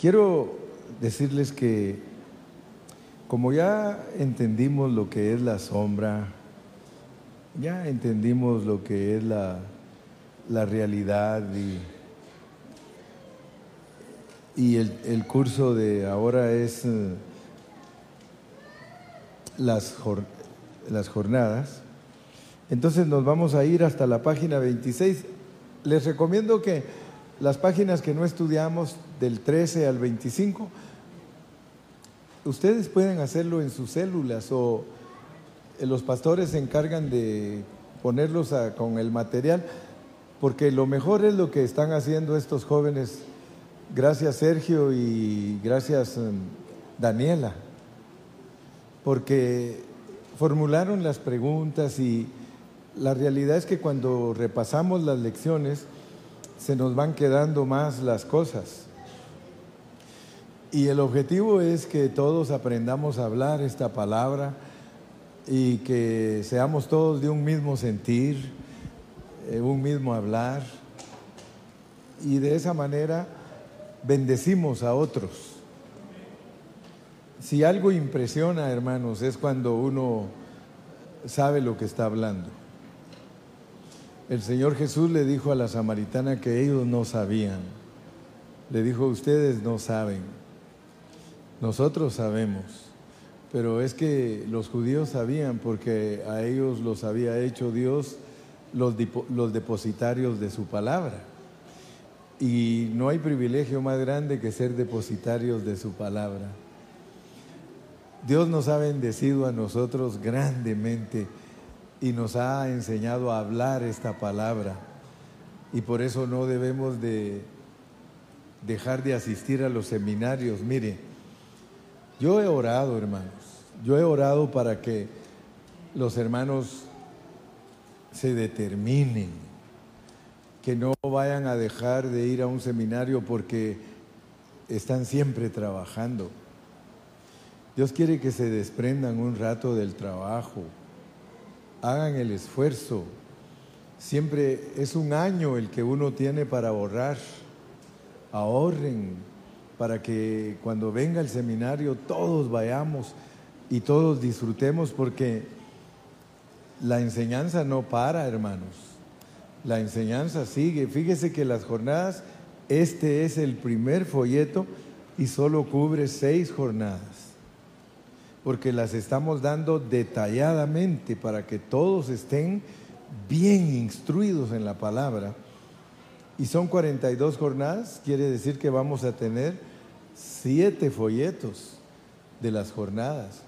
Quiero decirles que como ya entendimos lo que es la sombra, ya entendimos lo que es la, la realidad y, y el, el, curso de ahora es uh, las, las jornadas, entonces nos vamos a ir hasta la página 26. Les recomiendo que las páginas que no estudiamos del 13 al 25, ustedes pueden hacerlo en sus células o los pastores se encargan de ponerlos con el material, porque lo mejor es lo que están haciendo estos jóvenes. Gracias Sergio y gracias um, Daniela, porque formularon las preguntas y la realidad es que cuando repasamos las lecciones se nos van quedando más las cosas. Y el objetivo es que todos aprendamos a hablar esta palabra y que seamos todos de un mismo sentir, eh, un mismo hablar. Y de esa manera bendecimos a otros. Si algo impresiona, hermanos, es cuando uno sabe lo que está hablando. El Señor Jesús le dijo a la samaritana que ellos no sabían. Le dijo, ustedes no saben. Nosotros sabemos. Pero es que los judíos sabían porque a ellos los había hecho Dios los, los depositarios de su palabra. Y no hay privilegio más grande que ser depositarios de su palabra. Dios nos ha bendecido a nosotros grandemente y nos ha enseñado a hablar esta palabra. Y por eso no debemos de dejar de asistir a los seminarios. Mire, yo he orado, hermanos, yo he orado para que los hermanos se determinen, que no vayan a dejar de ir a un seminario porque están siempre trabajando. Dios quiere que se desprendan un rato del trabajo, hagan el esfuerzo. Siempre es un año el que uno tiene para ahorrar. Ahorren para que cuando venga el seminario todos vayamos y todos disfrutemos porque la enseñanza no para, hermanos. La enseñanza sigue. Fíjese que las jornadas, este es el primer folleto y solo cubre seis jornadas porque las estamos dando detalladamente para que todos estén bien instruidos en la palabra. Y son 42 jornadas, quiere decir que vamos a tener siete folletos de las jornadas.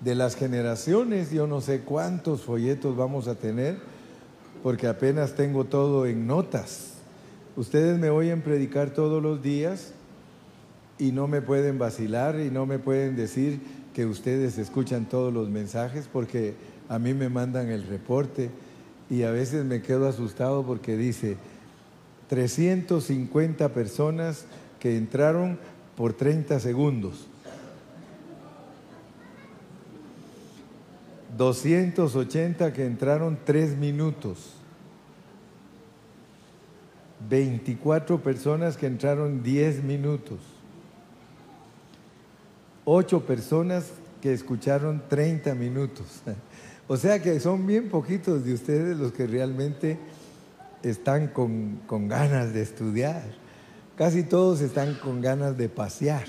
De las generaciones, yo no sé cuántos folletos vamos a tener, porque apenas tengo todo en notas. Ustedes me oyen predicar todos los días y no me pueden vacilar y no me pueden decir, que ustedes escuchan todos los mensajes porque a mí me mandan el reporte y a veces me quedo asustado porque dice 350 personas que entraron por 30 segundos. 280 que entraron 3 minutos. 24 personas que entraron 10 minutos ocho personas que escucharon 30 minutos. O sea que son bien poquitos de ustedes los que realmente están con, con, ganas de estudiar. Casi todos están con ganas de pasear.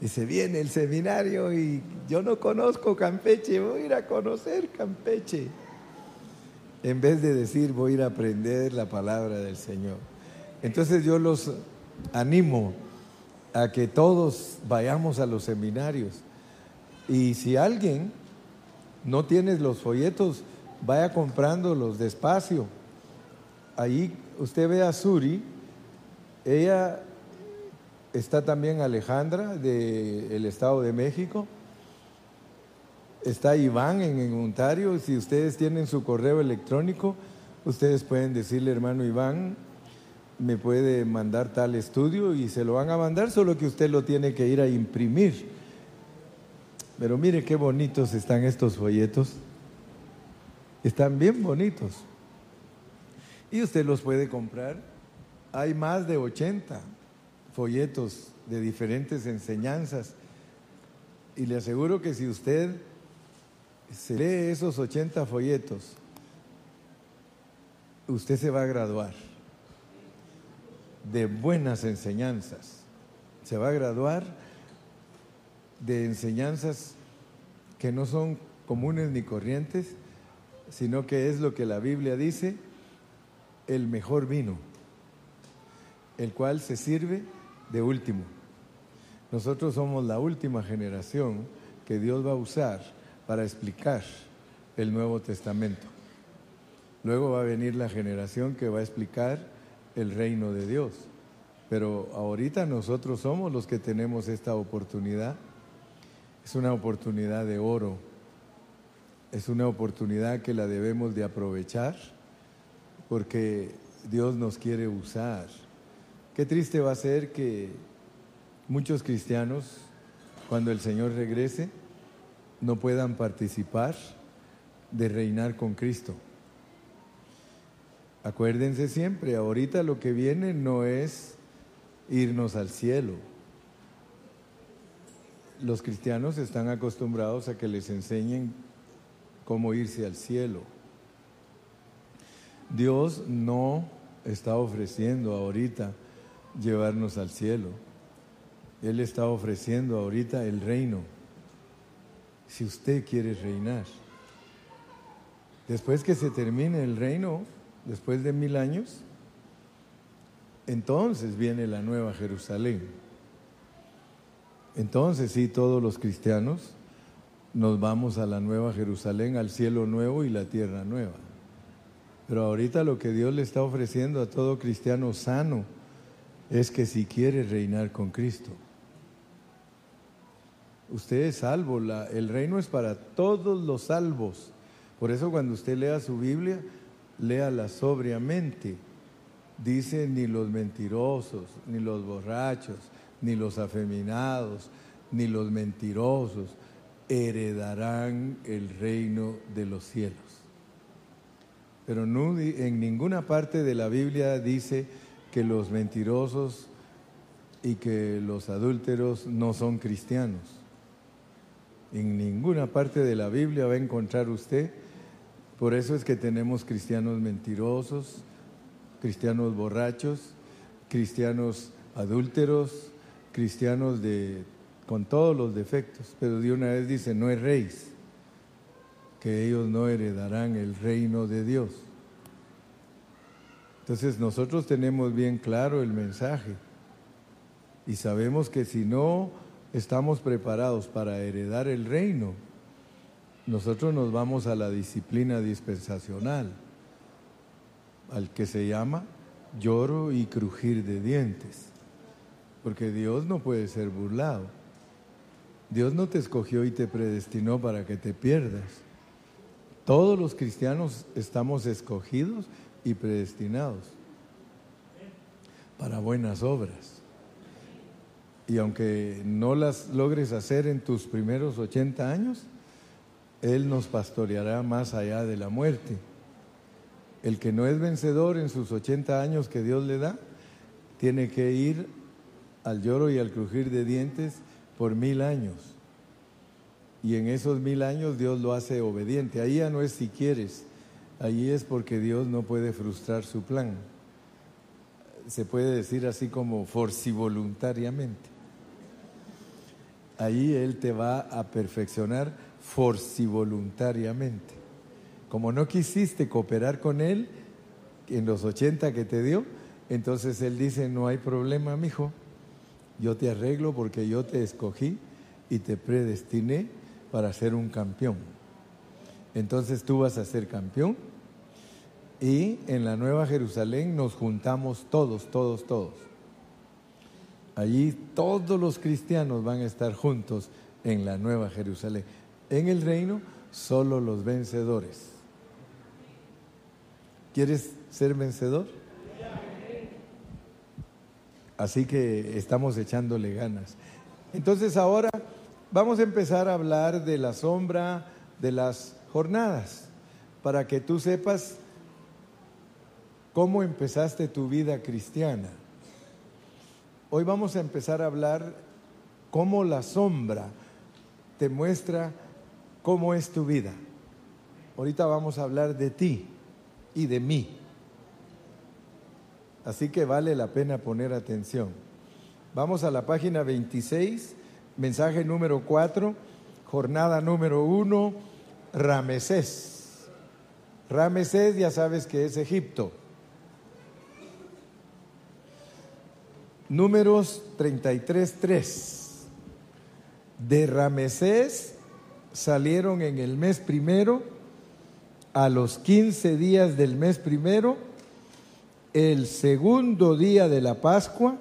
Dice, viene el seminario y yo no conozco Campeche, voy a ir a conocer Campeche. En vez de decir, voy a ir a aprender la palabra del Señor. Entonces yo los animo a que todos vayamos a los seminarios. Y si alguien no tiene los folletos, vaya comprándolos despacio. Ahí usted ve a Suri, ella está también Alejandra del Estado de México, está Iván en, en Ontario, si ustedes tienen su correo electrónico, ustedes pueden decirle, hermano Iván, me puede mandar tal estudio y se lo van a mandar, solo que usted lo tiene que ir a imprimir. Pero mire qué bonitos están estos folletos. Están bien bonitos. Y usted los puede comprar. Hay más de 80 folletos de diferentes enseñanzas. Y le aseguro que si usted se lee esos 80 folletos, usted se va a graduar de buenas enseñanzas. Se va a graduar de enseñanzas que no son comunes ni corrientes, sino que es lo que la Biblia dice, el mejor vino, el cual se sirve de último. Nosotros somos la última generación que Dios va a usar para explicar el Nuevo Testamento. Luego va a venir la generación que va a explicar el reino de Dios. Pero ahorita nosotros somos los que tenemos esta oportunidad. Es una oportunidad de oro. Es una oportunidad que la debemos de aprovechar porque Dios nos quiere usar. Qué triste va a ser que muchos cristianos, cuando el Señor regrese, no puedan participar de reinar con Cristo. Acuérdense siempre, ahorita lo que viene no es irnos al cielo. Los cristianos están acostumbrados a que les enseñen cómo irse al cielo. Dios no está ofreciendo ahorita llevarnos al cielo. Él está ofreciendo ahorita el reino. Si usted quiere reinar. Después que se termine el reino, después de mil años, entonces viene la nueva Jerusalén. Entonces sí, todos los cristianos nos vamos a la nueva Jerusalén, al cielo nuevo y la tierra nueva. Pero ahorita lo que Dios le está ofreciendo a todo cristiano sano es que si quiere reinar con Cristo, usted es salvo, el reino es para todos los salvos. Por eso cuando usted lea su Biblia, léala sobriamente. Dice ni los mentirosos, ni los borrachos, ni los afeminados, ni los mentirosos heredarán el reino de los cielos. Pero en ninguna parte de la Biblia dice que los mentirosos y que los adúlteros no son cristianos. En ninguna parte de la Biblia va a encontrar usted por eso es que tenemos cristianos mentirosos, cristianos borrachos, cristianos adúlteros, cristianos con todos los defectos. Pero de una vez dice, no erréis, que ellos no heredarán el reino de Dios. Entonces nosotros tenemos bien claro el mensaje y sabemos que si no estamos preparados para heredar el reino, nosotros nos vamos a la disciplina dispensacional, al que se llama lloro y crujir de dientes, porque Dios no puede ser burlado. Dios no te escogió y te predestinó para que te pierdas. Todos los cristianos estamos escogidos y predestinados para buenas obras. Y aunque no las logres hacer en tus primeros 80 años, él nos pastoreará más allá de la muerte. El que no es vencedor en sus 80 años que Dios le da, tiene que ir al lloro y al crujir de dientes por mil años. Y en esos mil años Dios lo hace obediente. Ahí ya no es si quieres, ahí es porque Dios no puede frustrar su plan. Se puede decir así como voluntariamente. Ahí Él te va a perfeccionar voluntariamente. Como no quisiste cooperar con Él en los 80 que te dio, entonces Él dice, no hay problema, mijo, yo te arreglo porque yo te escogí y te predestiné para ser un campeón. Entonces tú vas a ser campeón y en la Nueva Jerusalén nos juntamos todos, todos, todos. Allí todos los cristianos van a estar juntos en la Nueva Jerusalén. En el reino, solo los vencedores. ¿Quieres ser vencedor? Así que estamos echándole ganas. Entonces ahora vamos a empezar a hablar de la sombra de las jornadas, para que tú sepas cómo empezaste tu vida cristiana. Hoy vamos a empezar a hablar cómo la sombra te muestra cómo es tu vida. Ahorita vamos a hablar de ti y de mí. Así que vale la pena poner atención. Vamos a la página 26, mensaje número 4, jornada número 1, Ramesés. Ramesés ya sabes que es Egipto. Números 33.3. De Ramesés salieron en el mes primero, a los 15 días del mes primero, el segundo día de la Pascua,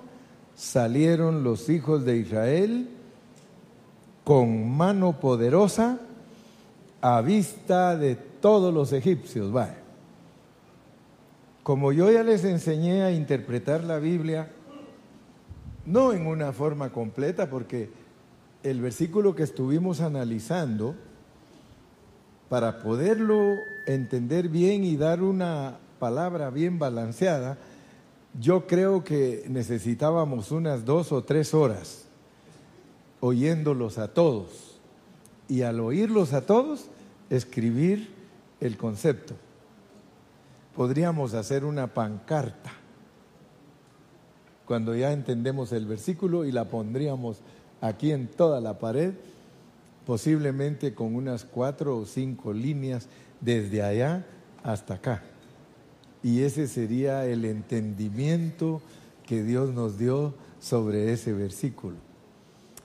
salieron los hijos de Israel con mano poderosa a vista de todos los egipcios. Como yo ya les enseñé a interpretar la Biblia, no en una forma completa, porque el versículo que estuvimos analizando, para poderlo entender bien y dar una palabra bien balanceada, yo creo que necesitábamos unas dos o tres horas oyéndolos a todos. Y al oírlos a todos, escribir el concepto. Podríamos hacer una pancarta cuando ya entendemos el versículo y la pondríamos aquí en toda la pared, posiblemente con unas cuatro o cinco líneas desde allá hasta acá. Y ese sería el entendimiento que Dios nos dio sobre ese versículo.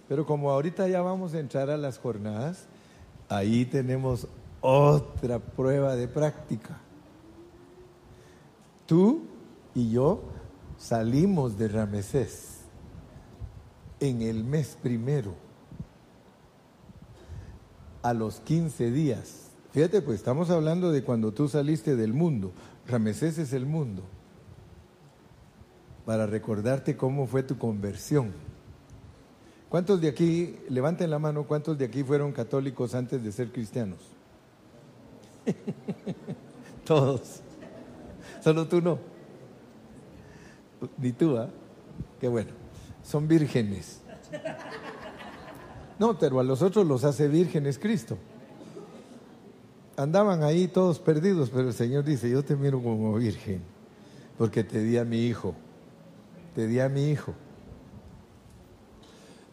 Pero como ahorita ya vamos a entrar a las jornadas, ahí tenemos otra prueba de práctica. Tú y yo salimos de Ramesés en el mes primero, a los 15 días. Fíjate, pues estamos hablando de cuando tú saliste del mundo. Ramesés es el mundo. Para recordarte cómo fue tu conversión. ¿Cuántos de aquí, levanten la mano, cuántos de aquí fueron católicos antes de ser cristianos? Todos. Solo tú no. Ni tú, ¿ah? Qué bueno son vírgenes. No, pero a los otros los hace vírgenes Cristo. Andaban ahí todos perdidos, pero el Señor dice, yo te miro como virgen, porque te di a mi hijo, te di a mi hijo.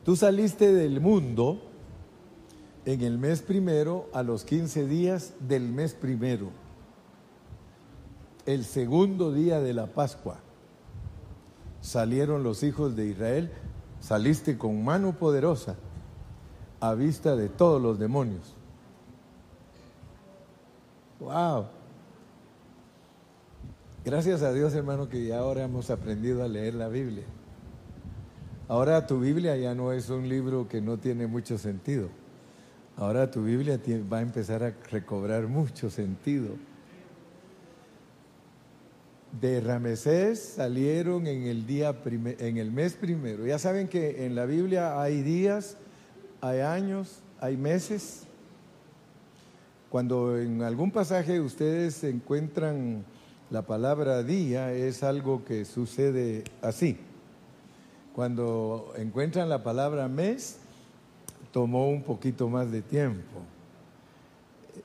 Tú saliste del mundo en el mes primero a los 15 días del mes primero, el segundo día de la Pascua salieron los hijos de Israel, saliste con mano poderosa a vista de todos los demonios. ¡Wow! Gracias a Dios, hermano, que ya ahora hemos aprendido a leer la Biblia. Ahora tu Biblia ya no es un libro que no tiene mucho sentido. Ahora tu Biblia va a empezar a recobrar mucho sentido de Ramesés salieron en el, día en el mes primero. Ya saben que en la Biblia hay días, hay años, hay meses. Cuando en algún pasaje ustedes encuentran la palabra día, es algo que sucede así. Cuando encuentran la palabra mes, tomó un poquito más de tiempo.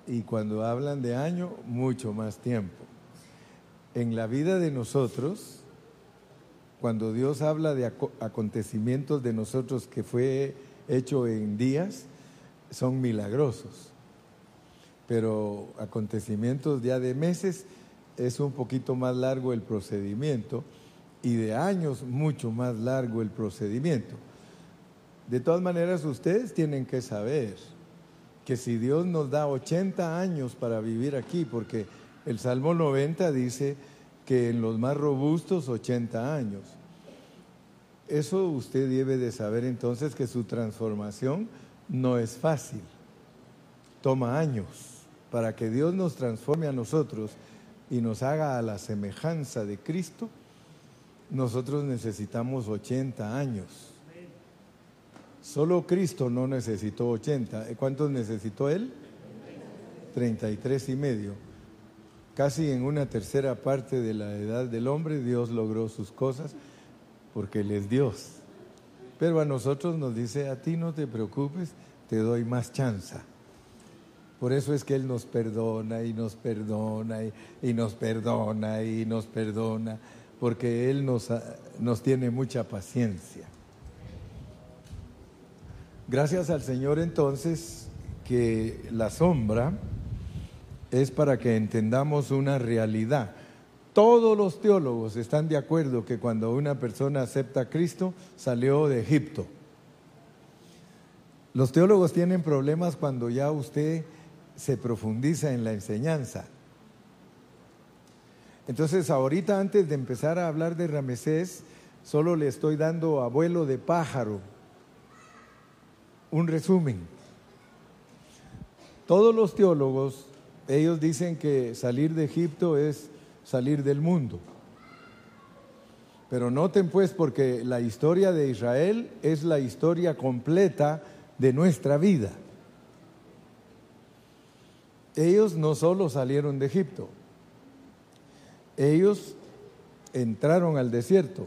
Y cuando hablan de año, mucho más tiempo en la vida de nosotros, cuando Dios habla de acontecimientos de nosotros que fue hecho en días, son milagrosos. Pero acontecimientos ya de meses es un poquito más largo el procedimiento y de años mucho más largo el procedimiento. De todas maneras, ustedes tienen que saber que si Dios nos da 80 años para vivir aquí, porque el Salmo 90 dice que en los más robustos 80 años. Eso usted debe de saber entonces que su transformación no es fácil. Toma años. Para que Dios nos transforme a nosotros y nos haga a la semejanza de Cristo, nosotros necesitamos 80 años. Solo Cristo no necesitó 80. ¿Cuántos necesitó Él? 33 y medio. Casi en una tercera parte de la edad del hombre Dios logró sus cosas porque Él es Dios. Pero a nosotros nos dice, a ti no te preocupes, te doy más chance. Por eso es que Él nos perdona y nos perdona y, nos perdona y nos perdona, porque Él nos, nos tiene mucha paciencia. Gracias al Señor entonces que la sombra es para que entendamos una realidad. Todos los teólogos están de acuerdo que cuando una persona acepta a Cristo salió de Egipto. Los teólogos tienen problemas cuando ya usted se profundiza en la enseñanza. Entonces, ahorita antes de empezar a hablar de Ramesés, solo le estoy dando abuelo de pájaro un resumen. Todos los teólogos, ellos dicen que salir de Egipto es salir del mundo. Pero noten pues porque la historia de Israel es la historia completa de nuestra vida. Ellos no solo salieron de Egipto, ellos entraron al desierto.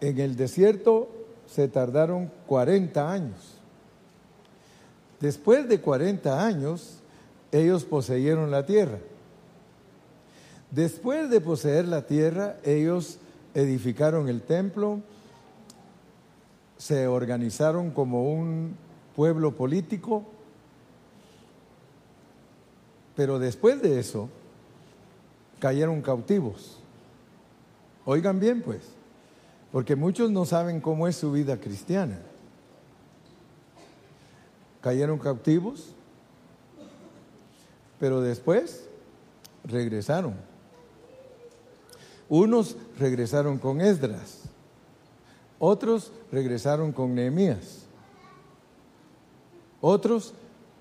En el desierto se tardaron 40 años. Después de 40 años, ellos poseyeron la tierra. Después de poseer la tierra, ellos edificaron el templo, se organizaron como un pueblo político, pero después de eso cayeron cautivos. Oigan bien, pues. Porque muchos no saben cómo es su vida cristiana. Cayeron cautivos, pero después regresaron. Unos regresaron con Esdras, otros regresaron con Nehemías, otros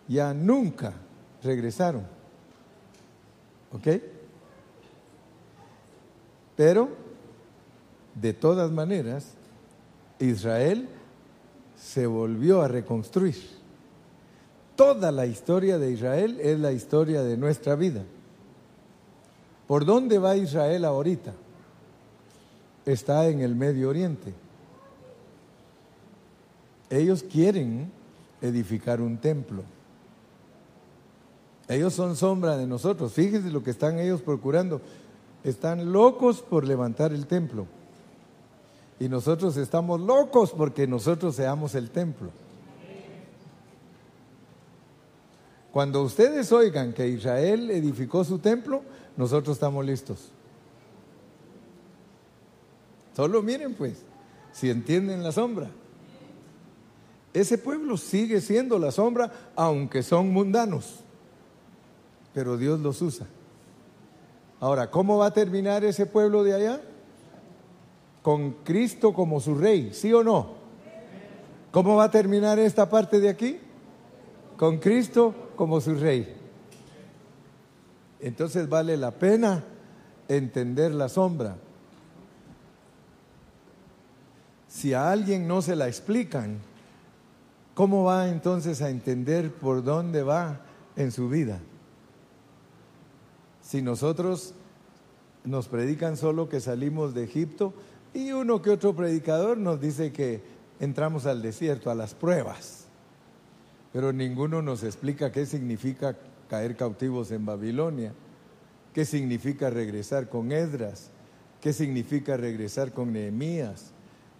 ya nunca regresaron. ¿Ok? Pero de todas maneras, Israel se volvió a reconstruir. Toda la historia de Israel es la historia de nuestra vida. ¿Por dónde va Israel ahorita? Está en el Medio Oriente. Ellos quieren edificar un templo. Ellos son sombra de nosotros. Fíjense lo que están ellos procurando. Están locos por levantar el templo. Y nosotros estamos locos porque nosotros seamos el templo. Cuando ustedes oigan que Israel edificó su templo, nosotros estamos listos. Solo miren pues, si entienden la sombra. Ese pueblo sigue siendo la sombra, aunque son mundanos, pero Dios los usa. Ahora, ¿cómo va a terminar ese pueblo de allá? con Cristo como su rey, ¿sí o no? ¿Cómo va a terminar esta parte de aquí? Con Cristo como su rey. Entonces vale la pena entender la sombra. Si a alguien no se la explican, ¿cómo va entonces a entender por dónde va en su vida? Si nosotros nos predican solo que salimos de Egipto, y uno que otro predicador nos dice que entramos al desierto, a las pruebas, pero ninguno nos explica qué significa caer cautivos en Babilonia, qué significa regresar con Edras, qué significa regresar con Nehemías,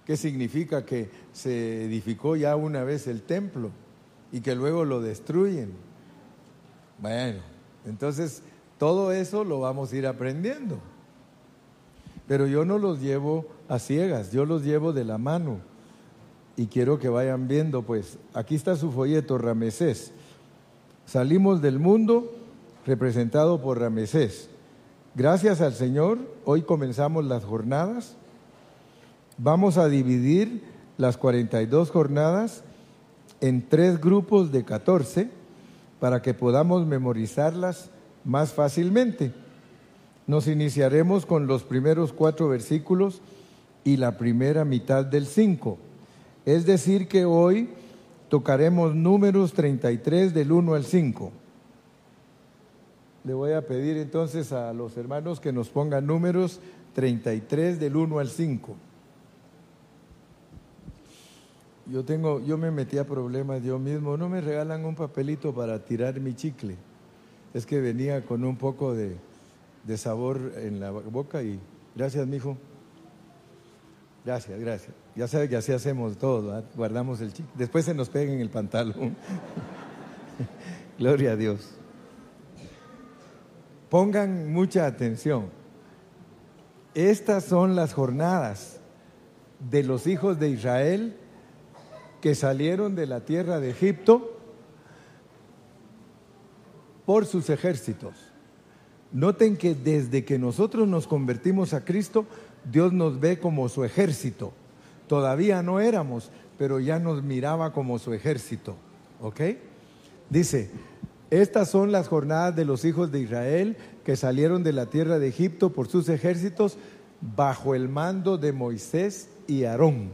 qué significa que se edificó ya una vez el templo y que luego lo destruyen. Bueno, entonces todo eso lo vamos a ir aprendiendo. Pero yo no los llevo a ciegas, yo los llevo de la mano. Y quiero que vayan viendo, pues, aquí está su folleto, Ramesés. Salimos del mundo representado por Ramesés. Gracias al Señor, hoy comenzamos las jornadas. Vamos a dividir las 42 jornadas en tres grupos de 14 para que podamos memorizarlas más fácilmente. Nos iniciaremos con los primeros cuatro versículos y la primera mitad del 5. Es decir, que hoy tocaremos números 33 del 1 al 5. Le voy a pedir entonces a los hermanos que nos pongan números 33 del 1 al 5. Yo tengo, yo me metí a problemas yo mismo. No me regalan un papelito para tirar mi chicle. Es que venía con un poco de, de sabor en la boca y gracias, mijo. Gracias, gracias. Ya sabe que así hacemos todo, guardamos el chicle. Después se nos pega en el pantalón. Gloria a Dios. Pongan mucha atención. Estas son las jornadas de los hijos de Israel que salieron de la tierra de Egipto por sus ejércitos. Noten que desde que nosotros nos convertimos a Cristo, Dios nos ve como su ejército. Todavía no éramos, pero ya nos miraba como su ejército. ¿Ok? Dice, estas son las jornadas de los hijos de Israel que salieron de la tierra de Egipto por sus ejércitos bajo el mando de Moisés y Aarón.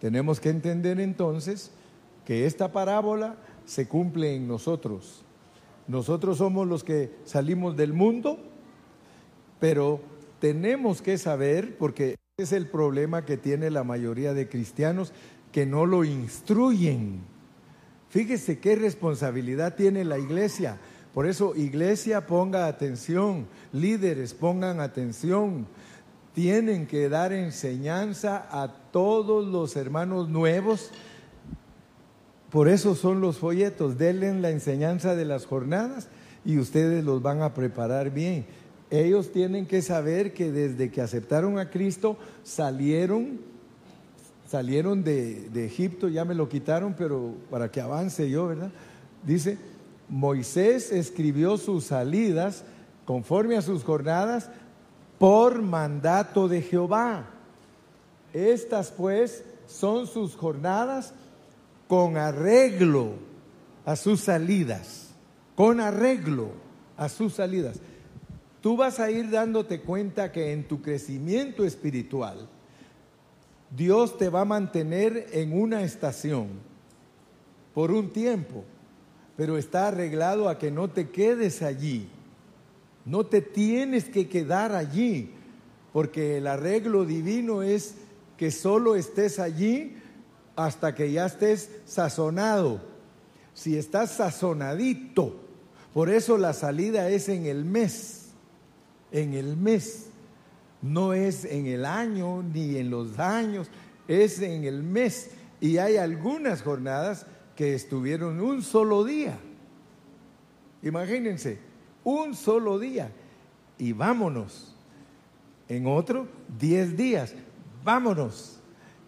Tenemos que entender entonces que esta parábola se cumple en nosotros. Nosotros somos los que salimos del mundo, pero tenemos que saber, porque es el problema que tiene la mayoría de cristianos, que no lo instruyen. Fíjese qué responsabilidad tiene la iglesia. Por eso, iglesia, ponga atención, líderes, pongan atención tienen que dar enseñanza a todos los hermanos nuevos. Por eso son los folletos. Denle la enseñanza de las jornadas y ustedes los van a preparar bien. Ellos tienen que saber que desde que aceptaron a Cristo salieron, salieron de, de Egipto, ya me lo quitaron, pero para que avance yo, ¿verdad? Dice, Moisés escribió sus salidas conforme a sus jornadas por mandato de Jehová. Estas pues son sus jornadas con arreglo a sus salidas, con arreglo a sus salidas. Tú vas a ir dándote cuenta que en tu crecimiento espiritual, Dios te va a mantener en una estación por un tiempo, pero está arreglado a que no te quedes allí no te tienes que quedar allí, porque el arreglo divino es que solo estés allí hasta que ya estés sazonado. Si estás sazonadito, por eso la salida es en el mes, en el mes. No es en el año ni en los años, es en el mes. Y hay algunas jornadas que estuvieron un solo día. Imagínense, un solo día y vámonos. En otro, 10 días, vámonos.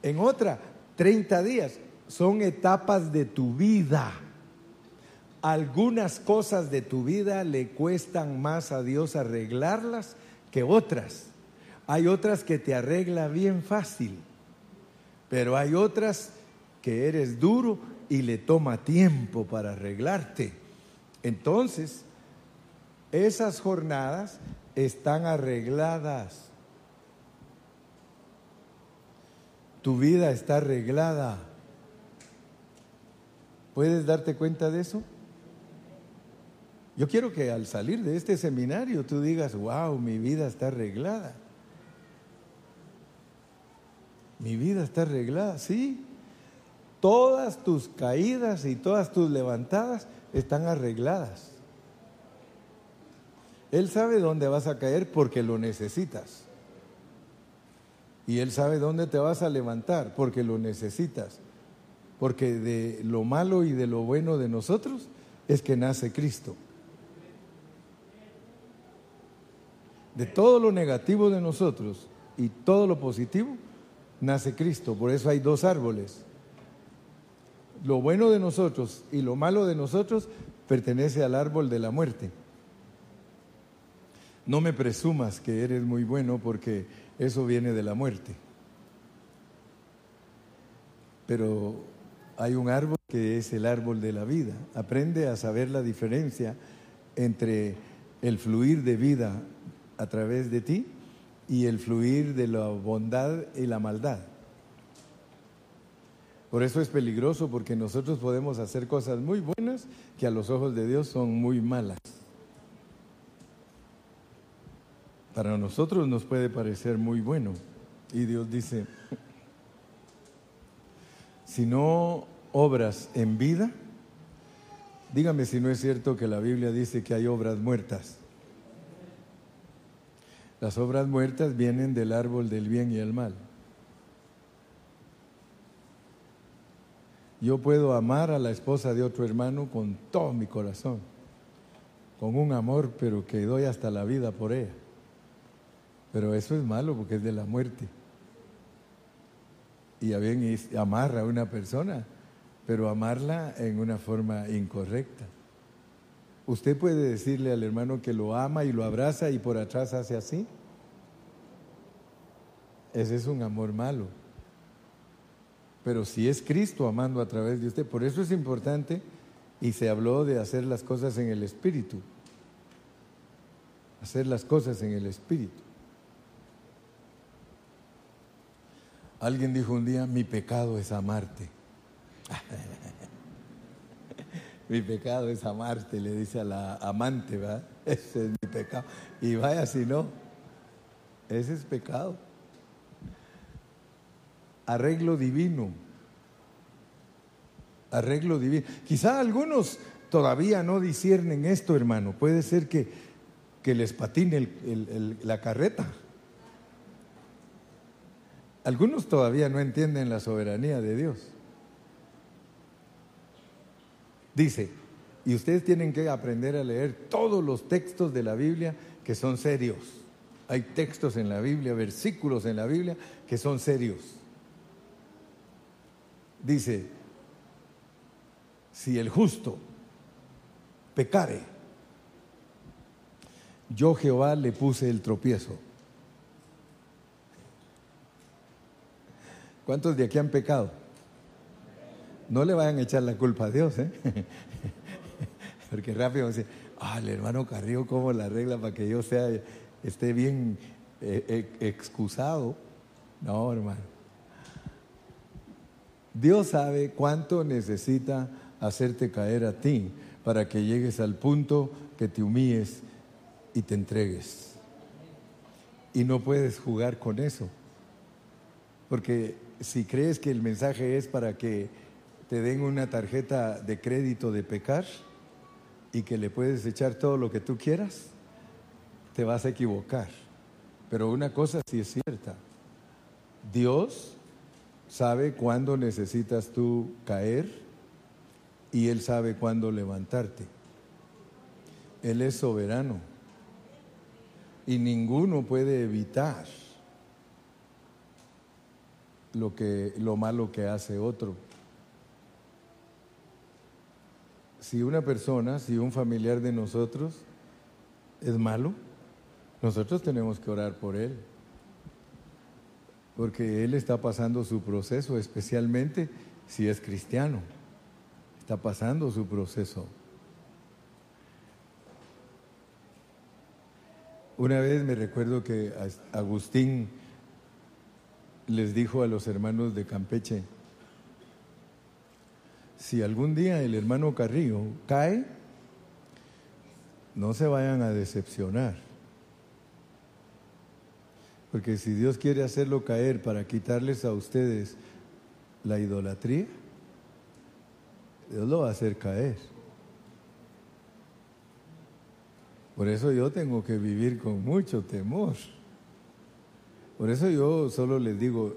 En otra, 30 días. Son etapas de tu vida. Algunas cosas de tu vida le cuestan más a Dios arreglarlas que otras. Hay otras que te arregla bien fácil, pero hay otras que eres duro y le toma tiempo para arreglarte. Entonces, esas jornadas están arregladas. Tu vida está arreglada. ¿Puedes darte cuenta de eso? Yo quiero que al salir de este seminario tú digas, wow, mi vida está arreglada. Mi vida está arreglada, sí. Todas tus caídas y todas tus levantadas están arregladas. Él sabe dónde vas a caer porque lo necesitas. Y Él sabe dónde te vas a levantar porque lo necesitas. Porque de lo malo y de lo bueno de nosotros es que nace Cristo. De todo lo negativo de nosotros y todo lo positivo nace Cristo. Por eso hay dos árboles. Lo bueno de nosotros y lo malo de nosotros pertenece al árbol de la muerte. No me presumas que eres muy bueno porque eso viene de la muerte. Pero hay un árbol que es el árbol de la vida. Aprende a saber la diferencia entre el fluir de vida a través de ti y el fluir de la bondad y la maldad. Por eso es peligroso porque nosotros podemos hacer cosas muy buenas que a los ojos de Dios son muy malas. Para nosotros nos puede parecer muy bueno. Y Dios dice, si no obras en vida, dígame si no es cierto que la Biblia dice que hay obras muertas. Las obras muertas vienen del árbol del bien y el mal. Yo puedo amar a la esposa de otro hermano con todo mi corazón, con un amor, pero que doy hasta la vida por ella. Pero eso es malo porque es de la muerte. Y a bien amarra a una persona, pero amarla en una forma incorrecta. Usted puede decirle al hermano que lo ama y lo abraza y por atrás hace así. Ese es un amor malo. Pero si es Cristo amando a través de usted, por eso es importante y se habló de hacer las cosas en el Espíritu. Hacer las cosas en el Espíritu. Alguien dijo un día, mi pecado es amarte. mi pecado es amarte, le dice a la amante, ¿verdad? Ese es mi pecado. Y vaya si no, ese es pecado arreglo divino. Arreglo divino. Quizá algunos todavía no disciernen esto, hermano. Puede ser que, que les patine la carreta. Algunos todavía no entienden la soberanía de Dios. Dice, y ustedes tienen que aprender a leer todos los textos de la Biblia que son serios. Hay textos en la Biblia, versículos en la Biblia que son serios dice, si el justo pecare, yo Jehová le puse el tropiezo. ¿Cuántos de aquí han pecado? No le vayan a echar la culpa a Dios, ¿eh? Porque rápido dice, ah, el hermano Carrillo, ¿cómo la arregla para que yo sea, esté bien eh, eh, excusado? No, hermano. Dios sabe cuánto necesita hacerte caer a ti para que llegues al punto que te humilles y te entregues. Y no puedes jugar con eso. Porque si crees que el mensaje es para que te den una tarjeta de crédito de pecar y que le puedes echar todo lo que tú quieras, te vas a equivocar. Pero una cosa sí es cierta. Dios sabe cuándo necesitas tú caer y Él sabe cuándo levantarte. Él es soberano y ninguno puede evitar lo, que, lo malo que hace otro. Si una persona, si un familiar de nosotros es malo, nosotros tenemos que orar por él porque él está pasando su proceso, especialmente si es cristiano. Está pasando su proceso. Una vez me recuerdo que Agustín les dijo a los hermanos de Campeche, si algún día el hermano Carrillo cae, no se vayan a decepcionar porque si Dios quiere hacerlo caer para quitarles a ustedes la idolatría, Dios lo va a hacer caer. Por eso yo tengo que vivir con mucho temor. Por eso yo solo les digo,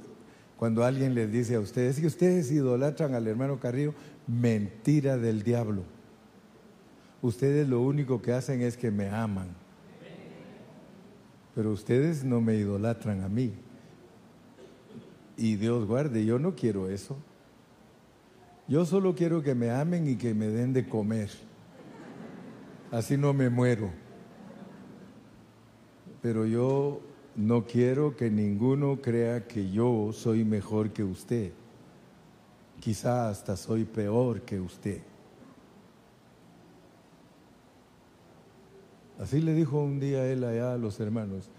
cuando alguien les dice a ustedes que ustedes idolatran al hermano Carrillo, mentira del diablo. Ustedes lo único que hacen es que me aman pero ustedes no me idolatran a mí. Y Dios guarde, yo no quiero eso. Yo solo quiero que me amen y que me den de comer. Así no me muero. Pero yo no quiero que ninguno crea que yo soy mejor que usted. Quizá hasta soy peor que usted. Así le dijo un día él allá a los hermanos,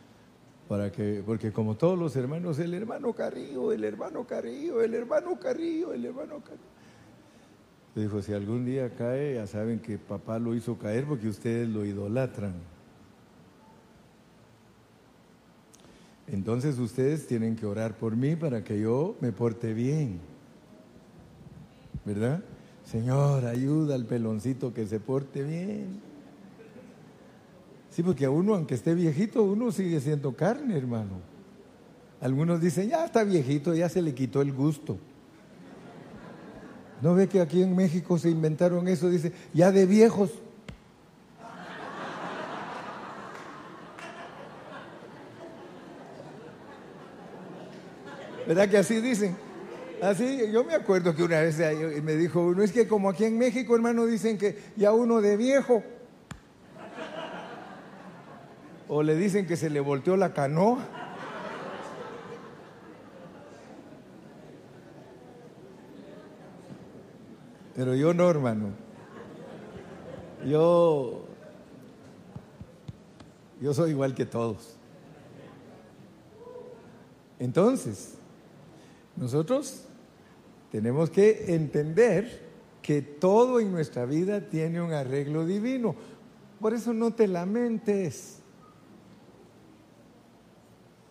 para que, porque como todos los hermanos, el hermano Carrillo, el hermano Carrillo, el hermano Carrillo, el hermano Carrillo. Le dijo, si algún día cae, ya saben que papá lo hizo caer porque ustedes lo idolatran. Entonces ustedes tienen que orar por mí para que yo me porte bien. ¿Verdad? Señor, ayuda al peloncito que se porte bien. Sí, porque a uno, aunque esté viejito, uno sigue siendo carne, hermano. Algunos dicen, ya está viejito, ya se le quitó el gusto. ¿No ve que aquí en México se inventaron eso? Dice, ya de viejos. ¿Verdad que así dicen? Así, yo me acuerdo que una vez me dijo uno, es que como aquí en México, hermano, dicen que ya uno de viejo. O le dicen que se le volteó la canoa. Pero yo no, hermano. Yo, yo soy igual que todos. Entonces, nosotros tenemos que entender que todo en nuestra vida tiene un arreglo divino. Por eso no te lamentes.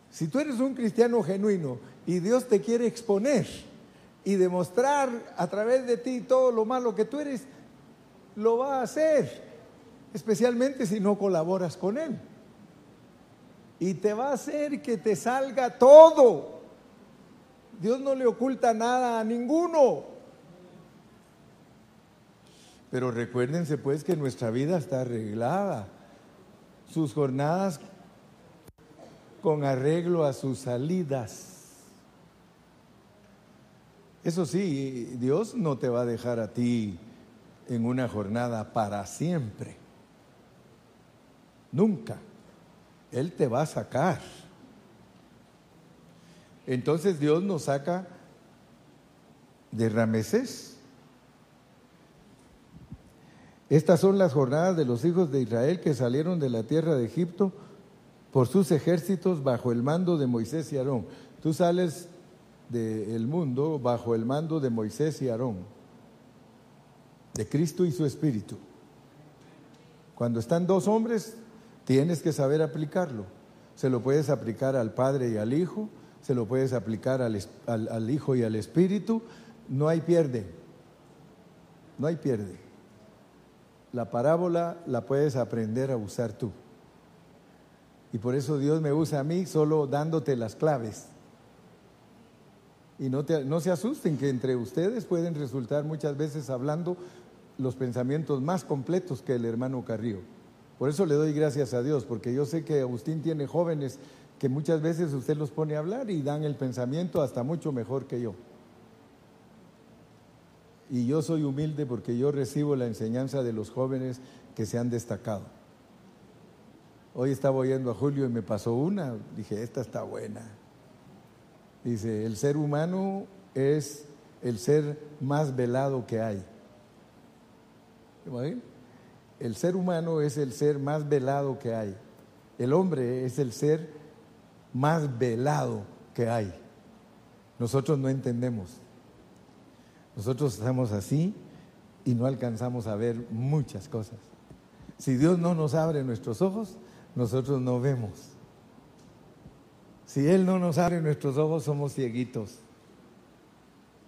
Si tú eres un cristiano genuino y Dios te quiere exponer y demostrar a través de ti todo lo malo que tú eres, lo va a hacer, especialmente si no colaboras con Él. Y te va a hacer que te salga todo. Dios no le oculta nada a ninguno. Pero recuérdense pues que nuestra vida está arreglada. Sus jornadas con arreglo a sus salidas. Eso sí, Dios no te va a dejar a ti en una jornada para siempre. Nunca. Él te va a sacar. Entonces Dios nos saca de Ramesés. Estas son las jornadas de los hijos de Israel que salieron de la tierra de Egipto por sus ejércitos bajo el mando de Moisés y Aarón. Tú sales del mundo bajo el mando de Moisés y Aarón, de Cristo y su Espíritu. Cuando están dos hombres, tienes que saber aplicarlo. Se lo puedes aplicar al Padre y al Hijo, se lo puedes aplicar al, Hijo y al Espíritu, no hay pierde, no hay pierde. La parábola la puedes aprender a usar tú. Y por eso Dios me usa a mí solo dándote las claves. Y no, no se asusten que entre ustedes pueden resultar muchas veces hablando los pensamientos más completos que el hermano Carrillo. Por eso le doy gracias a Dios, porque yo sé que Agustín tiene jóvenes que muchas veces usted los pone a hablar y dan el pensamiento hasta mucho mejor que yo. Y yo soy humilde porque yo recibo la enseñanza de los jóvenes que se han destacado. Hoy estaba oyendo a Julio y me pasó una, dije, esta está buena. Dice, el ser humano es el ser más velado que hay. El ser humano es el ser más velado que hay. El hombre es el ser más velado que hay. Nosotros no entendemos. Nosotros estamos así y no alcanzamos a ver muchas cosas. Si Dios no nos abre nuestros ojos, nosotros no vemos. Si Él no nos abre nuestros ojos, somos cieguitos.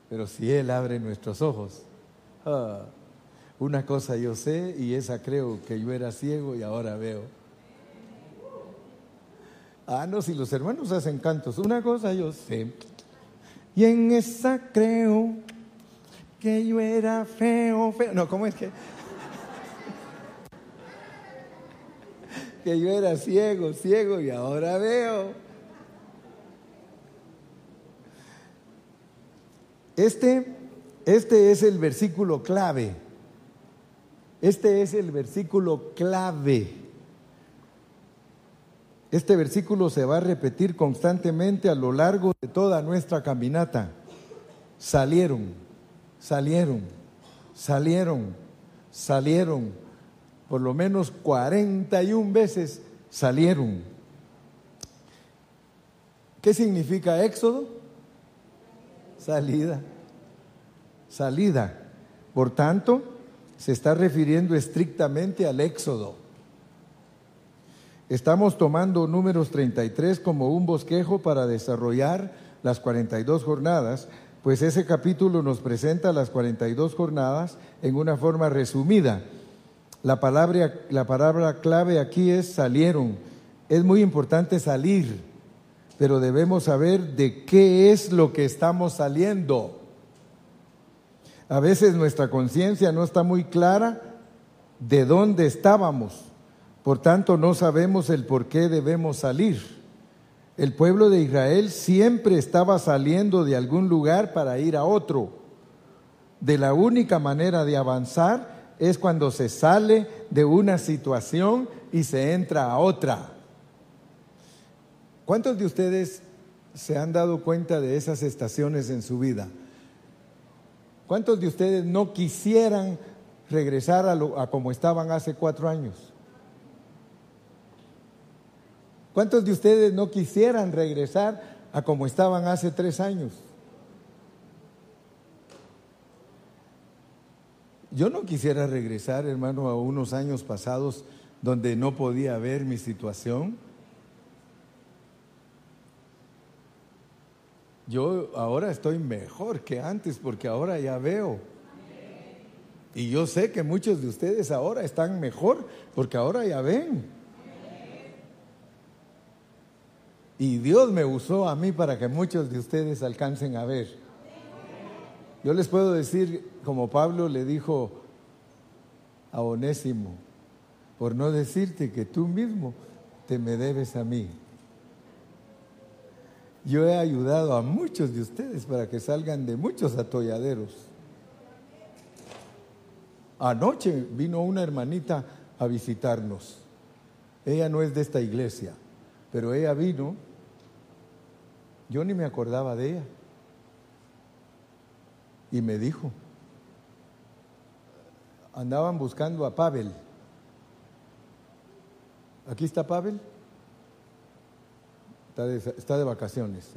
Pero si Él abre nuestros ojos, ah, una cosa yo sé y esa creo que yo era ciego y ahora veo. Ah, no, si los hermanos hacen cantos, una cosa yo sé. Y en esa creo que yo era feo, feo. No, ¿cómo es que? que yo era ciego, ciego y ahora veo. Este, este es el versículo clave. Este es el versículo clave. Este versículo se va a repetir constantemente a lo largo de toda nuestra caminata. Salieron, salieron, salieron, salieron. Por lo menos 41 veces salieron. ¿Qué significa éxodo? Salida. Salida. Por tanto, se está refiriendo estrictamente al éxodo. Estamos tomando números 33 como un bosquejo para desarrollar las 42 jornadas, pues ese capítulo nos presenta las 42 jornadas en una forma resumida. La palabra, la palabra clave aquí es salieron. Es muy importante salir, pero debemos saber de qué es lo que estamos saliendo. A veces nuestra conciencia no está muy clara de dónde estábamos. Por tanto, no sabemos el por qué debemos salir. El pueblo de Israel siempre estaba saliendo de algún lugar para ir a otro. De la única manera de avanzar es cuando se sale de una situación y se entra a otra. ¿Cuántos de ustedes se han dado cuenta de esas estaciones en su vida? ¿Cuántos de ustedes no quisieran regresar a, a como estaban hace cuatro años? ¿Cuántos de ustedes no quisieran regresar a como estaban hace tres años? Yo no quisiera regresar, hermano, a unos años pasados donde no podía ver mi situación. Yo ahora estoy mejor que antes porque ahora ya veo. Y yo sé que muchos de ustedes ahora están mejor porque ahora ya ven. Y Dios me usó a mí para que muchos de ustedes alcancen a ver. Yo les puedo decir, como Pablo le dijo a Onésimo, por no decirte que tú mismo te me debes a mí. Yo he ayudado a muchos de ustedes para que salgan de muchos atolladeros. Anoche vino una hermanita a visitarnos. Ella no es de esta iglesia pero ella vino, yo ni me acordaba de ella. Y me dijo, andaban buscando a Pavel. ¿Aquí está Pavel? Está de, vacaciones.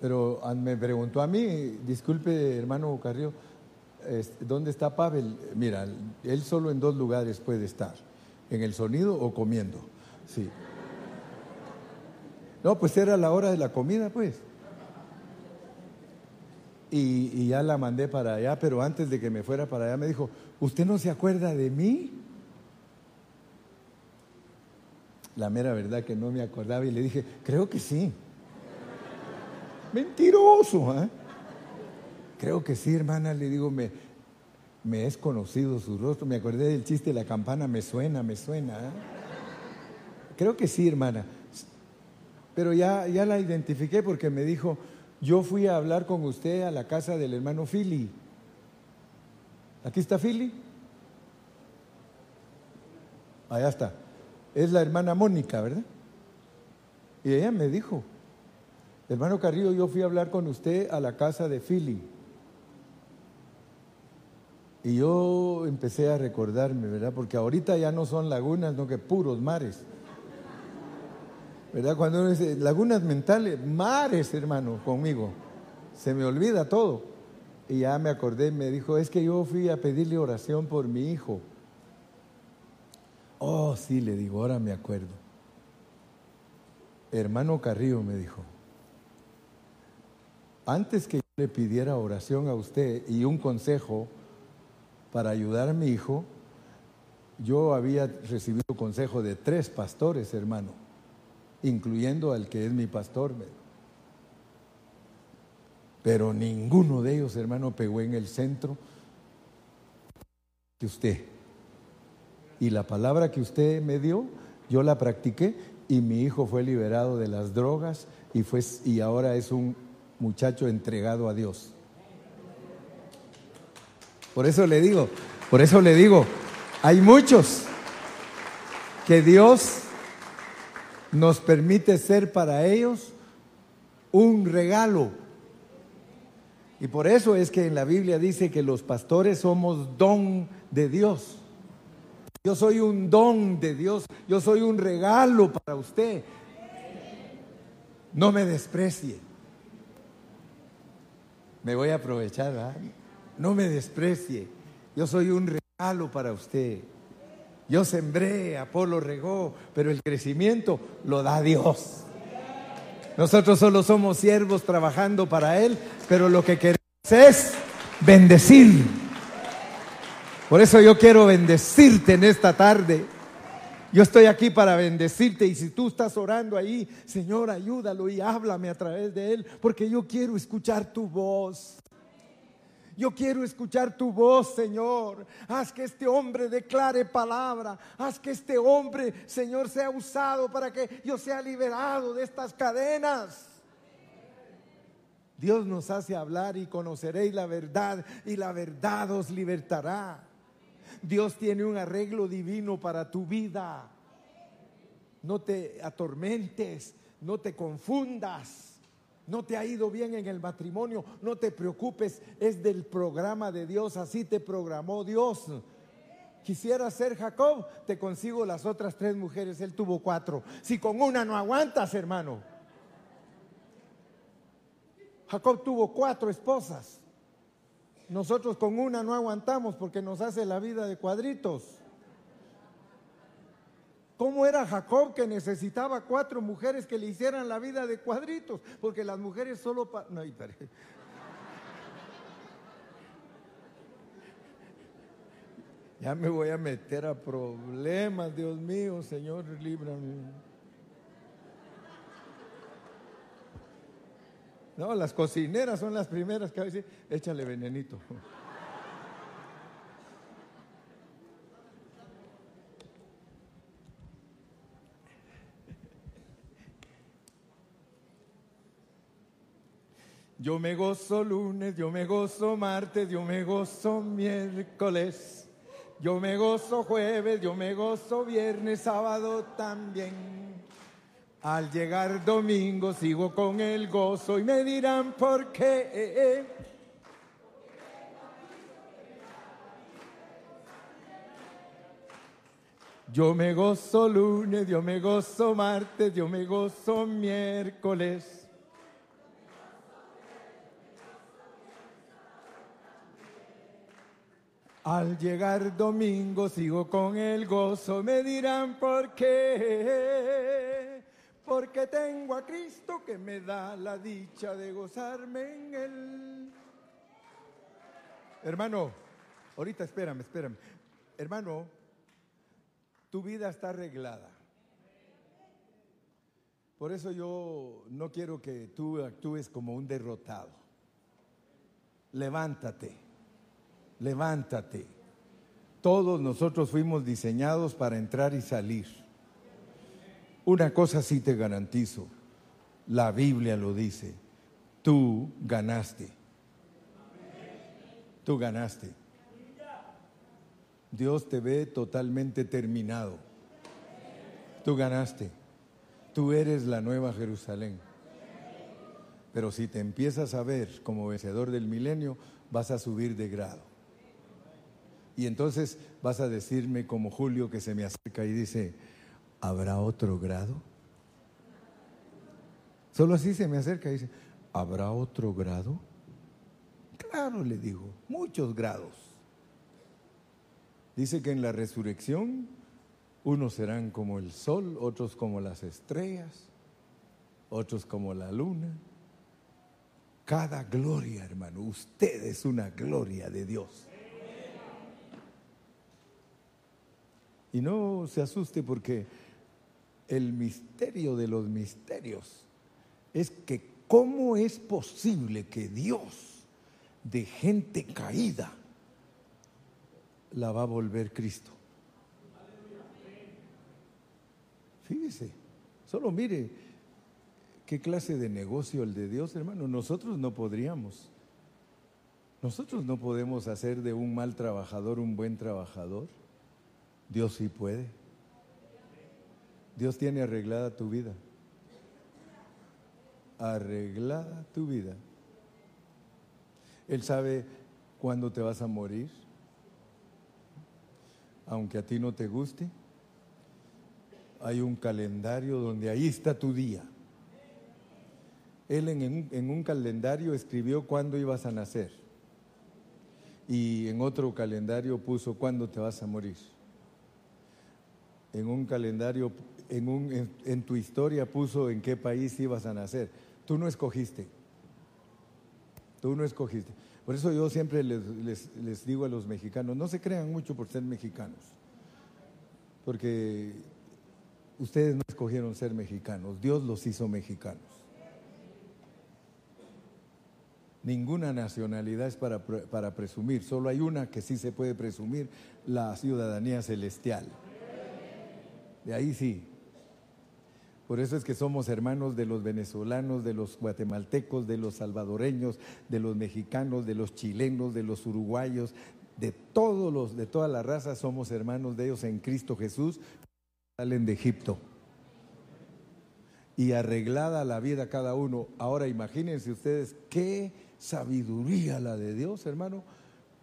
Pero me preguntó a mí, disculpe hermano Carrillo, ¿dónde está Pavel? Mira, él solo en dos lugares puede estar, en el sonido o comiendo. Sí. No, pues era la hora de la comida, pues. Y, ya la mandé para allá, pero antes de que me fuera para allá me dijo, ¿usted no se acuerda de mí? La mera verdad que no me acordaba y le dije, creo que sí. Mentiroso, ¿eh? Creo que sí, hermana, le digo, me, me es conocido su rostro, me acordé del chiste la campana, me suena, me suena. ¿eh? Creo que sí, hermana. Pero ya, ya la identifiqué porque me dijo, yo fui a hablar con usted a la casa del hermano Philly. ¿Aquí está Philly? Allá está. Es la hermana Mónica, ¿verdad? Y ella me dijo, hermano Carrillo, yo fui a hablar con usted a la casa de Philly. Y yo empecé a recordarme, ¿verdad? Porque ahorita ya no son lagunas, no que puros mares. ¿Verdad? Cuando uno dice lagunas mentales, mares, hermano, conmigo. Se me olvida todo. Y ya me acordé, me dijo, es que yo fui a pedirle oración por mi hijo. Oh, sí, le digo, ahora me acuerdo. Hermano Carrillo me dijo, antes que yo le pidiera oración a usted y un consejo para ayudar a mi hijo, yo había recibido consejo de tres pastores, hermano incluyendo al que es mi pastor. Pero ninguno de ellos, hermano, pegó en el centro que usted. Y la palabra que usted me dio, yo la practiqué y mi hijo fue liberado de las drogas y, fue, y ahora es un muchacho entregado a Dios. Por eso le digo, por eso le digo, hay muchos que Dios nos permite ser para ellos un regalo. Y por eso es que en la Biblia dice que los pastores somos don de Dios. Yo soy un don de Dios, yo soy un regalo para usted. No me desprecie. Me voy a aprovechar, No me desprecie. Yo soy un regalo para usted. Yo sembré, Apolo regó, pero el crecimiento lo da Dios. Nosotros solo somos siervos trabajando para Él, pero lo que queremos es bendecir. Por eso yo quiero bendecirte en esta tarde. Yo estoy aquí para bendecirte y si tú estás orando ahí, Señor, ayúdalo y háblame a través de Él, porque yo quiero escuchar tu voz. Yo quiero escuchar tu voz, Señor. Haz que este hombre declare palabra. Haz que este hombre, Señor, sea usado para que yo sea liberado de estas cadenas. Dios nos hace hablar y conoceréis la verdad y la verdad os libertará. Dios tiene un arreglo divino para tu vida. No te atormentes, no te confundas. No te ha ido bien en el matrimonio, no te preocupes, es del programa de Dios, así te programó Dios. Quisiera ser Jacob, te consigo las otras tres mujeres, él tuvo cuatro. Si con una no aguantas, hermano. Jacob tuvo cuatro esposas. Nosotros con una no aguantamos porque nos hace la vida de cuadritos. ¿Cómo era Jacob que necesitaba cuatro mujeres que le hicieran la vida de cuadritos? Porque las mujeres solo... no, Ya me voy a meter a problemas, Dios mío, Señor, líbrame. No, las cocineras son las primeras que a decir, échale venenito. Yo me gozo lunes, yo me gozo martes, yo me gozo miércoles, yo me gozo jueves, yo me gozo viernes, sábado también. Al llegar domingo sigo con el gozo y me dirán por qué. Yo me gozo lunes, yo me gozo martes, yo me gozo miércoles. Al llegar domingo sigo con el gozo, me dirán por qué. Porque tengo a Cristo que me da la dicha de gozarme en él. Hermano, ahorita espérame, espérame. Hermano, tu vida está arreglada. Por eso yo no quiero que tú actúes como un derrotado. Levántate levántate. Todos nosotros fuimos diseñados para entrar y salir. Una cosa sí te garantizo, la Biblia lo dice, tú ganaste. Tú ganaste. Dios te ve totalmente terminado. Tú ganaste. Tú eres la nueva Jerusalén. Pero si te empiezas a ver como vencedor del milenio, vas a subir de grado. Y entonces vas a decirme como Julio que se me acerca y dice, ¿habrá otro grado? Solo así se me acerca y dice, ¿habrá otro grado? Claro, le digo, muchos grados. Dice que en la resurrección unos serán como el sol, otros como las estrellas, otros como la luna. Cada gloria, hermano, usted es una gloria de Dios. Y no se asuste porque el misterio de los misterios es que cómo es posible que Dios de gente caída la va a volver Cristo. Fíjese, solo mire qué clase de negocio el de Dios, hermano. Nosotros no podríamos. Nosotros no podemos hacer de un mal trabajador un buen trabajador. Dios sí puede. Dios tiene arreglada tu vida. Arreglada tu vida. Él sabe cuándo te vas a morir. Aunque a ti no te guste, hay un calendario donde ahí está tu día. Él en, en un calendario escribió cuándo ibas a nacer y en otro calendario puso cuándo te vas a morir. En un calendario, en, un, en, tu historia puso en qué país ibas a nacer. Tú no escogiste. Tú no escogiste. Por eso yo siempre les, les digo a los mexicanos, no se crean mucho por ser mexicanos. Porque ustedes no escogieron ser mexicanos, Dios los hizo mexicanos. Ninguna nacionalidad es para, para presumir, solo hay una que sí se puede presumir, la ciudadanía celestial. De ahí sí. Por eso es que somos hermanos de los venezolanos, de los guatemaltecos, de los salvadoreños, de los mexicanos, de los chilenos, de los uruguayos, de todos los, de toda la raza somos hermanos de ellos en Cristo Jesús, salen de Egipto. Y arreglada la vida cada uno. Ahora imagínense ustedes qué sabiduría la de Dios, hermano.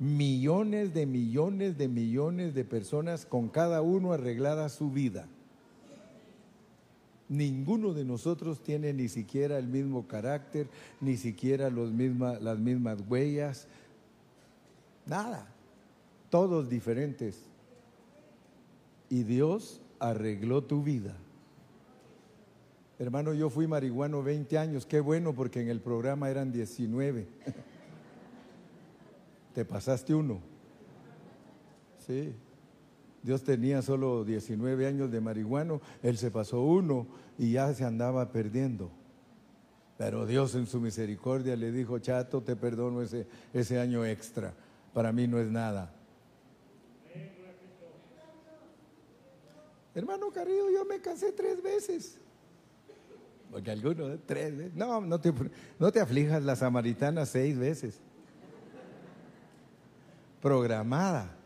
Millones de millones de millones de personas con cada uno arreglada su vida. Ninguno de nosotros tiene ni siquiera el mismo carácter, ni siquiera los las mismas huellas, nada, todos diferentes. Y Dios arregló tu vida. Hermano, yo fui marihuano 20 años, qué bueno porque en el programa eran 19. Te pasaste uno. Sí. Dios tenía solo 19 años de marihuano, él se pasó uno y ya se andaba perdiendo. Pero Dios en su misericordia le dijo, chato, te perdono ese, ese año extra, para mí no es nada. Hermano querido, yo me casé tres veces. Porque algunos, tres veces. No, no te, no te aflijas, la samaritana seis veces. Programada.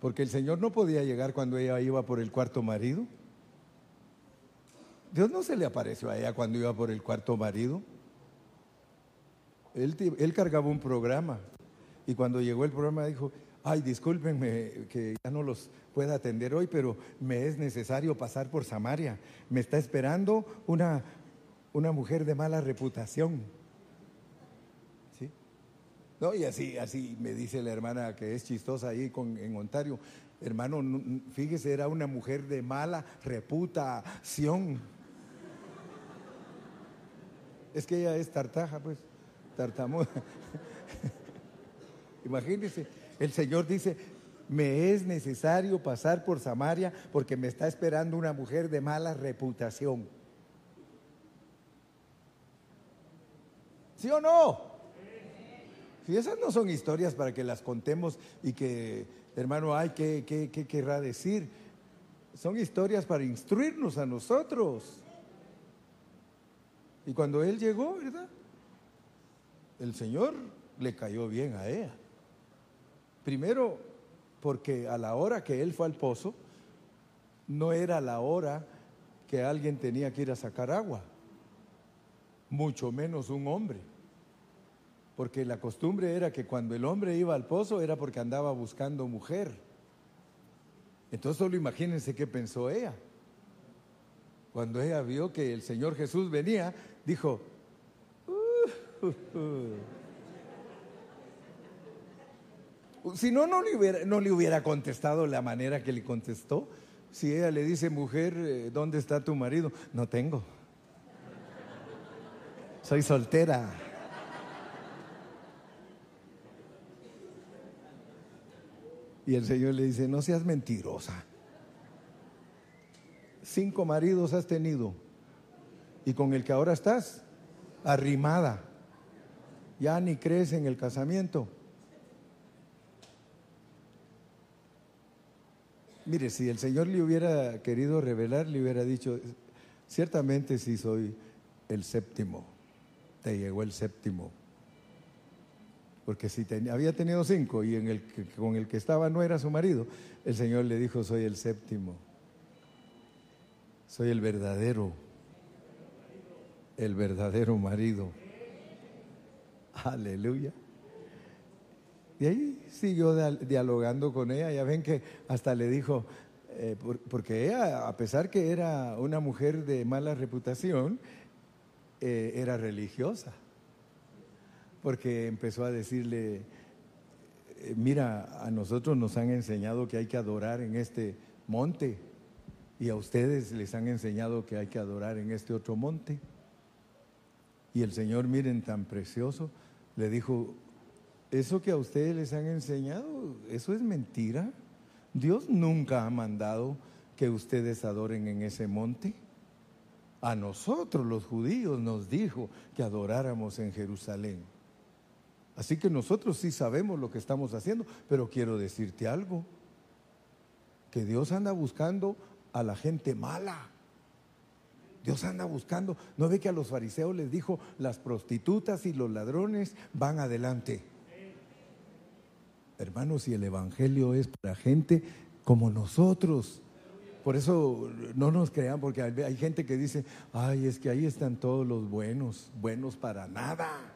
Porque el Señor no podía llegar cuando ella iba por el cuarto marido. Dios no se le apareció a ella cuando iba por el cuarto marido. Él, él cargaba un programa. Y cuando llegó el programa dijo, ay, discúlpenme que ya no los pueda atender hoy, pero me es necesario pasar por Samaria. Me está esperando una, una mujer de mala reputación. No, y así, así me dice la hermana que es chistosa ahí con, en Ontario. Hermano, fíjese, era una mujer de mala reputación. Es que ella es tartaja, pues, tartamuda. Imagínese, el Señor dice, me es necesario pasar por Samaria porque me está esperando una mujer de mala reputación. ¿Sí o no? Y esas no son historias para que las contemos y que, hermano, ay, ¿qué, qué, querrá decir? Son historias para instruirnos a nosotros. Y cuando él llegó, ¿verdad? El Señor le cayó bien a ella. Primero, porque a la hora que él fue al pozo, no era la hora que alguien tenía que ir a sacar agua, mucho menos un hombre porque la costumbre era que cuando el hombre iba al pozo era porque andaba buscando mujer. Entonces solo imagínense qué pensó ella. Cuando ella vio que el Señor Jesús venía, dijo, uh, uh, uh". si no, no le, hubiera, no le hubiera contestado la manera que le contestó. Si ella le dice, mujer, eh, ¿dónde está tu marido? No tengo. Soy soltera. Y el Señor le dice, no seas mentirosa. Cinco maridos has tenido y con el que ahora estás, arrimada. Ya ni crees en el casamiento. Mire, si el Señor le hubiera querido revelar, le hubiera dicho, ciertamente si soy el séptimo, te llegó el séptimo. Porque si había tenido cinco y en el con el que estaba no era su marido, el Señor le dijo, soy el séptimo. Soy el verdadero, el verdadero marido. Aleluya. Y ahí siguió dialogando con ella. Ya ven que hasta le dijo, eh, porque ella, a pesar que era una mujer de mala reputación, eh, era religiosa porque empezó a decirle, eh, mira, a nosotros nos han enseñado que hay que adorar en este monte y a ustedes les han enseñado que hay que adorar en este otro monte. Y el Señor, miren, tan precioso, le dijo, eso que a ustedes les han enseñado, eso es mentira. Dios nunca ha mandado que ustedes adoren en ese monte. A nosotros los judíos nos dijo que adoráramos en Jerusalén. Así que nosotros sí sabemos lo que estamos haciendo, pero quiero decirte algo, que Dios anda buscando a la gente mala. Dios anda buscando. ¿No ve que a los fariseos les dijo, las prostitutas y los ladrones van adelante? Hermanos, y el Evangelio es para gente como nosotros. Por eso no nos crean, porque hay gente que dice, ay, es que ahí están todos los buenos, buenos para nada.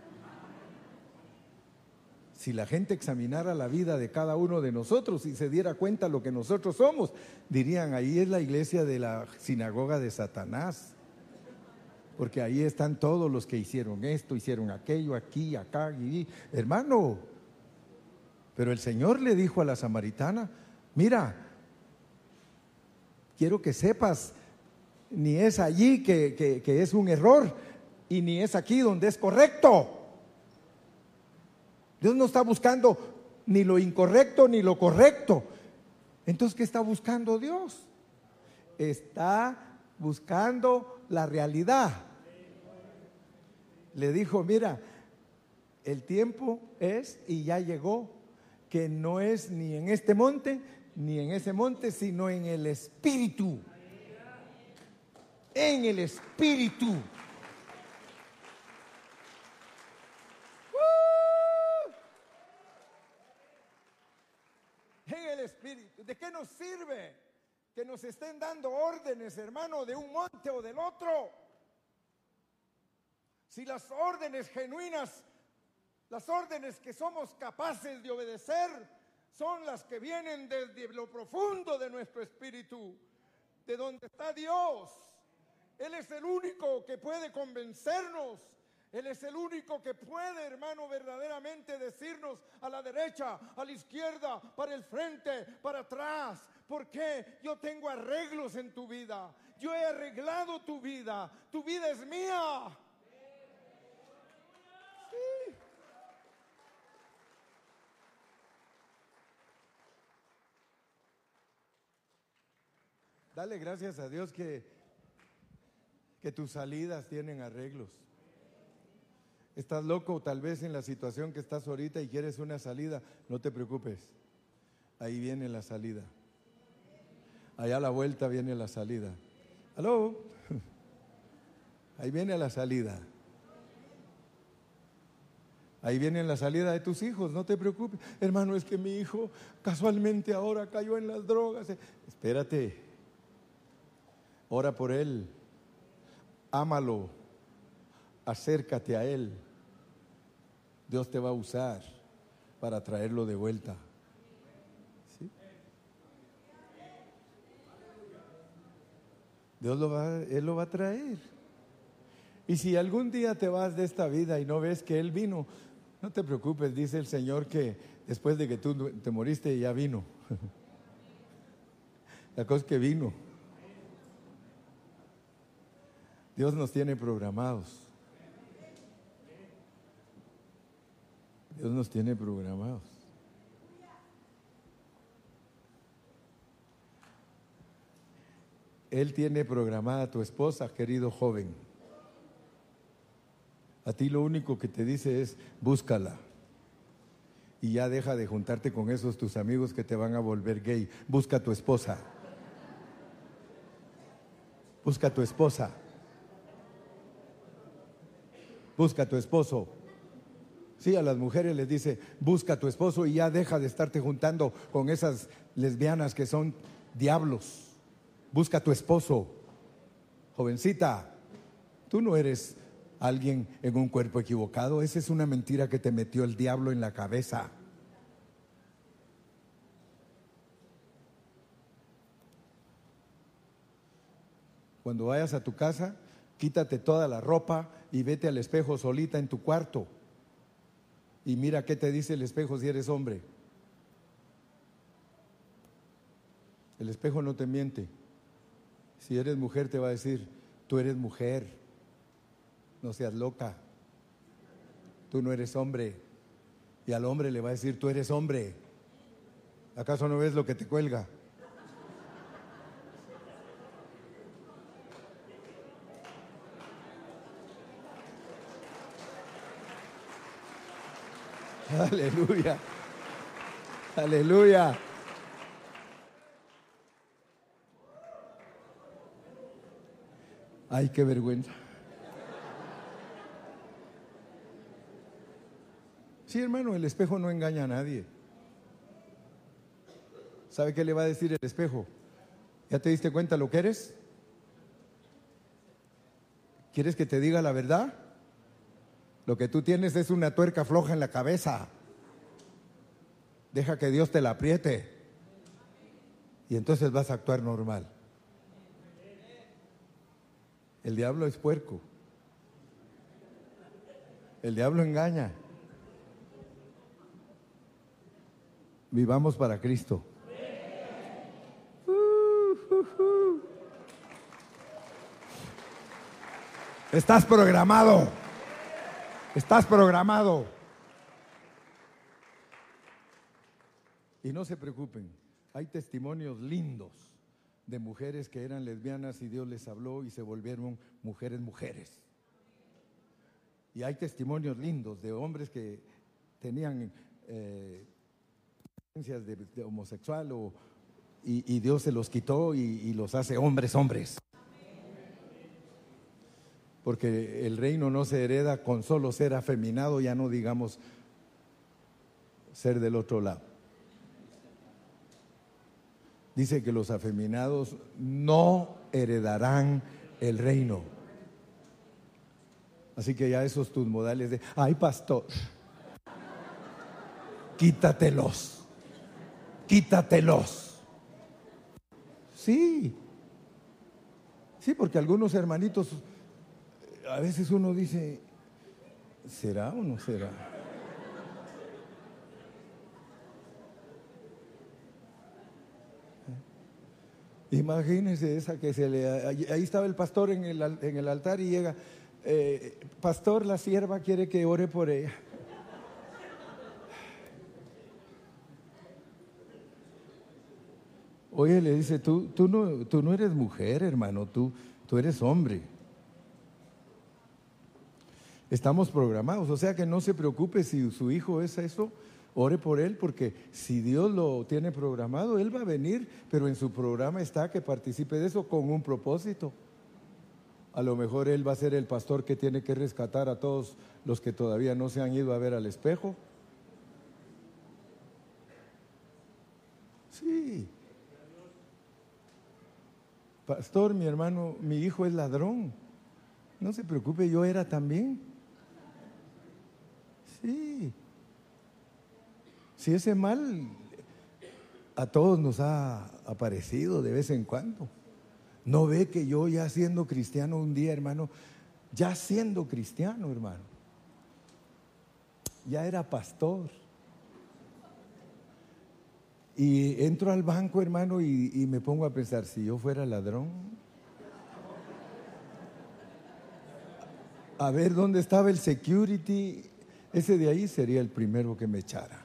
Si la gente examinara la vida de cada uno de nosotros y se diera cuenta lo que nosotros somos, dirían, ahí es la iglesia de la sinagoga de Satanás. Porque ahí están todos los que hicieron esto, hicieron aquello, aquí, acá, y hermano. Pero el Señor le dijo a la samaritana, mira, quiero que sepas, ni es allí que, que es un error, y ni es aquí donde es correcto. Dios no está buscando ni lo incorrecto ni lo correcto. Entonces, ¿qué está buscando Dios? Está buscando la realidad. Le dijo, mira, el tiempo es y ya llegó, que no es ni en este monte, ni en ese monte, sino en el espíritu. En el espíritu. Espíritu. ¿De qué nos sirve que nos estén dando órdenes, hermano, de un monte o del otro? Si las órdenes genuinas, las órdenes que somos capaces de obedecer, son las que vienen desde lo profundo de nuestro espíritu, de donde está Dios. Él es el único que puede convencernos él es el único que puede, hermano, verdaderamente decirnos a la derecha, a la izquierda, para el frente, para atrás. Porque yo tengo arreglos en tu vida. Yo he arreglado tu vida. Tu vida es mía. Dale gracias a Dios que, que tus salidas tienen arreglos. Estás loco tal vez en la situación que estás ahorita y quieres una salida, no te preocupes. Ahí viene la salida. Allá a la vuelta viene la salida. ¿Aló? Ahí viene la salida. Ahí viene la salida de tus hijos, no te preocupes. Hermano, es que mi hijo casualmente ahora cayó en las drogas. Espérate. Ora por él. Ámalo acércate a Él. Dios te va a usar para traerlo de vuelta. Dios lo va, Él lo va a traer. Y si algún día te vas de esta vida y no ves que Él vino, no te preocupes, dice el Señor que después de que tú te moriste ya vino. La cosa es que vino. Dios nos tiene programados. Dios nos tiene programados. Él tiene programada a tu esposa, querido joven. A ti lo único que te dice es búscala. Y ya deja de juntarte con esos tus amigos que te van a volver gay. Busca a tu esposa. Busca a tu esposa. Busca a tu esposo. Sí, a las mujeres les dice, busca tu esposo y ya deja de estarte juntando con esas lesbianas que son diablos. Busca tu esposo. Jovencita, tú no eres alguien en un cuerpo equivocado. Esa es una mentira que te metió el diablo en la cabeza. Cuando vayas a tu casa, quítate toda la ropa y vete al espejo solita en tu cuarto y mira qué te dice el espejo si eres hombre. El espejo no te miente. Si eres mujer te va a decir, tú eres mujer, no seas loca, tú no eres hombre. Y al hombre le va a decir, tú eres hombre. ¿Acaso no ves lo que te cuelga? Aleluya. Aleluya. Ay, qué vergüenza. Sí, hermano, el espejo no engaña a nadie. ¿Sabe qué le va a decir el espejo? ¿Ya te diste cuenta lo que eres? ¿Quieres que te diga la verdad? Lo que tú tienes es una tuerca floja en la cabeza. Deja que Dios te la apriete. Y entonces vas a actuar normal. El diablo es puerco. El diablo engaña. Vivamos para Cristo. Estás programado. Estás programado. Y no se preocupen, hay testimonios lindos de mujeres que eran lesbianas y Dios les habló y se volvieron mujeres mujeres. Y hay testimonios lindos de hombres que tenían eh, de, homosexual o, y, Dios se los quitó y los hace hombres hombres porque el reino no se hereda con solo ser afeminado, ya no digamos ser del otro lado. Dice que los afeminados no heredarán el reino. Así que ya esos tus modales de, ay pastor, quítatelos, quítatelos. Sí, sí, porque algunos hermanitos a veces uno dice, ¿será o no será? Imagínese esa que se le... Ahí estaba el pastor en el, en el altar y llega, eh, pastor, la sierva quiere que ore por ella. Oye, le dice, tú, tú, no, tú no eres mujer, hermano, tú, tú eres hombre. Estamos programados, o sea que no se preocupe si su hijo es eso, ore por él, porque si Dios lo tiene programado, él va a venir, pero en su programa está que participe de eso con un propósito. A lo mejor él va a ser el pastor que tiene que rescatar a todos los que todavía no se han ido a ver al espejo. Sí. Pastor, mi hermano, mi hijo es ladrón. No se preocupe, yo era también. Sí. Si ese mal a todos nos ha aparecido de vez en cuando. No ve que yo ya siendo cristiano un día, hermano, ya siendo cristiano, hermano, ya era pastor. Y entro al banco, hermano, y, y me pongo a pensar, si yo fuera ladrón, a ver dónde estaba el security ese de ahí sería el primero que me echara.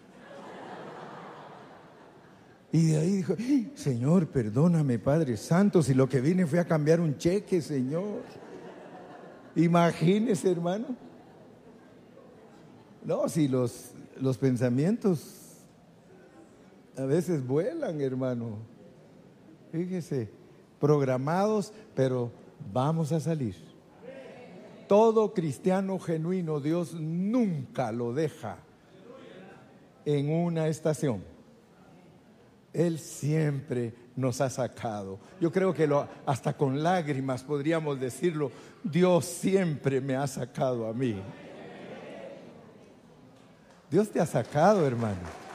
Y de ahí dijo, Señor, perdóname, Padre Santo, si lo que vine fue a cambiar un cheque, Señor. Imagínese, hermano. No, si los, los pensamientos a veces vuelan, hermano. Fíjese, programados, pero vamos a salir todo cristiano genuino, Dios nunca lo deja en una estación. Él siempre nos ha sacado. Yo creo que hasta con lágrimas podríamos decirlo, Dios siempre me ha sacado a mí. Dios te ha sacado, hermano.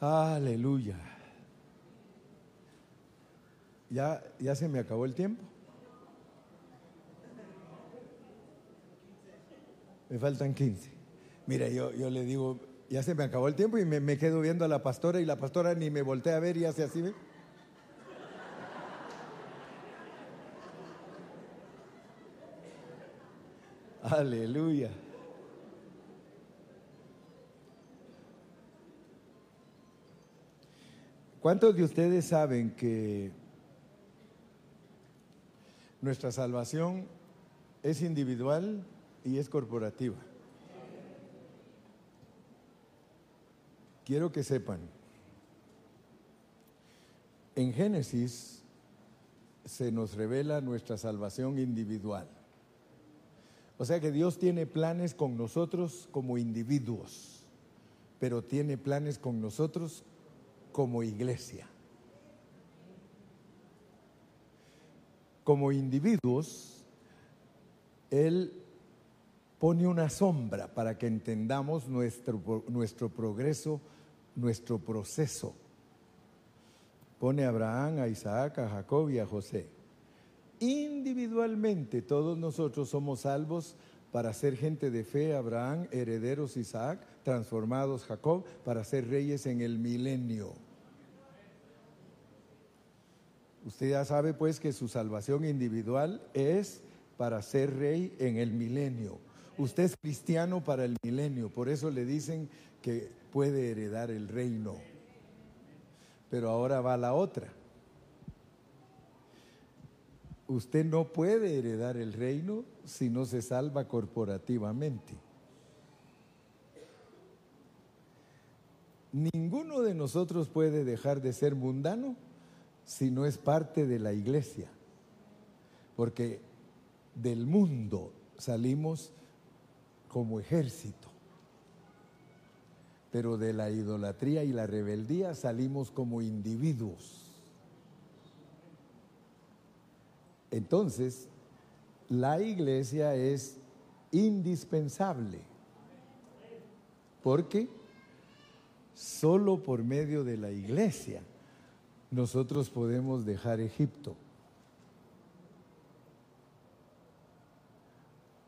Aleluya. Ya, ya se me acabó el tiempo. Me faltan 15. Mira, yo, yo le digo, ya se me acabó el tiempo y me, quedo viendo a la pastora y la pastora ni me voltea a ver y hace así. ¿ve? Aleluya. ¿Cuántos de ustedes saben que nuestra salvación es individual y es corporativa? Quiero que sepan, en Génesis se nos revela nuestra salvación individual. O sea que Dios tiene planes con nosotros como individuos, pero tiene planes con nosotros como iglesia. Como individuos, Él pone una sombra para que entendamos nuestro, nuestro progreso, nuestro proceso. Pone a Abraham, a Isaac, a Jacob y a José. Individualmente todos nosotros somos salvos para ser gente de fe, Abraham, herederos Isaac, transformados Jacob, para ser reyes en el milenio. Usted ya sabe pues que su salvación individual es para ser rey en el milenio. Usted es cristiano para el milenio, por eso le dicen que puede heredar el reino. Pero ahora va la otra. Usted no puede heredar el reino si no se salva corporativamente. Ninguno de nosotros puede dejar de ser mundano si no es parte de la iglesia. Porque del mundo salimos como ejército, pero de la idolatría y la rebeldía salimos como individuos. Entonces, la iglesia es indispensable, porque solo por medio de la iglesia nosotros podemos dejar Egipto.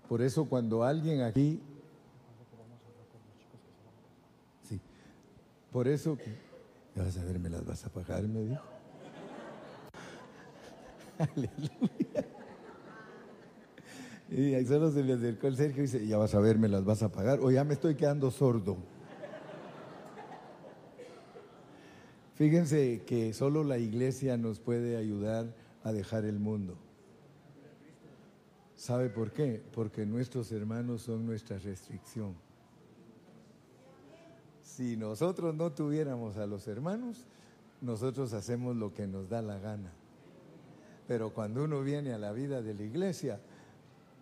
Por eso cuando alguien aquí, sí, por eso ya vas a ver, me las vas a pagar, me dijo. Aleluya. Y solo se le acercó el Sergio y dice, ya vas a ver, me las vas a pagar, o ya me estoy quedando sordo. Fíjense que solo la iglesia nos puede ayudar a dejar el mundo. ¿Sabe por qué? Porque nuestros hermanos son nuestra restricción. Si nosotros no tuviéramos a los hermanos, nosotros hacemos lo que nos da la gana. Pero cuando uno viene a la vida de la iglesia,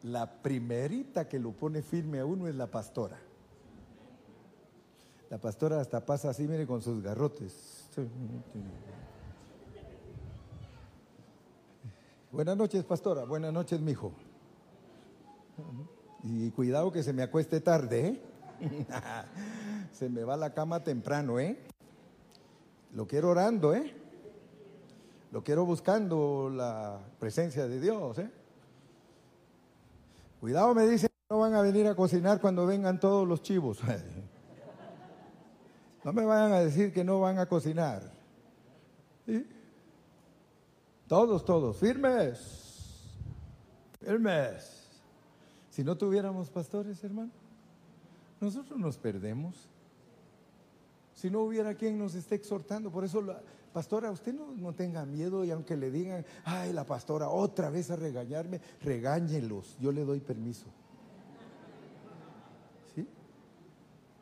la primerita que lo pone firme a uno es la pastora. La pastora hasta pasa así, mire, con sus garrotes. Buenas noches, pastora. Buenas noches, mijo. Y cuidado que se me acueste tarde, ¿eh? se me va a la cama temprano, ¿eh? Lo quiero orando, ¿eh? Lo quiero buscando la presencia de Dios, ¿eh? Cuidado, me dicen que no van a venir a cocinar cuando vengan todos los chivos. No me vayan a decir que no van a cocinar. Todos, todos, firmes, firmes. Si no tuviéramos pastores, hermano, nosotros nos perdemos. Si no hubiera quien nos esté exhortando, por eso, la, pastora, usted no, no tenga miedo y aunque le digan, ay, la pastora, otra vez a regañarme, regáñelos, yo le doy permiso.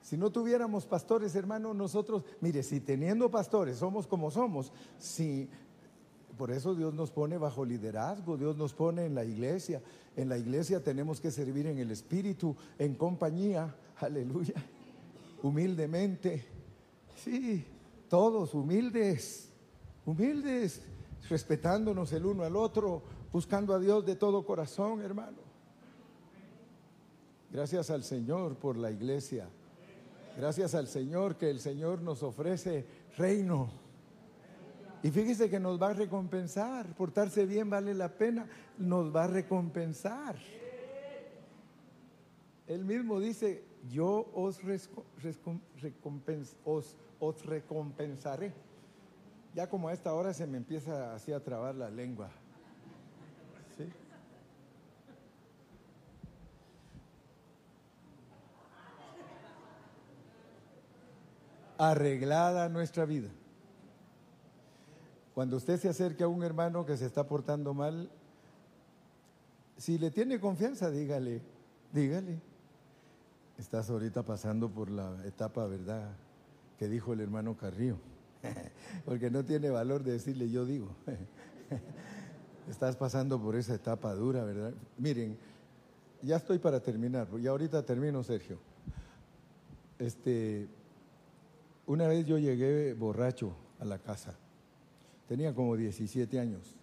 Si no tuviéramos pastores, hermano, nosotros, mire, si teniendo pastores somos como somos, si por eso Dios nos pone bajo liderazgo, Dios nos pone en la iglesia. En la iglesia tenemos que servir en el espíritu, en compañía, aleluya, humildemente. Sí, todos humildes, humildes, respetándonos el uno al otro, buscando a Dios de todo corazón, hermano. Gracias al Señor por la iglesia. Gracias al Señor que el Señor nos ofrece reino. Y fíjese que nos va a recompensar. Portarse bien vale la pena. Nos va a recompensar. Él mismo dice, yo os, os, recompensaré. Ya como a esta hora se me empieza así a trabar la lengua. Arreglada nuestra vida. Cuando usted se acerque a un hermano que se está portando mal, si le tiene confianza, dígale, dígale. Estás ahorita pasando por la etapa, ¿verdad? Que dijo el hermano Carrillo. Porque no tiene valor de decirle yo digo. Estás pasando por esa etapa dura, ¿verdad? Miren, ya estoy para terminar, ya ahorita termino, Sergio. Este, una vez yo llegué borracho a la casa Tenía como 17 años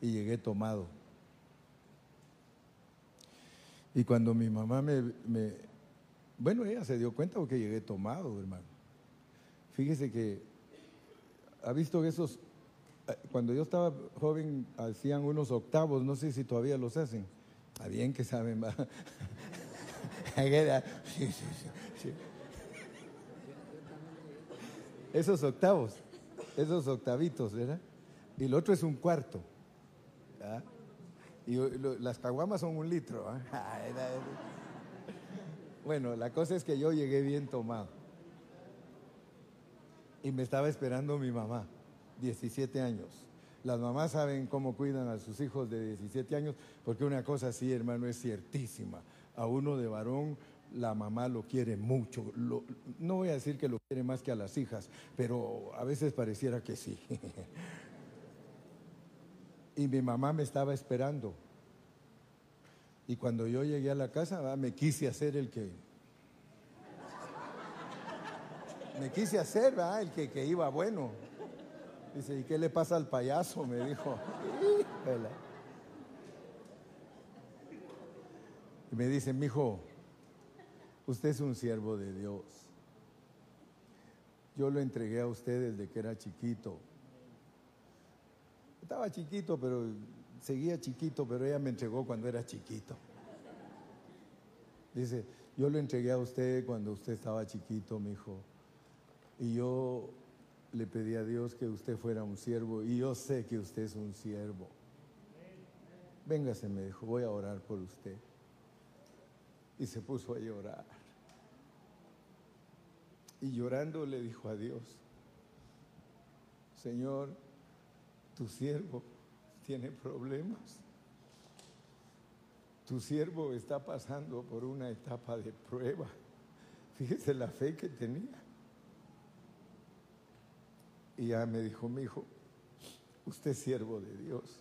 y llegué tomado. Y cuando mi mamá me, Bueno, ella se dio cuenta porque llegué tomado, hermano. Fíjese que... ¿Ha visto que esos... Eh, cuando yo estaba joven hacían unos octavos, no sé si todavía los hacen. Está bien que saben, va. sí, sí, sí. Esos octavos esos octavitos, ¿verdad? Y el otro es un cuarto. Y las caguamas son un litro. ¿ah? bueno, la cosa es que yo llegué bien tomado. Y me estaba esperando mi mamá, 17 años. Las mamás saben cómo cuidan a sus hijos de 17 años, porque una cosa así, hermano, es ciertísima. A uno de varón la mamá lo quiere mucho. no voy a decir que lo quiere más que a las hijas, pero a veces pareciera que sí. y mi mamá me estaba esperando. Y cuando yo llegué a la casa, me quise hacer el que... Me quise hacer, el que, que iba bueno. Dice, ¿y qué le pasa al payaso? Me dijo. Y me dice, mi hijo, Usted es un siervo de Dios. Yo lo entregué a usted desde que era chiquito. Estaba chiquito, pero seguía chiquito, pero ella me entregó cuando era chiquito. Dice, yo lo entregué a usted cuando usted estaba chiquito, mi hijo. Y yo le pedí a Dios que usted fuera un siervo. Y yo sé que usted es un siervo. Véngase, me dijo, voy a orar por usted y se puso a llorar. Y llorando le dijo a Dios, Señor, tu siervo tiene problemas. Tu siervo está pasando por una etapa de prueba. Fíjese la fe que tenía. Y ya me dijo, mi hijo, usted es siervo de Dios.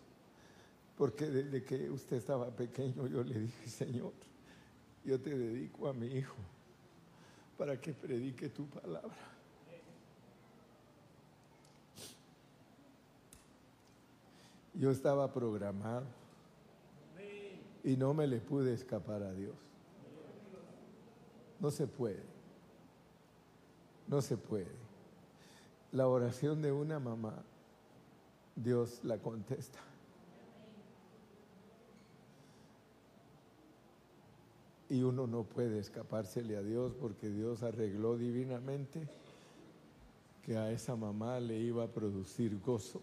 Porque desde que usted estaba pequeño yo le dije, Señor, yo te dedico a mi hijo para que predique tu palabra. Yo estaba programado y no me le pude escapar a Dios. No se puede. No se puede. La oración de una mamá, Dios la contesta. Y uno no puede escapársele a Dios porque Dios arregló divinamente que a esa mamá le iba a producir gozo.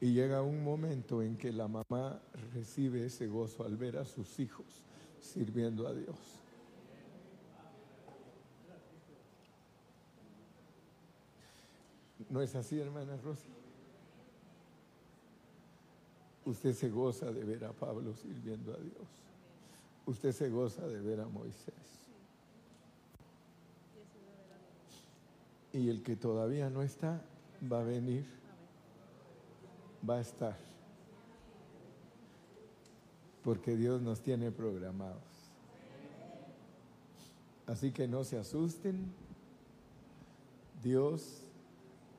Y llega un momento en que la mamá recibe ese gozo al ver a sus hijos sirviendo a Dios. ¿No es así, hermana Rosa? Usted se goza de ver a Pablo sirviendo a Dios usted se goza de ver a Moisés. Y el que todavía no está, va a venir, va a estar. Porque Dios nos tiene programados. Así que no se asusten. Dios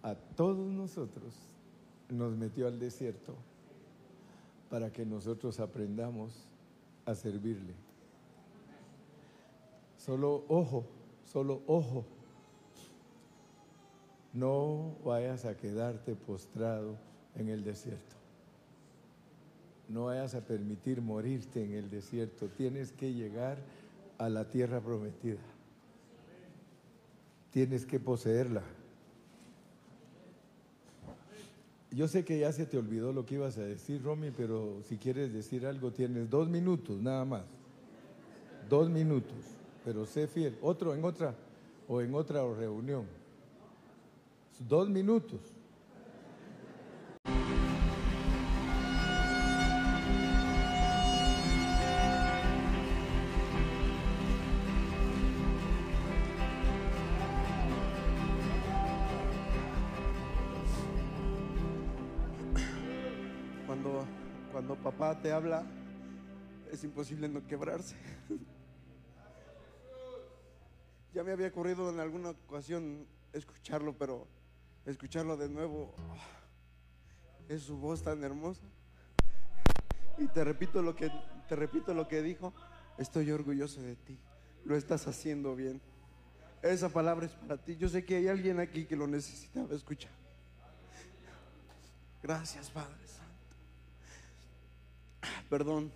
a todos nosotros nos metió al desierto para que nosotros aprendamos a servirle. Solo ojo, solo ojo. No vayas a quedarte postrado en el desierto. No vayas a permitir morirte en el desierto. Tienes que llegar a la tierra prometida. Tienes que poseerla. Yo sé que ya se te olvidó lo que ibas a decir, Romy, pero si quieres decir algo tienes dos minutos nada más. Dos minutos, pero sé fiel. Otro en otra o en otra reunión. Dos minutos. Te habla, es imposible no quebrarse. Ya me había ocurrido en alguna ocasión escucharlo, pero escucharlo de nuevo, ah, es su voz tan hermosa. Y te repito lo que te repito lo que dijo, estoy orgulloso de ti. Lo estás haciendo bien. Esa palabra es para ti. Yo sé que hay alguien aquí que lo necesitaba escuchar. Gracias, Padre. Perdón.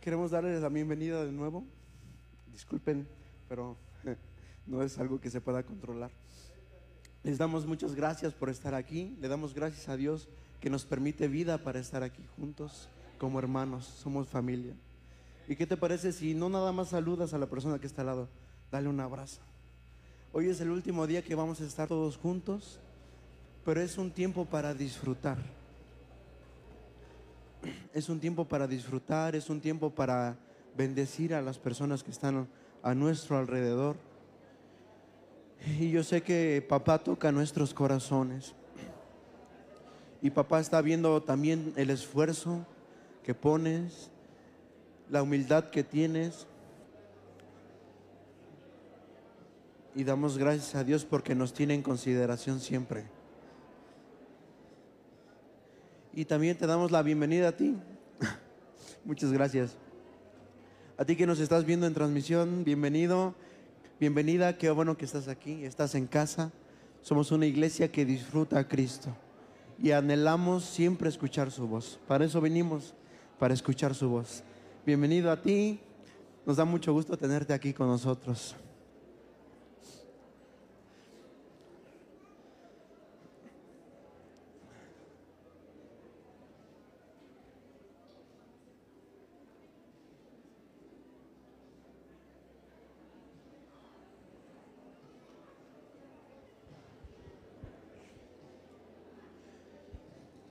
Queremos darles la bienvenida de nuevo. Disculpen, pero no es algo que se pueda controlar. Les damos muchas gracias por estar aquí. Le damos gracias a Dios que nos permite vida para estar aquí juntos como hermanos. Somos familia. ¿Y qué te parece si no nada más saludas a la persona que está al lado? Dale un abrazo. Hoy es el último día que vamos a estar todos juntos, pero es un tiempo para disfrutar. Es un tiempo para disfrutar, es un tiempo para bendecir a las personas que están a nuestro alrededor. Y yo sé que papá toca nuestros corazones. Y papá está viendo también el esfuerzo que pones, la humildad que tienes. Y damos gracias a Dios porque nos tiene en consideración siempre. Y también te damos la bienvenida a ti. Muchas gracias. A ti que nos estás viendo en transmisión, bienvenido, bienvenida, qué bueno que estás aquí, estás en casa. Somos una iglesia que disfruta a Cristo y anhelamos siempre escuchar su voz. Para eso venimos, para escuchar su voz. Bienvenido a ti, nos da mucho gusto tenerte aquí con nosotros.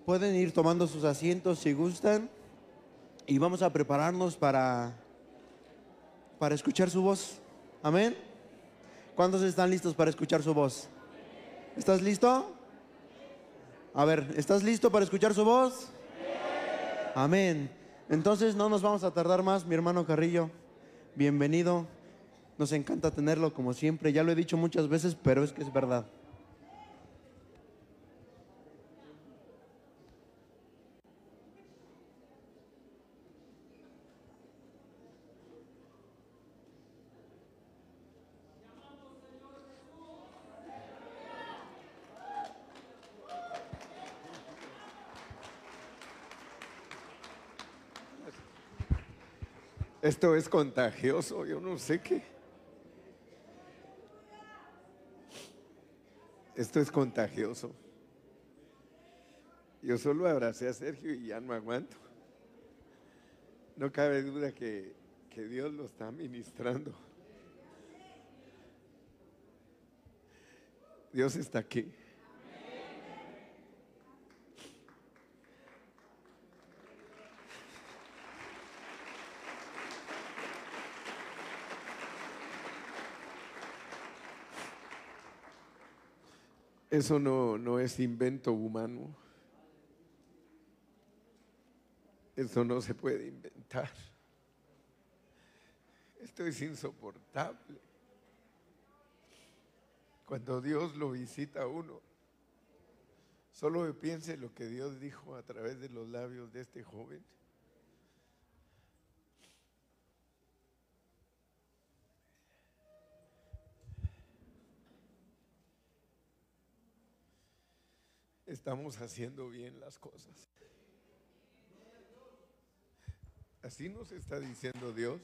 Pueden ir tomando sus asientos si gustan y vamos a prepararnos para, para escuchar su voz. Amén. ¿Cuántos están listos para escuchar su voz? ¿Estás listo? A ver, ¿estás listo para escuchar su voz? Amén. Entonces no nos vamos a tardar más, mi hermano Carrillo. Bienvenido. Nos encanta tenerlo como siempre. Ya lo he dicho muchas veces, pero es que es verdad. Esto es contagioso, yo no sé qué. Esto es contagioso. Yo solo abracé a Sergio y ya no aguanto. No cabe duda que, que Dios lo está ministrando. Dios está aquí. Eso no, no es invento humano. Eso no se puede inventar. Esto es insoportable. Cuando Dios lo visita a uno, solo piense lo que Dios dijo a través de los labios de este joven. Estamos haciendo bien las cosas. Así nos está diciendo Dios.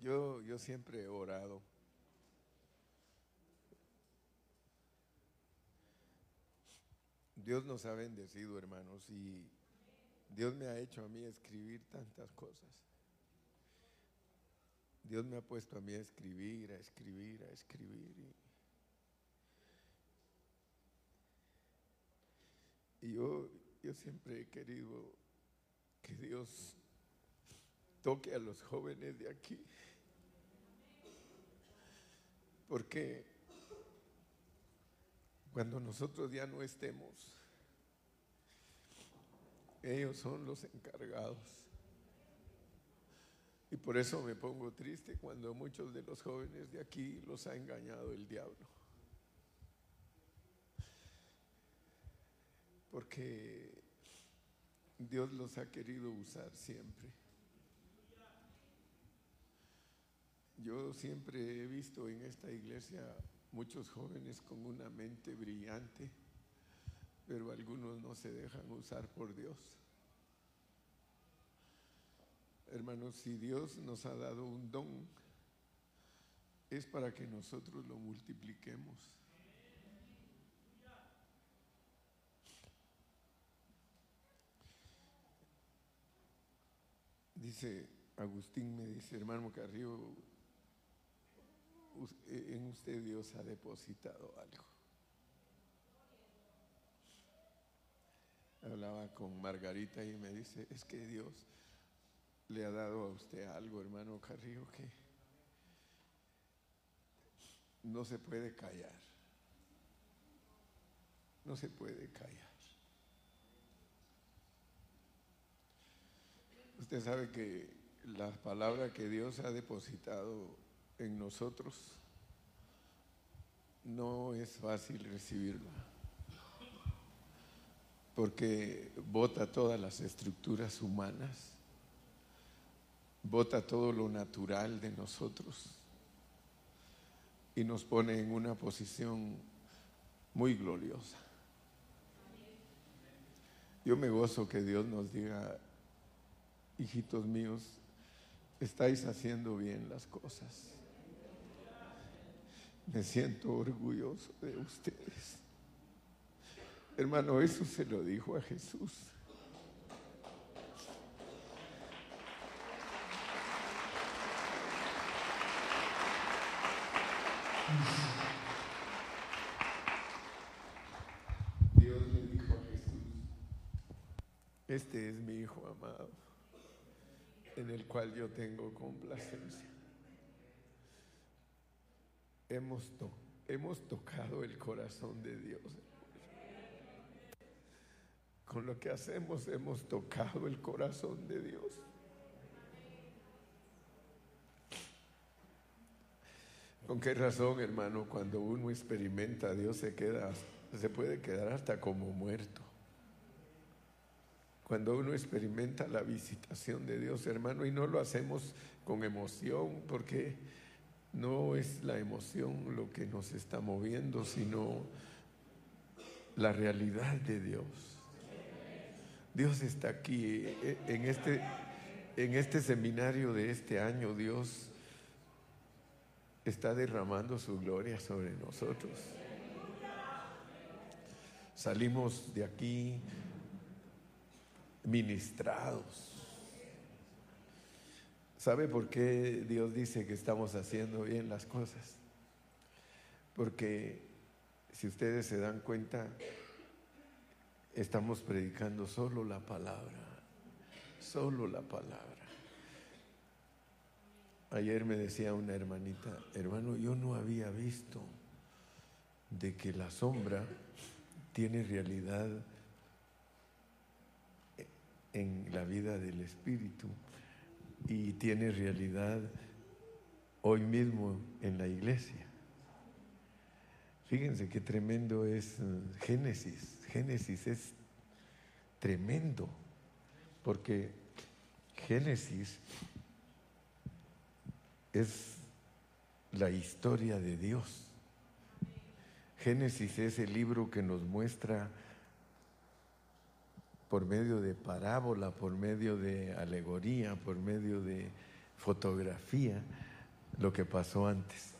Yo, yo siempre he orado. Dios nos ha bendecido, hermanos, y Dios me ha hecho a mí escribir tantas cosas. Dios me ha puesto a mí a escribir, a escribir, a escribir. Y, yo, yo siempre he querido que Dios toque a los jóvenes de aquí. Porque cuando nosotros ya no estemos, ellos son los encargados. Y por eso me pongo triste cuando muchos de los jóvenes de aquí los ha engañado el diablo. Porque Dios los ha querido usar siempre. Yo siempre he visto en esta iglesia muchos jóvenes con una mente brillante, pero algunos no se dejan usar por Dios. Hermanos, si Dios nos ha dado un don, es para que nosotros lo multipliquemos. Dice Agustín, me dice, hermano Carrillo, en usted Dios ha depositado algo. Hablaba con Margarita y me dice, es que Dios le ha dado a usted algo, hermano Carrillo, que no se puede callar. No se puede callar. Usted sabe que la palabra que Dios ha depositado en nosotros, no es fácil recibirla, porque bota todas las estructuras humanas, bota todo lo natural de nosotros y nos pone en una posición muy gloriosa. Yo me gozo que Dios nos diga, hijitos míos, estáis haciendo bien las cosas. Me siento orgulloso de ustedes. Hermano, eso se lo dijo a Jesús. Dios le dijo a Jesús, este es mi Hijo amado, en el cual yo tengo complacencia hemos, hemos tocado el corazón de Dios. Con lo que hacemos hemos tocado el corazón de Dios. ¿Con qué razón, hermano, cuando uno experimenta Dios se queda, se puede quedar hasta como muerto? Cuando uno experimenta la visitación de Dios, hermano, y no lo hacemos con emoción, porque no es la emoción lo que nos está moviendo, sino la realidad de Dios. Dios está aquí en este, en este seminario de este año. Dios está derramando su gloria sobre nosotros. Salimos de aquí ministrados ¿Sabe por qué Dios dice que estamos haciendo bien las cosas? Porque si ustedes se dan cuenta, estamos predicando solo la palabra, solo la palabra. Ayer me decía una hermanita, hermano, yo no había visto de que la sombra tiene realidad en la vida del espíritu y tiene realidad hoy mismo en la iglesia. Fíjense qué tremendo es eh, Génesis. Génesis es tremendo, porque Génesis es la historia de Dios. Génesis es el libro que nos muestra por medio de parábola, por medio de alegoría, por medio de fotografía, lo que pasó antes.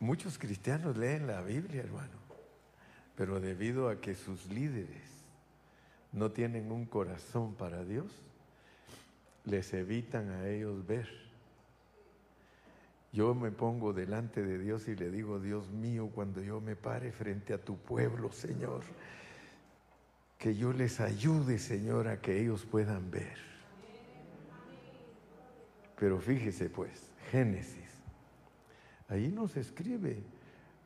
Muchos cristianos leen la Biblia, hermano, pero debido a que sus líderes no tienen un corazón para Dios, les evitan a ellos ver. Yo me pongo delante de Dios y le digo, Dios mío, cuando yo me pare frente a tu pueblo, Señor, que yo les ayude, Señor, a que ellos puedan ver. Pero fíjese pues, Génesis, ahí nos escribe,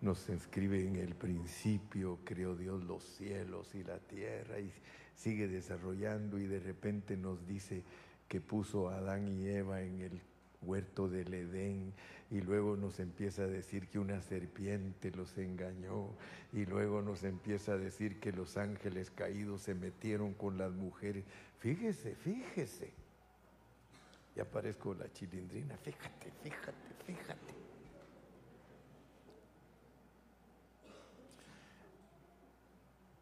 nos escribe en el principio, creó Dios los cielos y la tierra y sigue desarrollando y de repente nos dice, que puso Adán y Eva en el huerto del Edén y luego nos empieza a decir que una serpiente los engañó y luego nos empieza a decir que los ángeles caídos se metieron con las mujeres. Fíjese, fíjese. Ya parezco la chilindrina, fíjate, fíjate, fíjate.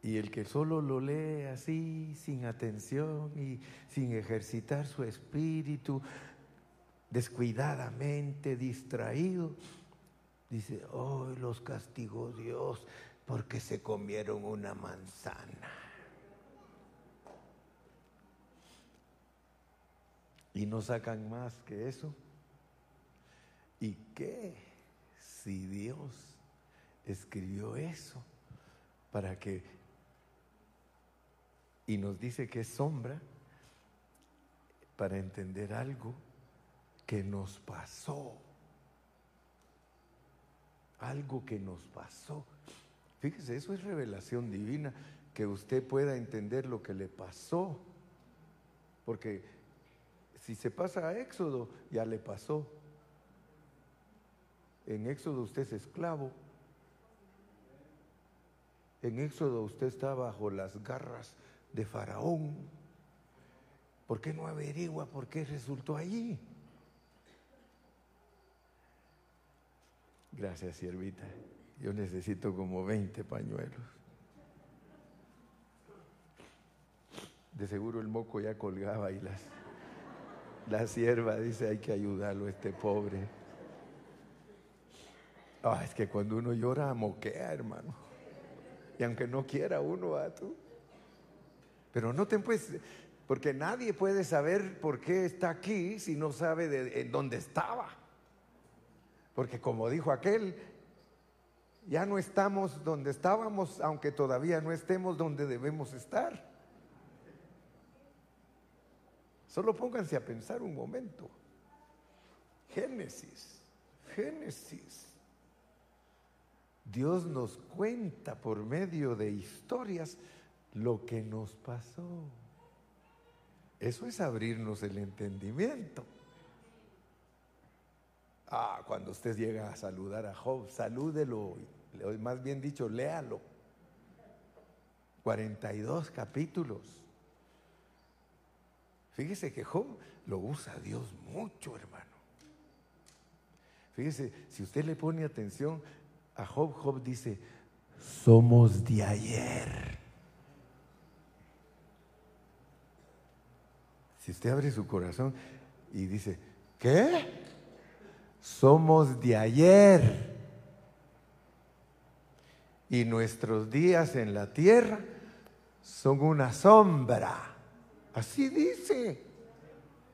Y el que solo lo lee así, sin atención y sin ejercitar su espíritu, descuidadamente, distraído, dice, hoy los castigó Dios porque se comieron una manzana. Y no sacan más que eso. ¿Y qué si Dios escribió eso para que y nos dice que es sombra para entender algo que nos pasó. Algo que nos pasó. Fíjese, eso es revelación divina, que usted pueda entender lo que le pasó. Porque si se pasa a Éxodo, ya le pasó. En Éxodo usted es esclavo. En Éxodo usted está bajo las garras de Faraón. ¿Por qué no averigua por qué resultó allí? Gracias, siervita. Yo necesito como 20 pañuelos. De seguro el moco ya colgaba y las, la sierva dice hay que ayudarlo, este pobre. Ah, es que cuando uno llora moquea, hermano. Y aunque no quiera uno, a tú. Pero no te pues, porque nadie puede saber por qué está aquí si no sabe de, en dónde estaba. Porque como dijo aquel, ya no estamos donde estábamos, aunque todavía no estemos donde debemos estar. Solo pónganse a pensar un momento. Génesis, Génesis. Dios nos cuenta por medio de historias lo que nos pasó. Eso es abrirnos el entendimiento. Ah, cuando usted llega a saludar a Job, salúdelo, más bien dicho, léalo. 42 capítulos. Fíjese que Job lo usa Dios mucho, hermano. Fíjese, si usted le pone atención a Job, Job dice, somos de ayer. Si usted abre su corazón y dice, ¿qué? Somos de ayer. Y nuestros días en la tierra son una sombra. Así dice.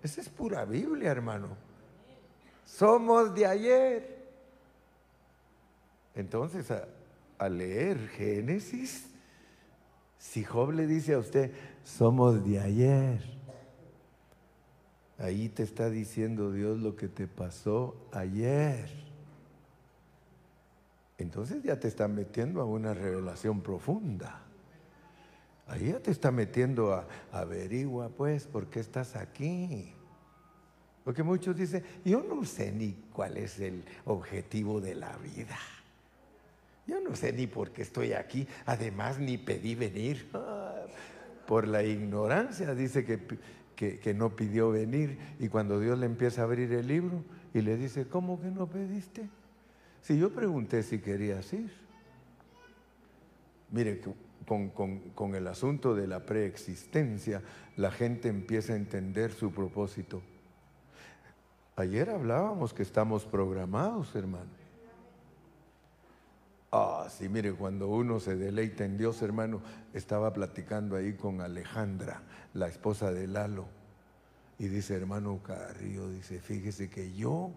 Esa es pura Biblia, hermano. Somos de ayer. Entonces, a, leer Génesis, si Job le dice a usted, somos de ayer Ahí te está diciendo Dios lo que te pasó ayer. Entonces ya te está metiendo a una revelación profunda. Ahí ya te está metiendo a averigua pues por qué estás aquí. Porque muchos dicen, yo no sé ni cuál es el objetivo de la vida. Yo no sé ni por qué estoy aquí. Además, ni pedí venir. Por la ignorancia dice que, no pidió venir. Y cuando Dios le empieza a abrir el libro y le dice, ¿cómo que no pediste? Si yo pregunté si querías ir. Mire, con, con, el asunto de la preexistencia, la gente empieza a entender su propósito. Ayer hablábamos que estamos programados, hermano. Ah, sí, mire, cuando uno se deleita en Dios, hermano, estaba platicando ahí con Alejandra, la esposa de Lalo, y dice, hermano Carrillo, dice, fíjese que yo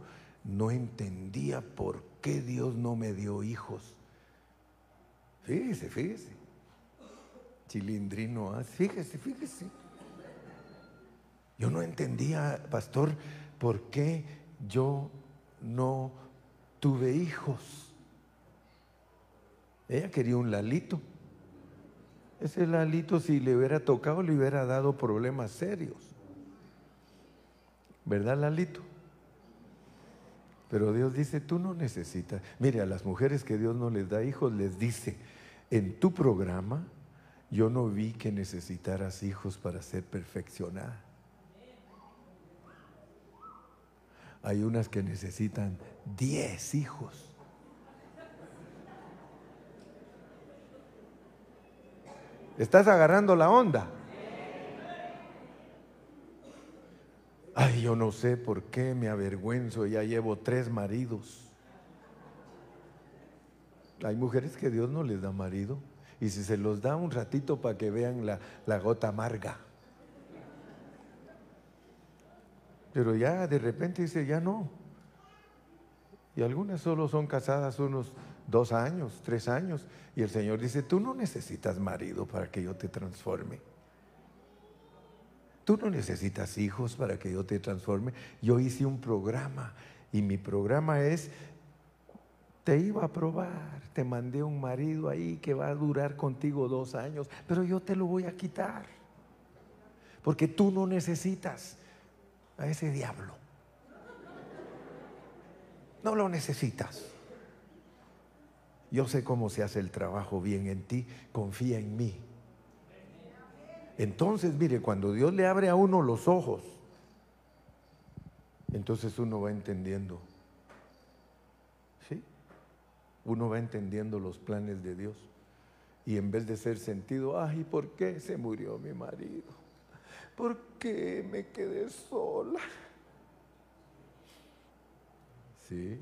no entendía por qué Dios no me dio hijos. Fíjese, fíjese. Chilindrino, ¿ah? fíjese, fíjese. Yo no entendía, pastor, por qué yo no tuve hijos. Ella quería un lalito. Ese lalito si le hubiera tocado le hubiera dado problemas serios. ¿Verdad, lalito? Pero Dios dice, tú no necesitas. Mire, a las mujeres que Dios no les da hijos, les dice, en tu programa yo no vi que necesitaras hijos para ser perfeccionada. Hay unas que necesitan 10 hijos. ¿Estás agarrando la onda? Ay, yo no sé por qué me avergüenzo, ya llevo tres maridos. Hay mujeres que Dios no les da marido. Y si se los da un ratito para que vean la, la gota amarga. Pero ya de repente dice, ya no. Y algunas solo son casadas unos dos años, tres años. Y el Señor dice, tú no necesitas marido para que yo te transforme. Tú no necesitas hijos para que yo te transforme. Yo hice un programa y mi programa es, te iba a probar, te mandé un marido ahí que va a durar contigo dos años, pero yo te lo voy a quitar. Porque tú no necesitas a ese diablo. No lo necesitas. Yo sé cómo se hace el trabajo bien en ti, confía en mí. Entonces, mire, cuando Dios le abre a uno los ojos, entonces uno va entendiendo. ¿Sí? Uno va entendiendo los planes de Dios. Y en vez de ser sentido, ay, ¿por qué se murió mi marido? ¿Por qué me quedé sola? ¿Sí?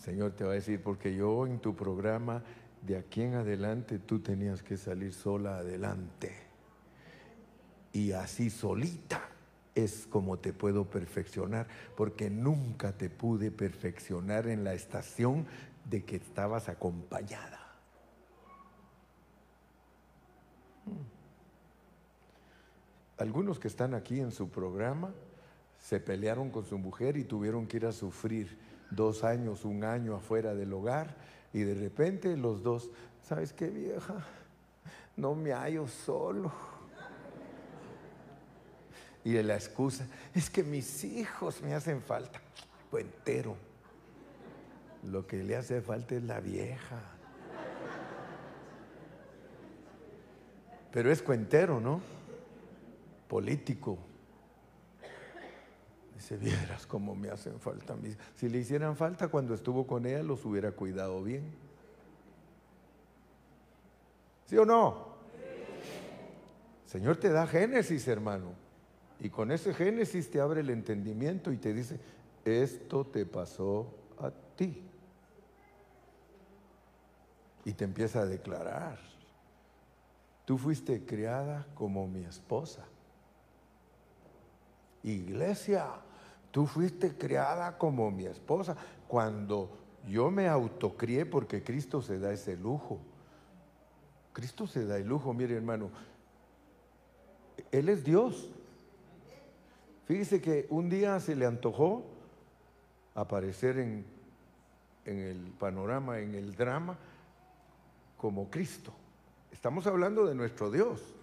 Señor te va a decir, porque yo en tu programa, de aquí en adelante, tú tenías que salir sola adelante. Y así solita es como te puedo perfeccionar, porque nunca te pude perfeccionar en la estación de que estabas acompañada. Hmm. Algunos que están aquí en su programa se pelearon con su mujer y tuvieron que ir a sufrir dos años, un año afuera del hogar y de repente los dos, ¿sabes qué vieja? No me hallo solo. Y la excusa, es que mis hijos me hacen falta. Cuentero. Lo que le hace falta es la vieja. Pero es cuentero, ¿no? Político. Dice, vieras cómo me hacen falta mis. Si le hicieran falta cuando estuvo con ella, los hubiera cuidado bien. ¿Sí o no? Señor te da Génesis, hermano. Y con ese Génesis te abre el entendimiento y te dice, esto te pasó a ti. Y te empieza a declarar, tú fuiste criada como mi esposa. Iglesia, Tú fuiste creada como mi esposa. Cuando yo me autocrié, porque Cristo se da ese lujo. Cristo se da el lujo, mire hermano. Él es Dios. Fíjese que un día se le antojó aparecer en, en el panorama, en el drama, como Cristo. Estamos hablando de nuestro Dios.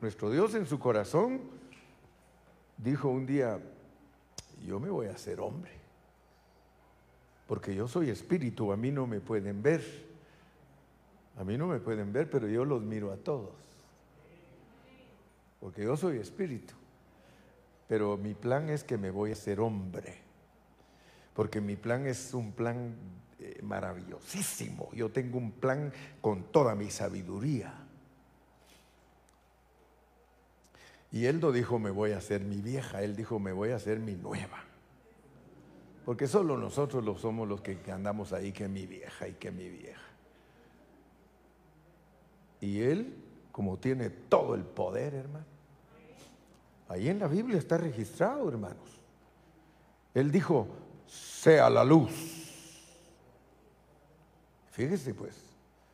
Nuestro Dios en su corazón dijo un día, yo me voy a hacer hombre. Porque yo soy espíritu, a mí no me pueden ver. A mí no me pueden ver, pero yo los miro a todos. Porque yo soy espíritu. Pero mi plan es que me voy a hacer hombre. Porque mi plan es un plan eh, maravillosísimo. Yo tengo un plan con toda mi sabiduría. Y él no dijo me voy a hacer mi vieja, él dijo me voy a hacer mi nueva. Porque solo nosotros lo somos los que andamos ahí que mi vieja y que mi vieja. Y él, como tiene todo el poder, hermano, ahí en la Biblia está registrado, hermanos. Él dijo, sea la luz. Fíjese pues,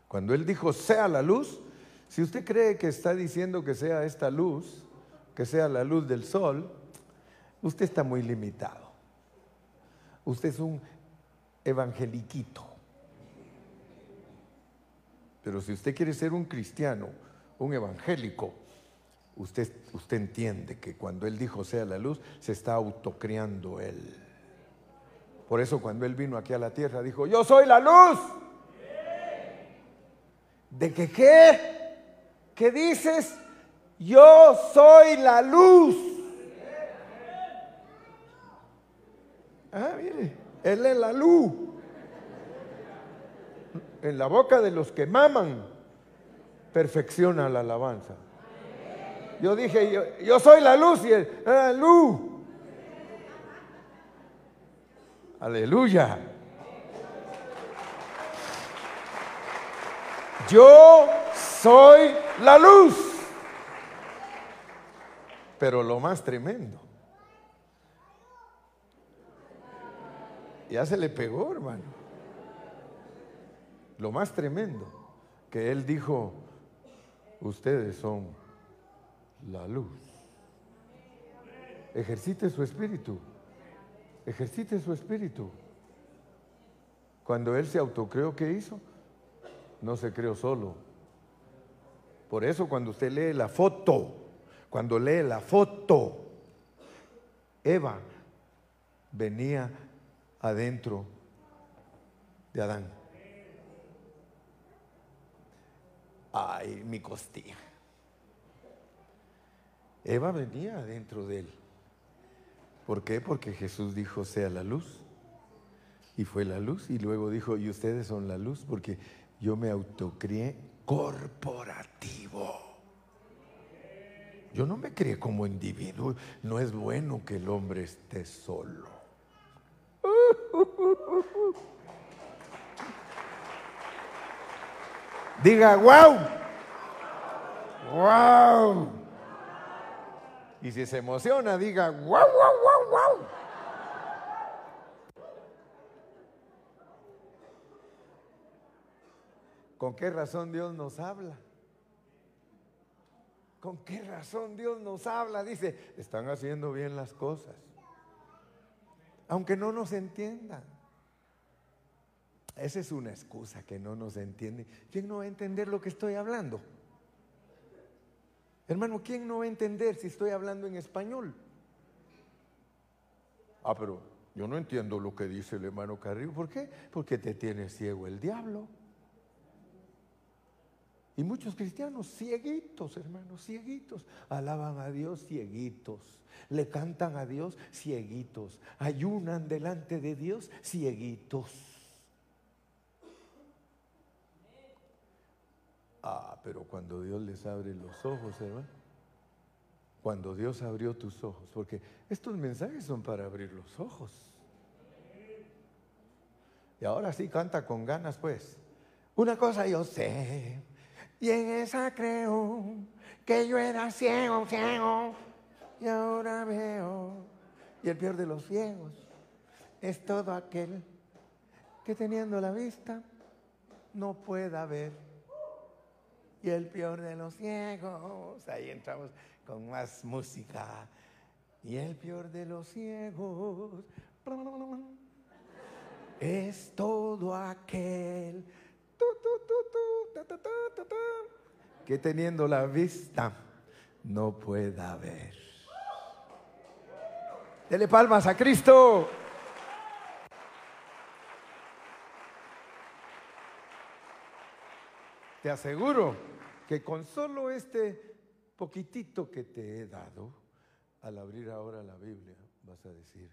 cuando él dijo, sea la luz, si usted cree que está diciendo que sea esta luz, que sea la luz del sol, usted está muy limitado. Usted es un evangeliquito. Pero si usted quiere ser un cristiano, un evangélico, usted, usted entiende que cuando Él dijo sea la luz, se está autocriando Él. Por eso cuando Él vino aquí a la tierra dijo, yo soy la luz. ¿De que qué? ¿Qué dices? Yo soy la luz. Ah, mire, Él es la luz. En la boca de los que maman, perfecciona la alabanza. Yo dije, yo, soy la luz y él, la luz. Aleluya. Yo soy la luz. Pero lo más tremendo, ya se le pegó, hermano. Lo más tremendo, que él dijo, ustedes son la luz. Ejercite su espíritu, ejercite su espíritu. Cuando él se autocreó, ¿qué hizo? No se creó solo. Por eso cuando usted lee la foto, cuando lee la foto, Eva venía adentro de Adán. Ay, mi costilla. Eva venía adentro de él. ¿Por qué? Porque Jesús dijo, sea la luz. Y fue la luz. Y luego dijo, y ustedes son la luz, porque yo me autocrié corporativo. Yo no me crié como individuo. No es bueno que el hombre esté solo. Diga, wow. Wow. Y si se emociona, diga, wow, wow, wow, wow. ¿Con qué razón Dios nos habla? ¿Con qué razón Dios nos habla? Dice, están haciendo bien las cosas. Aunque no nos entiendan. Esa es una excusa que no nos entiende. ¿Quién no va a entender lo que estoy hablando? Hermano, ¿quién no va a entender si estoy hablando en español? Ah, pero yo no entiendo lo que dice el hermano Carrillo. ¿Por qué? Porque te tiene ciego el diablo. Y muchos cristianos cieguitos, hermanos, cieguitos, alaban a Dios cieguitos, le cantan a Dios cieguitos, ayunan delante de Dios cieguitos. Ah, pero cuando Dios les abre los ojos, hermano, cuando Dios abrió tus ojos, porque estos mensajes son para abrir los ojos. Y ahora sí canta con ganas, pues. Una cosa yo sé y en esa creo que yo era ciego, ciego, y ahora veo. Y el peor de los ciegos es todo aquel que teniendo la vista no pueda ver. Y el peor de los ciegos, ahí entramos con más música. Y el peor de los ciegos es todo aquel que teniendo la vista no pueda ver. Dele palmas a Cristo. Te aseguro que con solo este poquitito que te he dado, al abrir ahora la Biblia, vas a decir,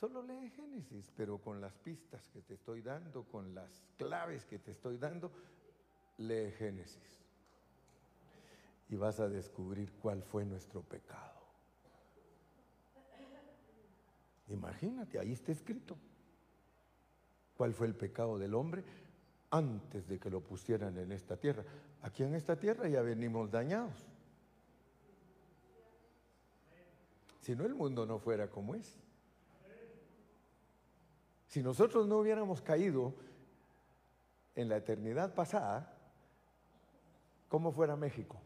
solo lee Génesis, pero con las pistas que te estoy dando, con las claves que te estoy dando, lee Génesis. Y vas a descubrir cuál fue nuestro pecado. Imagínate, ahí está escrito. ¿Cuál fue el pecado del hombre antes de que lo pusieran en esta tierra? Aquí en esta tierra ya venimos dañados. Si no, el mundo no fuera como es. Si nosotros no hubiéramos caído en la eternidad pasada, ¿cómo fuera México?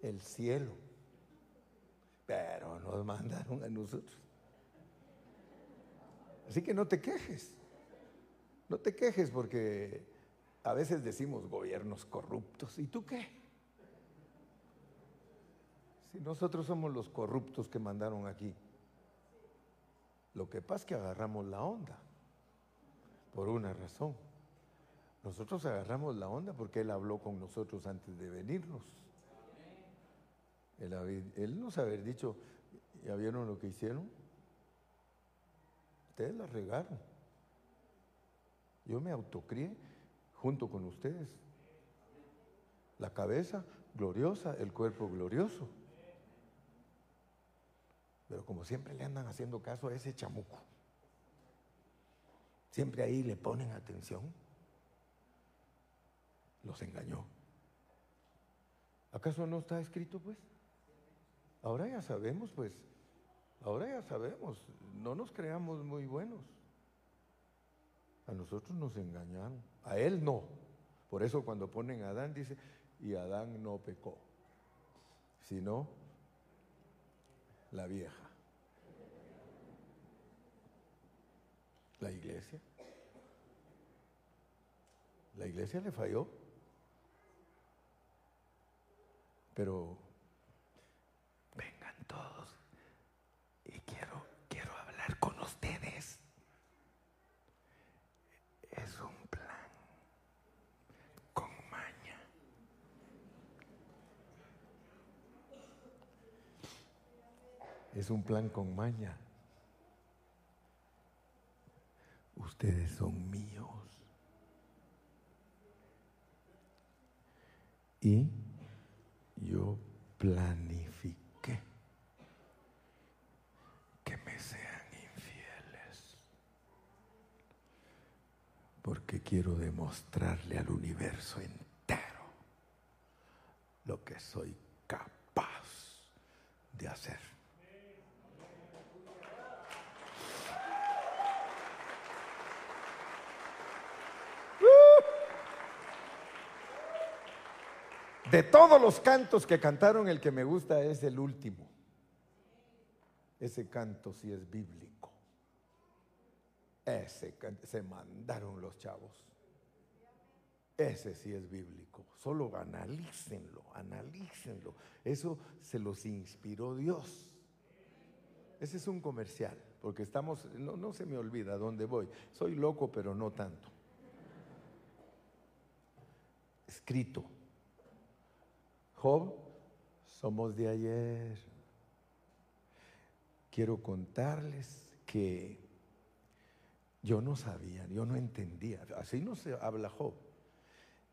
El cielo. Pero nos mandaron a nosotros. Así que no te quejes. No te quejes porque a veces decimos gobiernos corruptos. ¿Y tú qué? Si nosotros somos los corruptos que mandaron aquí. Lo que pasa es que agarramos la onda por una razón. Nosotros agarramos la onda porque Él habló con nosotros antes de venirnos. Él, nos haber dicho, ¿ya vieron lo que hicieron? Ustedes la regaron. Yo me autocrié junto con ustedes. La cabeza gloriosa, el cuerpo glorioso. Pero como siempre le andan haciendo caso a ese chamuco, siempre ahí le ponen atención, los engañó. ¿Acaso no está escrito pues? Ahora ya sabemos pues, ahora ya sabemos, no nos creamos muy buenos. A nosotros nos engañaron, a él no. Por eso cuando ponen a Adán dice, y Adán no pecó, sino la vieja. La iglesia. La iglesia le falló. Pero vengan todos y quiero quiero hablar con ustedes. Es un plan con maña. Es un plan con maña. Ustedes son míos. Y yo planifiqué que me sean infieles. Porque quiero demostrarle al universo entero lo que soy capaz de hacer. De todos los cantos que cantaron, el que me gusta es el último. Ese canto sí es bíblico. Ese se mandaron los chavos. Ese sí es bíblico. Solo analícenlo, analícenlo. Eso se los inspiró Dios. Ese es un comercial, porque estamos, no, no se me olvida dónde voy. Soy loco, pero no tanto. Escrito Job, somos de ayer. Quiero contarles que yo no sabía, yo no entendía. Así no se habla Job.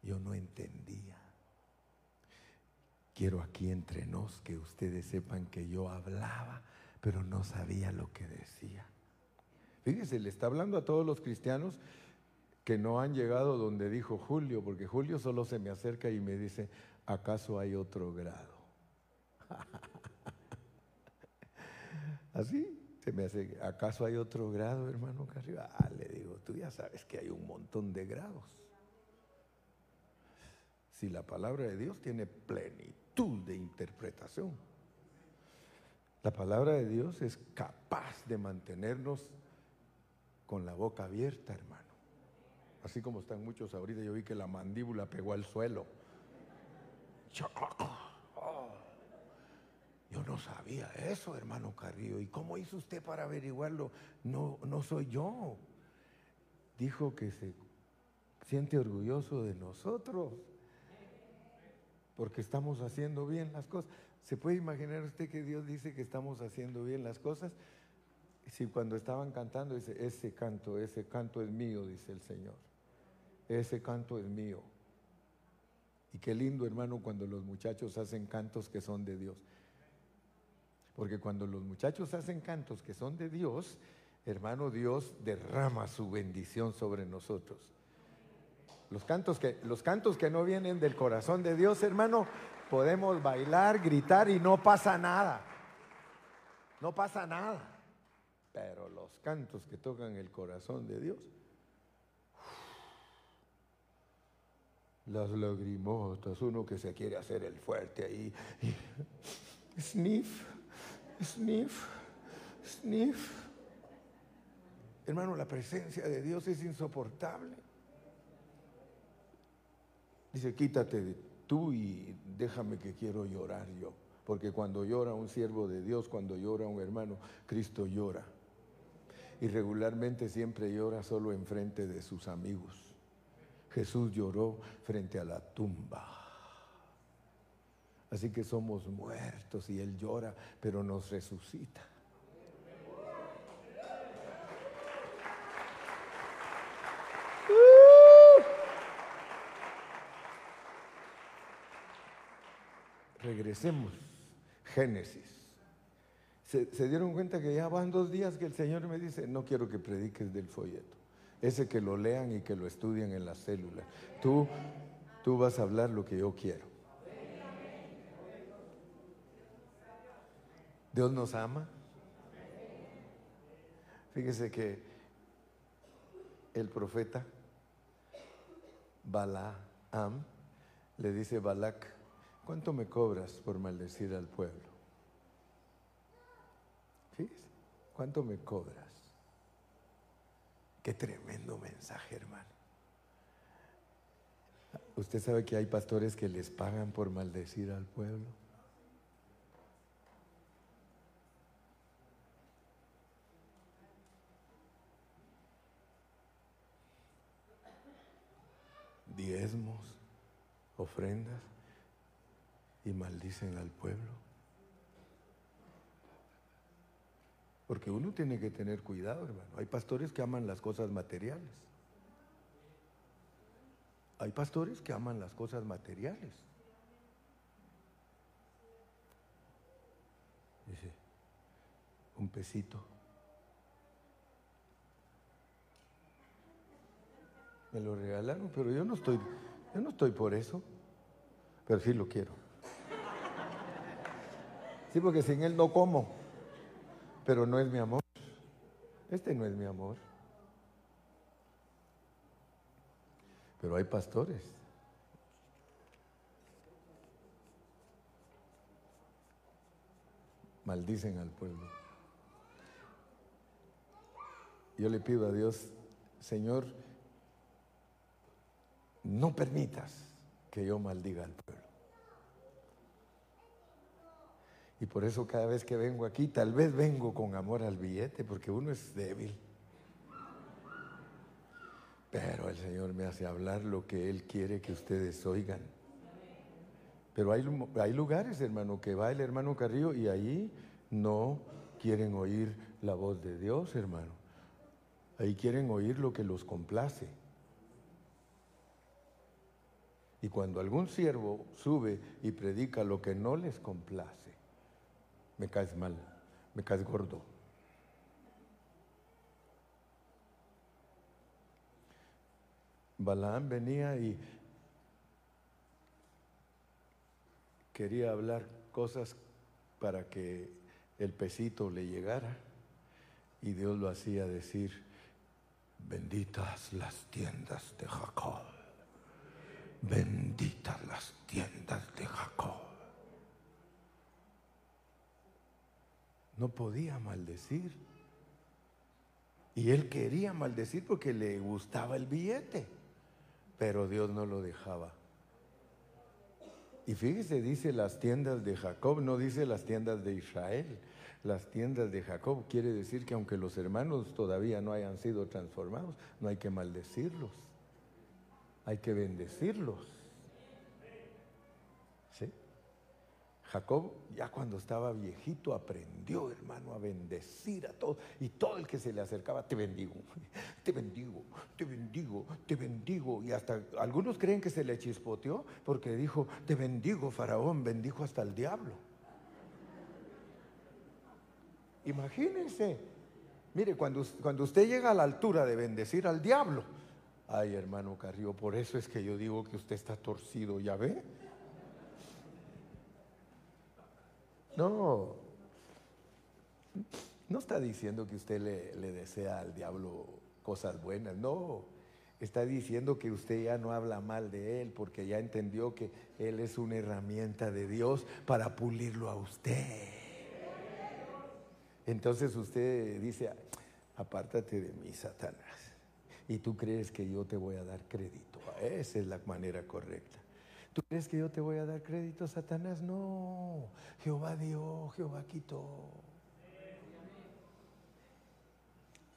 Yo no entendía. Quiero aquí entre nos que ustedes sepan que yo hablaba, pero no sabía lo que decía. Fíjense, le está hablando a todos los cristianos que no han llegado donde dijo Julio, porque Julio solo se me acerca y me dice, ¿acaso hay otro grado? Así se me hace, ¿acaso hay otro grado, hermano Carriba? Ah, le digo, tú ya sabes que hay un montón de grados. Si la palabra de Dios tiene plenitud de interpretación, la palabra de Dios es capaz de mantenernos con la boca abierta, hermano. Así como están muchos ahorita, yo vi que la mandíbula pegó al suelo. No sabía eso, hermano Carrillo. ¿Y cómo hizo usted para averiguarlo? No, no soy yo. Dijo que se siente orgulloso de nosotros porque estamos haciendo bien las cosas. ¿Se puede imaginar usted que Dios dice que estamos haciendo bien las cosas? Si cuando estaban cantando dice, ese canto, ese canto es mío, dice el Señor. Ese canto es mío. Y qué lindo, hermano, cuando los muchachos hacen cantos que son de Dios. Porque cuando los muchachos hacen cantos que son de Dios, hermano, Dios derrama su bendición sobre nosotros. Los cantos que, los cantos que no vienen del corazón de Dios, hermano, podemos bailar, gritar y no pasa nada. No pasa nada. Pero los cantos que tocan el corazón de Dios, las lagrimotas, uno que se quiere hacer el fuerte ahí. sniff, sniff, sniff. Hermano, la presencia de Dios es insoportable. Dice, quítate de tú y déjame que quiero llorar yo. Porque cuando llora un siervo de Dios, cuando llora un hermano, Cristo llora. Y regularmente siempre llora solo enfrente de sus amigos. Jesús lloró frente a la tumba. Así que somos muertos y Él llora, pero nos resucita. Uh. Regresemos. Génesis. Se, se, dieron cuenta que ya van dos días que el Señor me dice, no quiero que prediques del folleto ese que lo lean y que lo estudien en las células. Tú, tú vas a hablar lo que yo quiero. Dios nos ama. Fíjese que el profeta Balaam le dice Balac, ¿cuánto me cobras por maldecir al pueblo? Fíjese, ¿cuánto me cobras? Qué tremendo mensaje, hermano. ¿Usted sabe que hay pastores que les pagan por maldecir al pueblo? Diezmos, ofrendas y maldicen al pueblo. Porque uno tiene que tener cuidado, hermano. Hay pastores que aman las cosas materiales. Hay pastores que aman las cosas materiales. Dice, un pesito. Me lo regalaron, pero yo no estoy, yo no estoy por eso. Pero sí lo quiero. Sí, porque sin él no como pero no es mi amor. Este no es mi amor. Pero hay pastores. Maldicen al pueblo. Yo le pido a Dios, Señor, no permitas que yo maldiga al pueblo. Y por eso cada vez que vengo aquí, tal vez vengo con amor al billete, porque uno es débil. Pero el Señor me hace hablar lo que Él quiere que ustedes oigan. Pero hay, lugares, hermano, que va el hermano Carrillo y ahí no quieren oír la voz de Dios, hermano. Ahí quieren oír lo que los complace. Y cuando algún siervo sube y predica lo que no les complace, me caes mal, me caes gordo. Balaam venía y quería hablar cosas para que el pesito le llegara y Dios lo hacía decir, benditas las tiendas de Jacob, benditas las tiendas de Jacob. No podía maldecir. Y él quería maldecir porque le gustaba el billete, pero Dios no lo dejaba. Y fíjese, dice las tiendas de Jacob, no dice las tiendas de Israel. Las tiendas de Jacob quiere decir que aunque los hermanos todavía no hayan sido transformados, no hay que maldecirlos, hay que bendecirlos. ¿Sí? Jacob ya cuando estaba viejito aprendió, hermano, a bendecir a todos. Y todo el que se le acercaba, te bendigo, te bendigo, te bendigo, te bendigo. Y hasta algunos creen que se le chispoteó porque dijo, te bendigo, faraón, bendijo hasta el diablo. Imagínense. Mire, cuando, cuando usted llega a la altura de bendecir al diablo, ay hermano Carrillo, por eso es que yo digo que usted está torcido, ¿ya ve? No, no está diciendo que usted le, desea al diablo cosas buenas, no. Está diciendo que usted ya no habla mal de él porque ya entendió que él es una herramienta de Dios para pulirlo a usted. Entonces usted dice, apártate de mí, Satanás. Y tú crees que yo te voy a dar crédito. Esa es la manera correcta. ¿Tú crees que yo te voy a dar crédito, Satanás? No, Jehová dio, Jehová quitó.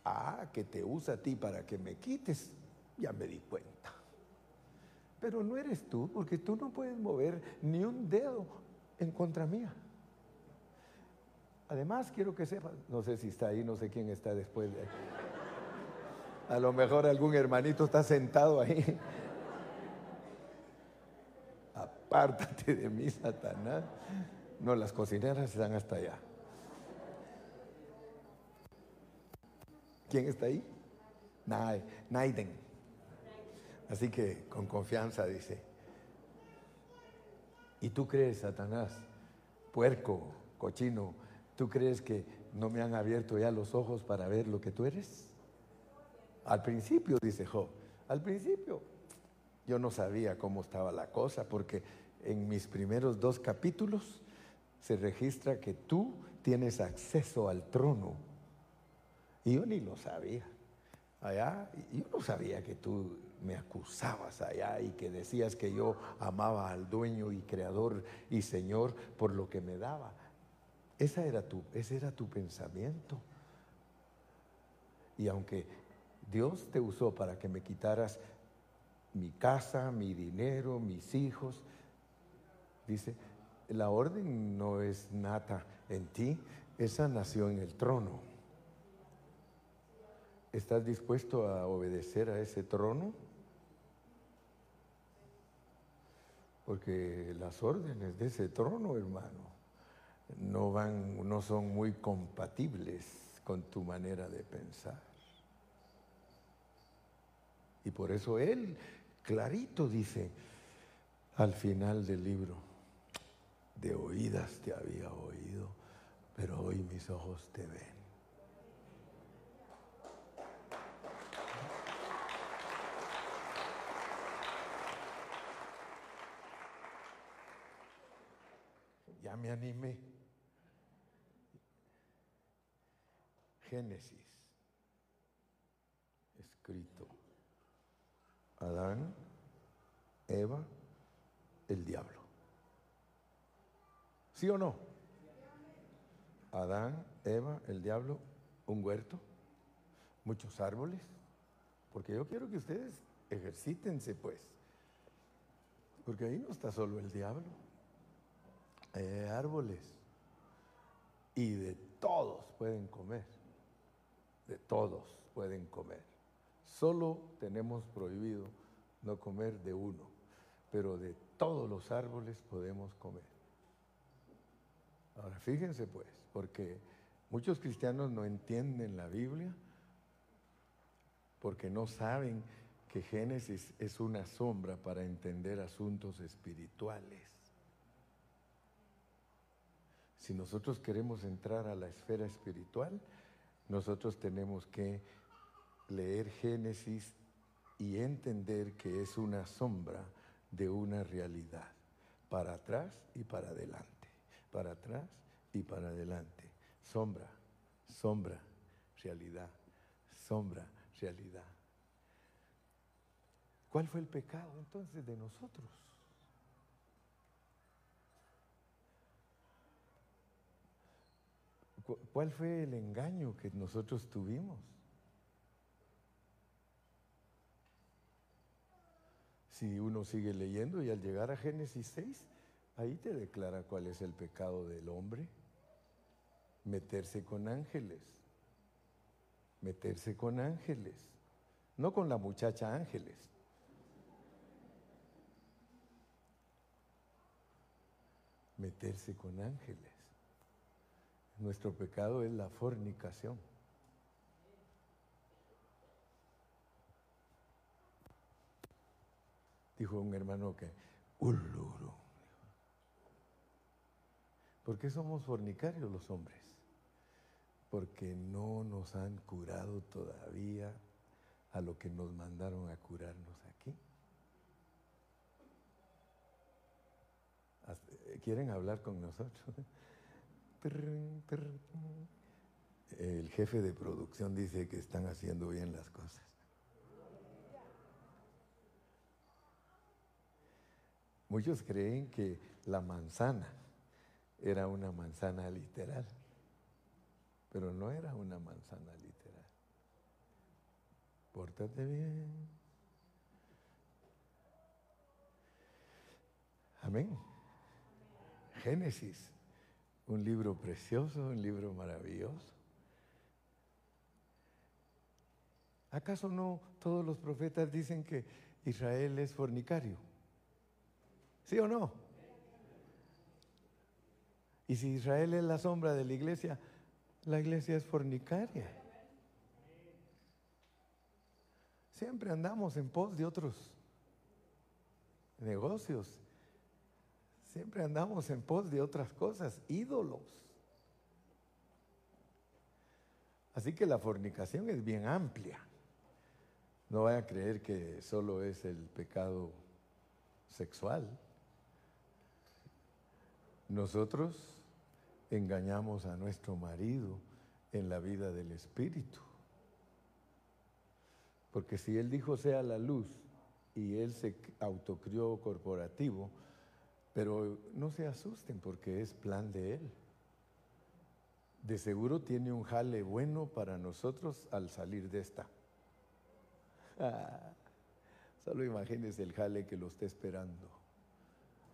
Ah, que te usa a ti para que me quites, ya me di cuenta. Pero no eres tú, porque tú no puedes mover ni un dedo en contra mía. Además, quiero que sepas, no sé si está ahí, no sé quién está después de... A lo mejor algún hermanito está sentado ahí apártate de mí, Satanás. No, las cocineras están hasta allá. ¿Quién está ahí? Naiden. Así que con confianza dice, ¿y tú crees, Satanás, puerco, cochino, tú crees que no me han abierto ya los ojos para ver lo que tú eres? Al principio, dice Job, al principio yo no sabía cómo estaba la cosa porque en mis primeros dos capítulos se registra que tú tienes acceso al trono. Y yo ni lo sabía. Allá, yo no sabía que tú me acusabas allá y que decías que yo amaba al dueño y creador y señor por lo que me daba. Esa era tu, ese era tu pensamiento. Y aunque Dios te usó para que me quitaras mi casa, mi dinero, mis hijos. Dice, la orden no es nata en ti, esa nació en el trono. ¿Estás dispuesto a obedecer a ese trono? Porque las órdenes de ese trono, hermano, no van, no son muy compatibles con tu manera de pensar. Y por eso él clarito dice al final del libro, de oídas te había oído, pero hoy mis ojos te ven. Ya me animé. Génesis, escrito. Adán, Eva, el diablo. ¿Sí o no? Adán, Eva, el diablo, un huerto, muchos árboles, porque yo quiero que ustedes ejercítense pues, porque ahí no está solo el diablo, hay árboles y de todos pueden comer, de todos pueden comer. Solo tenemos prohibido no comer de uno, pero de todos los árboles podemos comer. Ahora fíjense pues, porque muchos cristianos no entienden la Biblia porque no saben que Génesis es una sombra para entender asuntos espirituales. Si nosotros queremos entrar a la esfera espiritual, nosotros tenemos que leer Génesis y entender que es una sombra de una realidad, para atrás y para adelante, para atrás y para adelante. Sombra, sombra, realidad, sombra, realidad. ¿Cuál fue el pecado entonces de nosotros? ¿Cuál fue el engaño que nosotros tuvimos? Si uno sigue leyendo y al llegar a Génesis 6, ahí te declara cuál es el pecado del hombre. Meterse con ángeles. Meterse con ángeles. No con la muchacha ángeles. Meterse con ángeles. Nuestro pecado es la fornicación. Dijo un hermano que, uluru. ¿Por qué somos fornicarios los hombres? Porque no nos han curado todavía a lo que nos mandaron a curarnos aquí. ¿Quieren hablar con nosotros? El jefe de producción dice que están haciendo bien las cosas. Muchos creen que la manzana era una manzana literal, pero no era una manzana literal. Pórtate bien. Amén. Génesis un libro precioso, un libro maravilloso. ¿Acaso no todos los profetas dicen que Israel es fornicario? ¿Sí o no? Y si Israel es la sombra de la iglesia, la iglesia es fornicaria. Siempre andamos en pos de otros negocios Siempre andamos en pos de otras cosas, ídolos. Así que la fornicación es bien amplia. No vaya a creer que solo es el pecado sexual. Nosotros engañamos a nuestro marido en la vida del espíritu. Porque si él dijo sea la luz y él se autocrió corporativo, pero no se asusten porque es plan de Él. De seguro tiene un jale bueno para nosotros al salir de esta. Ah, solo imagínense el jale que lo está esperando.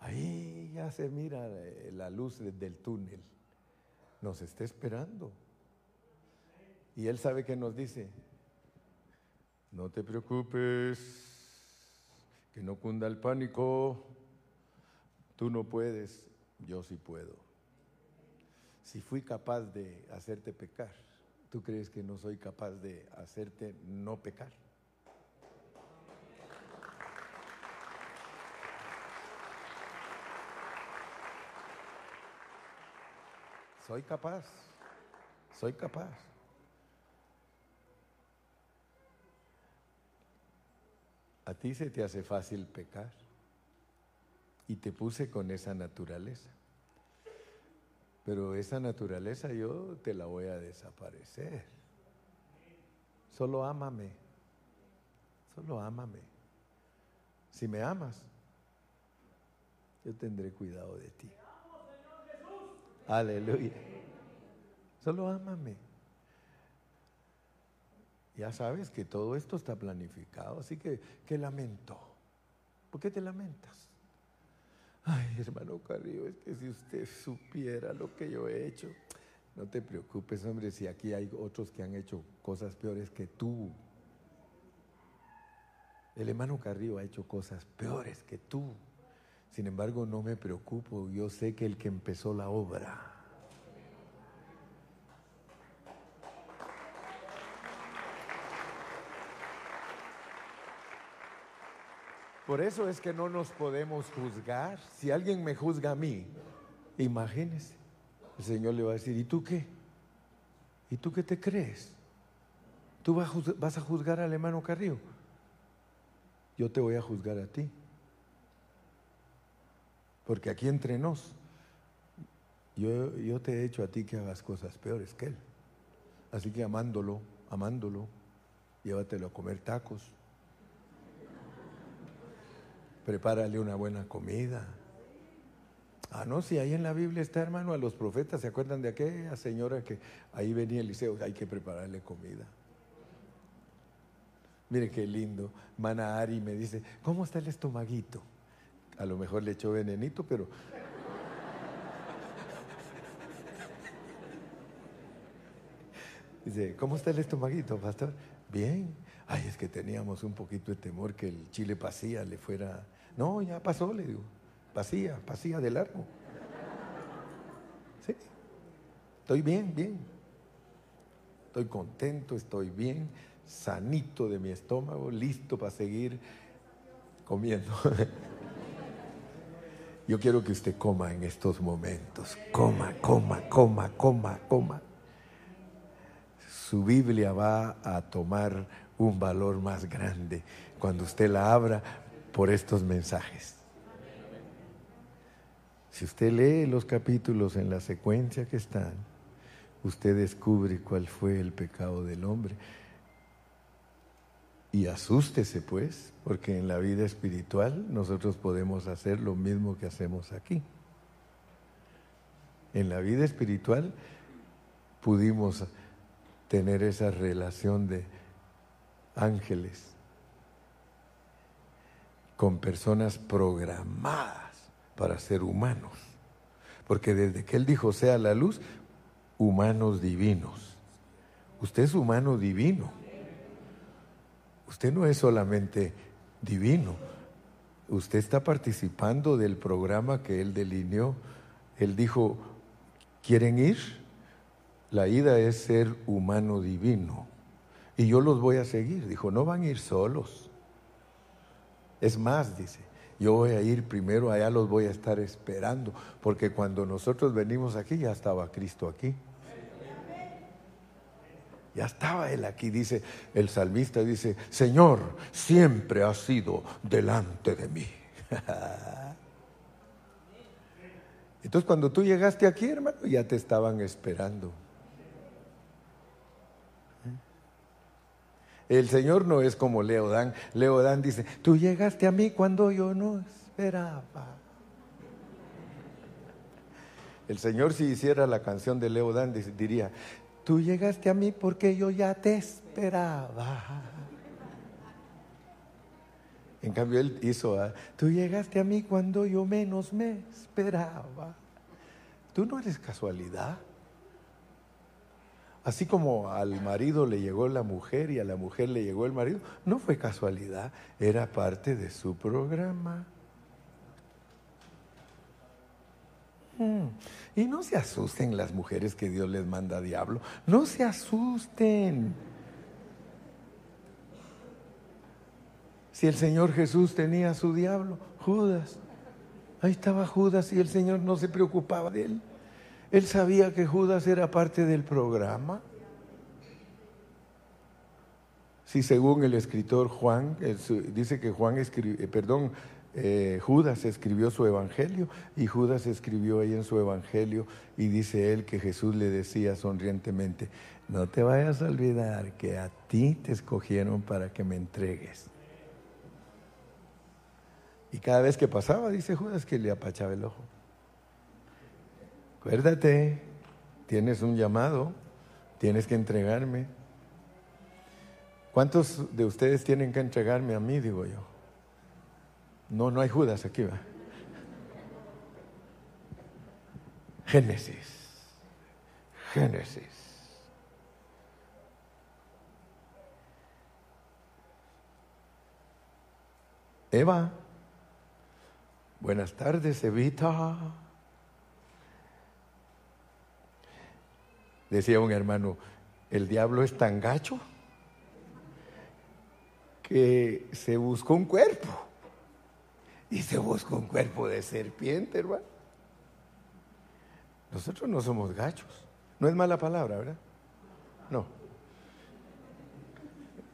Ahí ya se mira eh, la luz del túnel. Nos está esperando. Y Él sabe que nos dice, no te preocupes, que no cunda el pánico Tú no puedes, yo sí puedo. Si fui capaz de hacerte pecar, ¿tú crees que no soy capaz de hacerte no pecar? Soy capaz, soy capaz. A ti se te hace fácil pecar y te puse con esa naturaleza. Pero esa naturaleza yo te la voy a desaparecer. Solo ámame. Solo ámame. Si me amas, yo tendré cuidado de ti. Aleluya. Solo ámame. Ya sabes que todo esto está planificado, así que, ¿qué lamento? ¿Por qué te lamentas? Ay, hermano Carrillo, es que si usted supiera lo que yo he hecho, no te preocupes, hombre, si aquí hay otros que han hecho cosas peores que tú. El hermano Carrillo ha hecho cosas peores que tú. Sin embargo, no me preocupo, yo sé que el que empezó la obra Por eso es que no nos podemos juzgar. Si alguien me juzga a mí, imagínese, el Señor le va a decir, ¿y tú qué? ¿Y tú qué te crees? ¿Tú vas a juzgar al hermano Carrillo? Yo te voy a juzgar a ti. Porque aquí entre nos, yo, te he hecho a ti que hagas cosas peores que él. Así que amándolo, amándolo, llévatelo a comer tacos, prepárale una buena comida. Ah, no, si ahí en la Biblia está, hermano, a los profetas, ¿se acuerdan de aquella señora que ahí venía Eliseo? Hay que prepararle comida. Mire qué lindo. Mana Ari me dice, ¿cómo está el estomaguito? A lo mejor le echó venenito, pero... Dice, ¿cómo está el estomaguito, pastor? Bien. Ay, es que teníamos un poquito de temor que el chile pasía le fuera... No, ya pasó, le digo. Pasía, pasía de largo. Sí. Estoy bien, bien. Estoy contento, estoy bien, sanito de mi estómago, listo para seguir comiendo. Yo quiero que usted coma en estos momentos. Coma, coma, coma, coma, coma. Su Biblia va a tomar un valor más grande cuando usted la abra por estos mensajes. Si usted lee los capítulos en la secuencia que están, usted descubre cuál fue el pecado del hombre. Y asústese pues, porque en la vida espiritual nosotros podemos hacer lo mismo que hacemos aquí. En la vida espiritual pudimos tener esa relación de ángeles con personas programadas para ser humanos. Porque desde que Él dijo sea la luz, humanos divinos. Usted es humano divino. Usted no es solamente divino, usted está participando del programa que él delineó. Él dijo, ¿quieren ir? La ida es ser humano divino. Y yo los voy a seguir. Dijo, no van a ir solos. Es más, dice, yo voy a ir primero, allá los voy a estar esperando, porque cuando nosotros venimos aquí ya estaba Cristo aquí. Ya estaba Él aquí, dice el salmista, dice, Señor, siempre has sido delante de mí. Entonces cuando tú llegaste aquí, hermano, ya te estaban esperando. El Señor no es como Leodán. Leodán dice, tú llegaste a mí cuando yo no esperaba. El Señor si hiciera la canción de Leodán diría, Tú llegaste a mí porque yo ya te esperaba. En cambio, él hizo, ah, tú llegaste a mí cuando yo menos me esperaba. Tú no eres casualidad. Así como al marido le llegó la mujer y a la mujer le llegó el marido, no fue casualidad, era parte de su programa. Y no se asusten las mujeres que Dios les manda a diablo. No se asusten. Si el Señor Jesús tenía a su diablo, Judas. Ahí estaba Judas y el Señor no se preocupaba de él. Él sabía que Judas era parte del programa. Si según el escritor Juan, dice que Juan escribió, eh, perdón, eh, Judas escribió su evangelio y Judas escribió ahí en su evangelio y dice él que Jesús le decía sonrientemente, no te vayas a olvidar que a ti te escogieron para que me entregues. Y cada vez que pasaba, dice Judas, que le apachaba el ojo. Acuérdate, tienes un llamado, tienes que entregarme. ¿Cuántos de ustedes tienen que entregarme a mí, digo yo? No, no hay Judas aquí, va. Génesis. Génesis. Eva. Buenas tardes, Evita. Decía un hermano, el diablo es tan gacho que se buscó un cuerpo y se busca un cuerpo de serpiente, hermano. Nosotros no somos gachos. No es mala palabra, ¿verdad? No.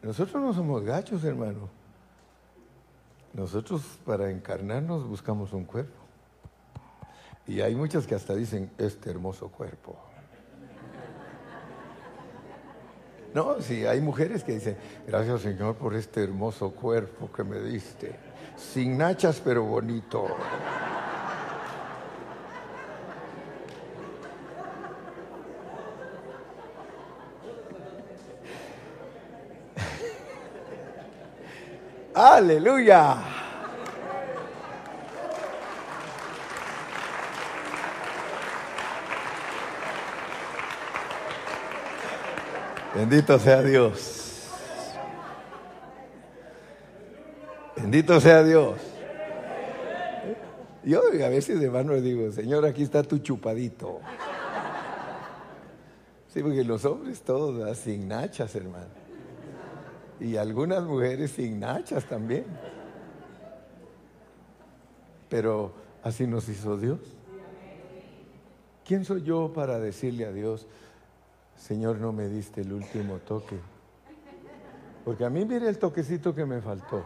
Nosotros no somos gachos, hermano. Nosotros para encarnarnos buscamos un cuerpo. Y hay muchas que hasta dicen, este hermoso cuerpo. No, sí, hay mujeres que dicen, gracias Señor por este hermoso cuerpo que me diste. Sin nachas, pero bonito. Aleluya. Bendito sea Dios. Bendito sea Dios. Yo a veces de mano le digo, Señor, aquí está tu chupadito. Sí, porque los hombres todos sin nachas, hermano. Y algunas mujeres sin nachas también. Pero así nos hizo Dios. ¿Quién soy yo para decirle a Dios, Señor, no me diste el último toque? Porque a mí mire el toquecito que me faltó.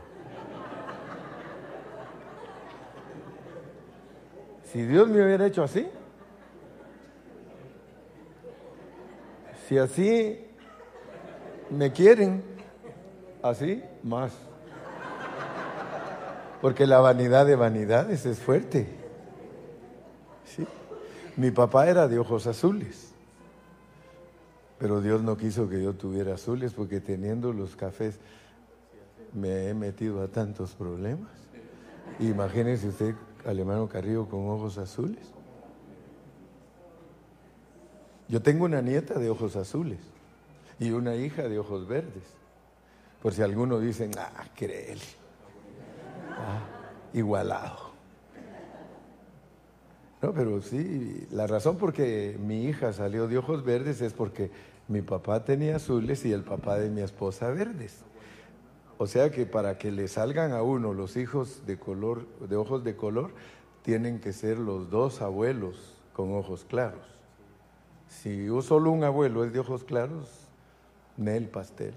Si Dios me hubiera hecho así, si así me quieren, así más. Porque la vanidad de vanidades es fuerte. ¿Sí? Mi papá era de ojos azules, pero Dios no quiso que yo tuviera azules porque teniendo los cafés me he metido a tantos problemas. Imagínese usted al hermano Carrillo con ojos azules. Yo tengo una nieta de ojos azules y una hija de ojos verdes. Por si algunos dicen, ah, créele. Ah, igualado. No, pero sí, la razón por que mi hija salió de ojos verdes es porque mi papá tenía azules y el papá de mi esposa verdes. O sea que para que le salgan a uno los hijos de color, de ojos de color, tienen que ser los dos abuelos con ojos claros. Si solo un abuelo es de ojos claros, Nel pastel.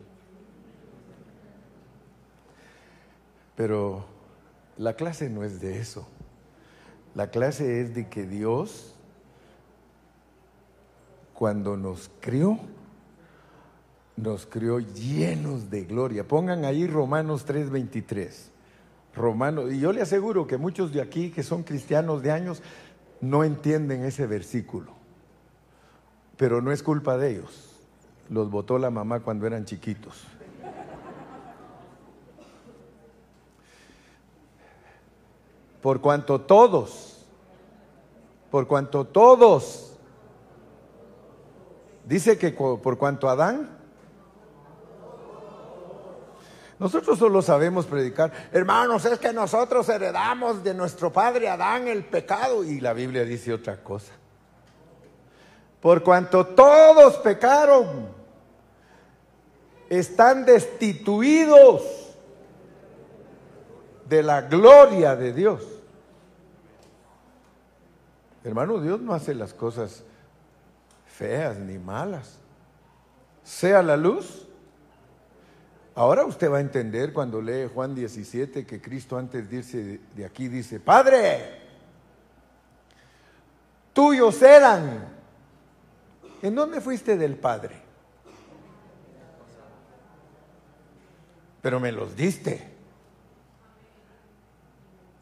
Pero la clase no es de eso. La clase es de que Dios, cuando nos crió, nos crió llenos de gloria. Pongan ahí Romanos 3:23. Romanos, y yo le aseguro que muchos de aquí que son cristianos de años no entienden ese versículo. Pero no es culpa de ellos. Los votó la mamá cuando eran chiquitos. Por cuanto todos, por cuanto todos, dice que por cuanto Adán nosotros solo sabemos predicar, hermanos, es que nosotros heredamos de nuestro padre Adán el pecado y la Biblia dice otra cosa. Por cuanto todos pecaron, están destituidos de la gloria de Dios. Hermano, Dios no hace las cosas feas ni malas. Sea la luz Ahora usted va a entender cuando lee Juan 17 que Cristo antes de irse de aquí dice, Padre, tuyos eran. ¿En dónde fuiste del Padre? Pero me los diste.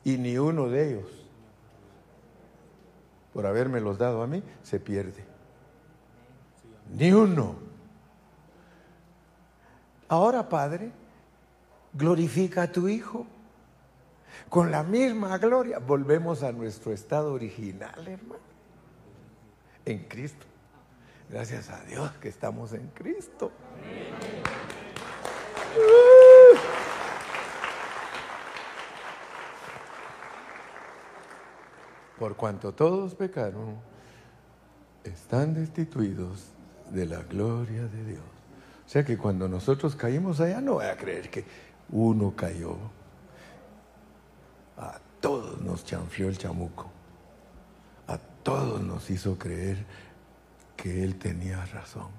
Y ni uno de ellos, por haberme los dado a mí, se pierde. Ni uno. Ahora, Padre, glorifica a tu Hijo. Con la misma gloria volvemos a nuestro estado original, hermano. En Cristo. Gracias a Dios que estamos en Cristo. Por cuanto todos pecaron, están destituidos de la gloria de Dios. O sea que cuando nosotros caímos allá, no voy a creer que uno cayó. A todos nos chanfió el chamuco. A todos nos hizo creer que él tenía razón.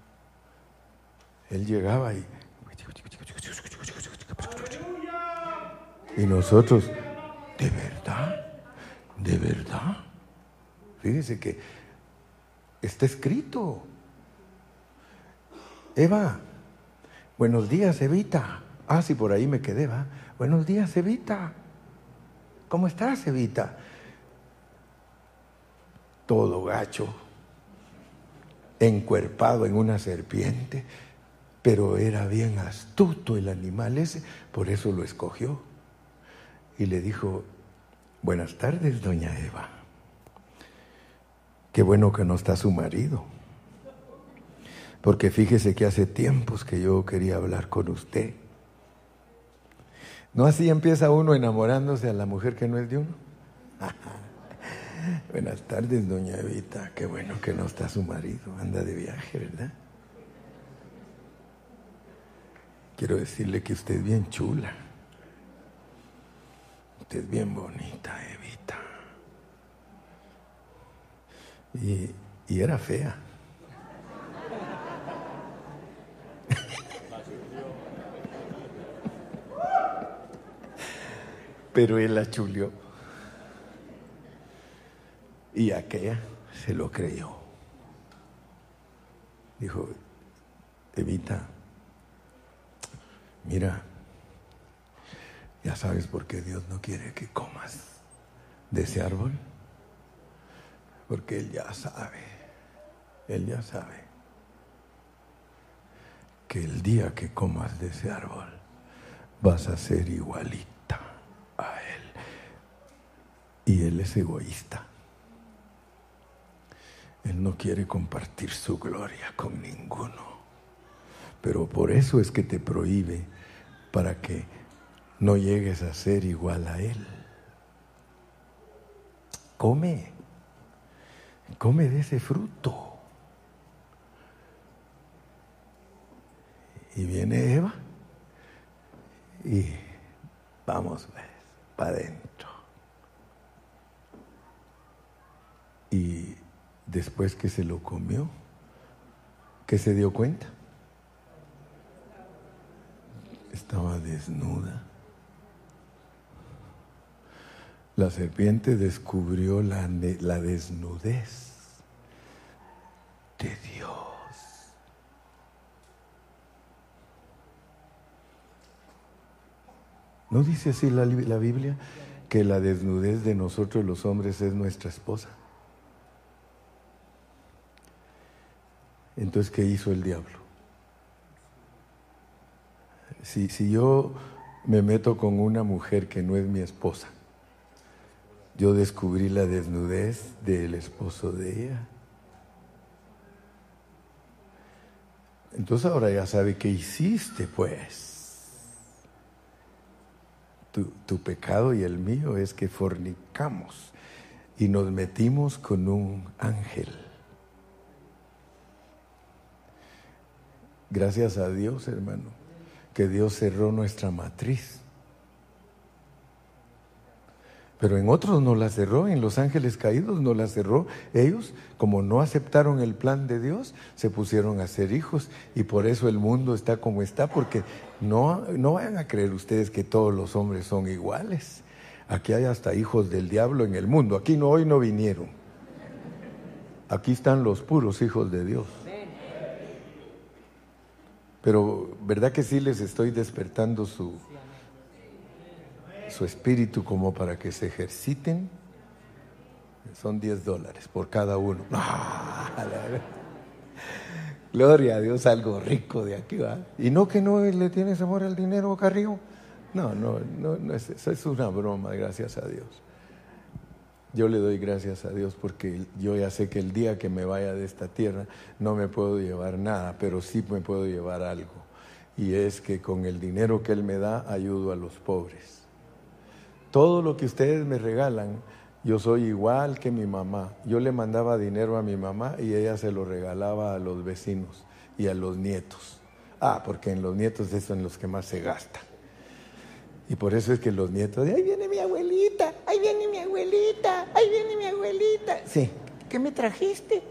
Él llegaba y... Y nosotros, ¿de verdad? ¿De verdad? Fíjese que está escrito. Eva, Buenos días, Evita. Ah, sí, por ahí me quedé, va. Buenos días, Evita. ¿Cómo estás, Evita? Todo gacho, encuerpado en una serpiente. Pero era bien astuto el animal ese, por eso lo escogió. Y le dijo, buenas tardes, doña Eva. Qué bueno que no está su marido. Porque fíjese que hace tiempos que yo quería hablar con usted. ¿No así empieza uno enamorándose a la mujer que no es de uno? Buenas tardes, doña Evita. Qué bueno que no está su marido. Anda de viaje, ¿verdad? Quiero decirle que usted es bien chula. Es bien bonita, Evita. Y, y era fea. Pero él la chulió. Y aquella se lo creyó. Dijo, Evita, mira, ya sabes por qué Dios no quiere que comas de ese árbol. Porque Él ya sabe, Él ya sabe que el día que comas de ese árbol vas a ser igualita a Él. Y Él es egoísta. Él no quiere compartir su gloria con ninguno. Pero por eso es que te prohíbe para que no llegues a ser igual a Él. Come, come de ese fruto. Y viene Eva y vamos, pues, para adentro. Y después que se lo comió, que se dio cuenta, estaba desnuda. La serpiente descubrió la, la desnudez de Dios. ¿No dice así la, la, Biblia que la desnudez de nosotros los hombres es nuestra esposa? Entonces, ¿qué hizo el diablo? Si, si yo me meto con una mujer que no es mi esposa, yo descubrí la desnudez del esposo de ella. Entonces ahora ya sabe qué hiciste, pues. Tu, tu, pecado y el mío es que fornicamos y nos metimos con un ángel. Gracias a Dios, hermano, que Dios cerró nuestra matriz. Pero en otros no la cerró, en los ángeles caídos no la cerró. Ellos, como no aceptaron el plan de Dios, se pusieron a ser hijos y por eso el mundo está como está, porque no, no vayan a creer ustedes que todos los hombres son iguales. Aquí hay hasta hijos del diablo en el mundo. Aquí no hoy no vinieron. Aquí están los puros hijos de Dios. Pero ¿verdad que sí les estoy despertando su, su espíritu como para que se ejerciten? Son 10 dólares por cada uno. Gloria a Dios, algo rico de aquí va. Y no que no le tienes amor al dinero, Carrillo. No, no, no, no es, eso es una broma, gracias a Dios. Yo le doy gracias a Dios porque yo ya sé que el día que me vaya de esta tierra no me puedo llevar nada, pero sí me puedo llevar algo. Y es que con el dinero que Él me da ayudo a los pobres. Todo lo que ustedes me regalan, yo soy igual que mi mamá. Yo le mandaba dinero a mi mamá y ella se lo regalaba a los vecinos y a los nietos. Ah, porque en los nietos es en los que más se gasta. Y por eso es que los nietos, ahí viene mi abuelita, ahí viene mi abuelita, ahí viene mi abuelita. Sí, ¿qué me trajiste?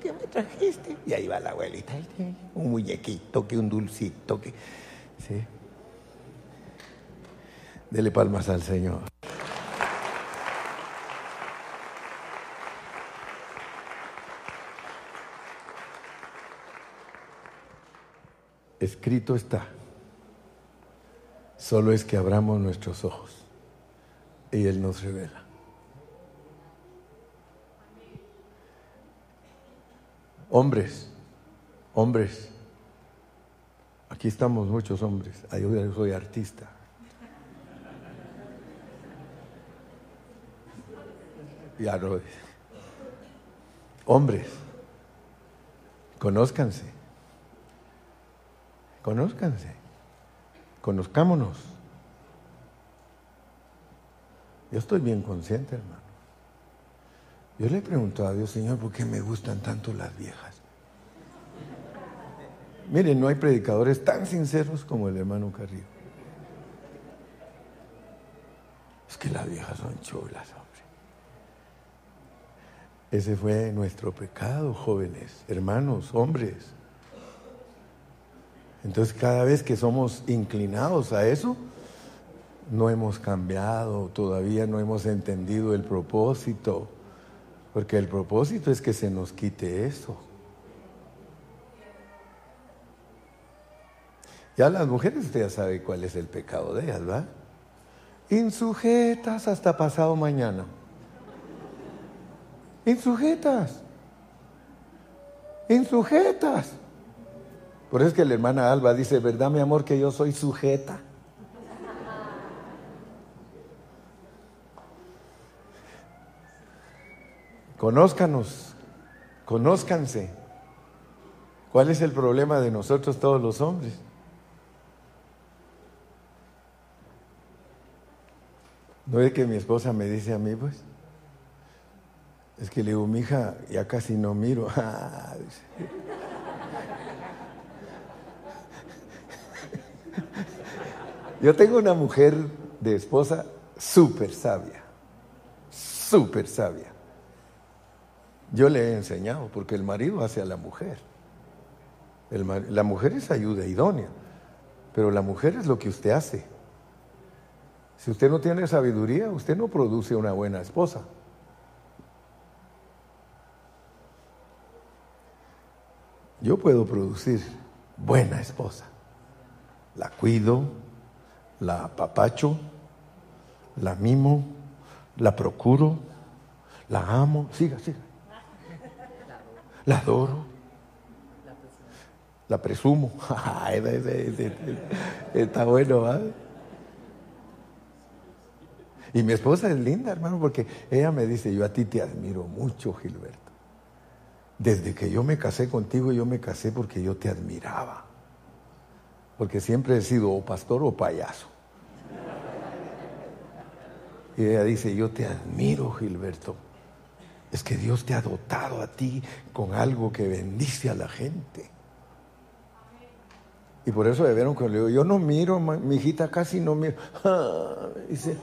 ¿Qué me trajiste? Y ahí va la abuelita, un muñequito, que un dulcito, que... Sí. Dele palmas al Señor. Escrito está. Solo es que abramos nuestros ojos y Él nos revela. Hombres, hombres, Aquí estamos muchos hombres. Yo soy artista. Ya no. Hombres, conózcanse. Conózcanse. Conozcámonos. Yo estoy bien consciente, hermano. Yo le he preguntado a Dios, Señor, ¿por qué me gustan tanto las viejas? Miren, no hay predicadores tan sinceros como el hermano Carrillo. Es que las viejas son chulas. Ese fue nuestro pecado, jóvenes, hermanos, hombres. Entonces cada vez que somos inclinados a eso, no hemos cambiado, todavía no hemos entendido el propósito, porque el propósito es que se nos quite eso. Ya las mujeres, usted ya sabe cuál es el pecado de ellas, ¿verdad? Insujetas hasta pasado mañana. Insujetas. Insujetas. Por eso es que la hermana Alba dice, ¿verdad mi amor que yo soy sujeta? Conózcanos, conózcanse. ¿Cuál es el problema de nosotros todos los hombres? ¿No es que mi esposa me dice a mí, pues? Es que le digo, mi hija, ya casi no miro. Yo tengo una mujer de esposa súper sabia, súper sabia. Yo le he enseñado, porque el marido hace a la mujer. la mujer es ayuda idónea, pero la mujer es lo que usted hace. Si usted no tiene sabiduría, usted no produce una buena esposa. Yo puedo producir buena esposa. La cuido, la apapacho, la mimo, la procuro, la amo, siga, siga. La adoro. La presumo. Está bueno, ¿verdad? Y mi esposa es linda, hermano, porque ella me dice, yo a ti te admiro mucho, Gilberto. Desde que yo me casé contigo, yo me casé porque yo te admiraba. Porque siempre he sido o pastor o payaso. Y ella dice, yo te admiro, Gilberto. Es que Dios te ha dotado a ti con algo que bendice a la gente. Y por eso debieron que le digo, yo no miro, mi hijita casi no miro. dice,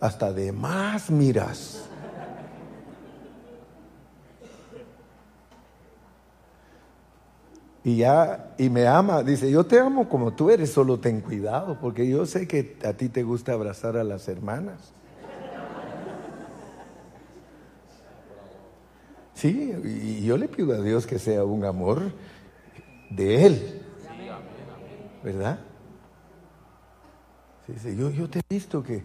hasta de más miras. Y ya, y me ama, dice, yo te amo como tú eres, solo ten cuidado, porque yo sé que a ti te gusta abrazar a las hermanas. Sí, y yo le pido a Dios que sea un amor de Él. ¿Verdad? Sí, yo, yo te he visto que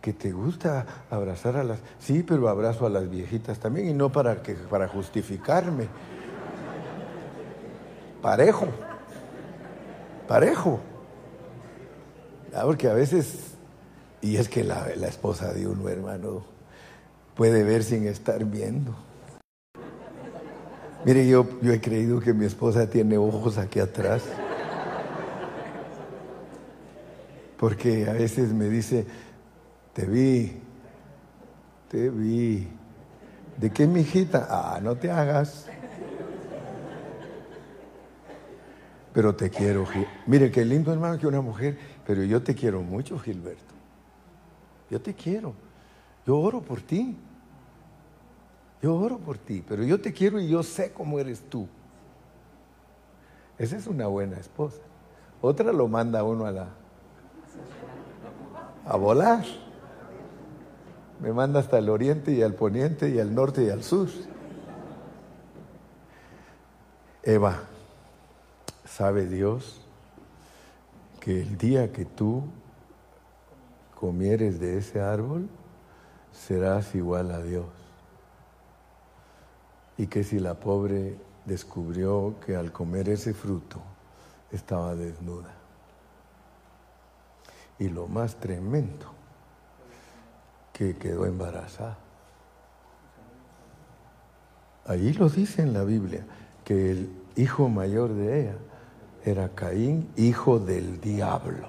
que te gusta abrazar a las... Sí, pero abrazo a las viejitas también y no para, que, para justificarme. Parejo. Parejo. Ah, porque a veces, y es que la, la esposa de uno, hermano, puede ver sin estar viendo. Mire, yo, yo he creído que mi esposa tiene ojos aquí atrás. Porque a veces me dice, te vi, te vi. ¿De qué, mi hijita? Ah, no te hagas. Pero te quiero. Mire, qué lindo hermano que una mujer, pero yo te quiero mucho, Gilberto. Yo te quiero. Yo oro por ti. Yo oro por ti, pero yo te quiero y yo sé cómo eres tú. Esa es una buena esposa. Otra lo manda uno a la a volar. Me manda hasta el oriente y al poniente y al norte y al sur. Eva, ¿sabe Dios que el día que tú comieres de ese árbol, serás igual a Dios? Y que si la pobre descubrió que al comer ese fruto estaba desnuda. Y lo más tremendo, que quedó embarazada. Allí lo dice en la Biblia, que el hijo mayor de ella era Caín, hijo del diablo.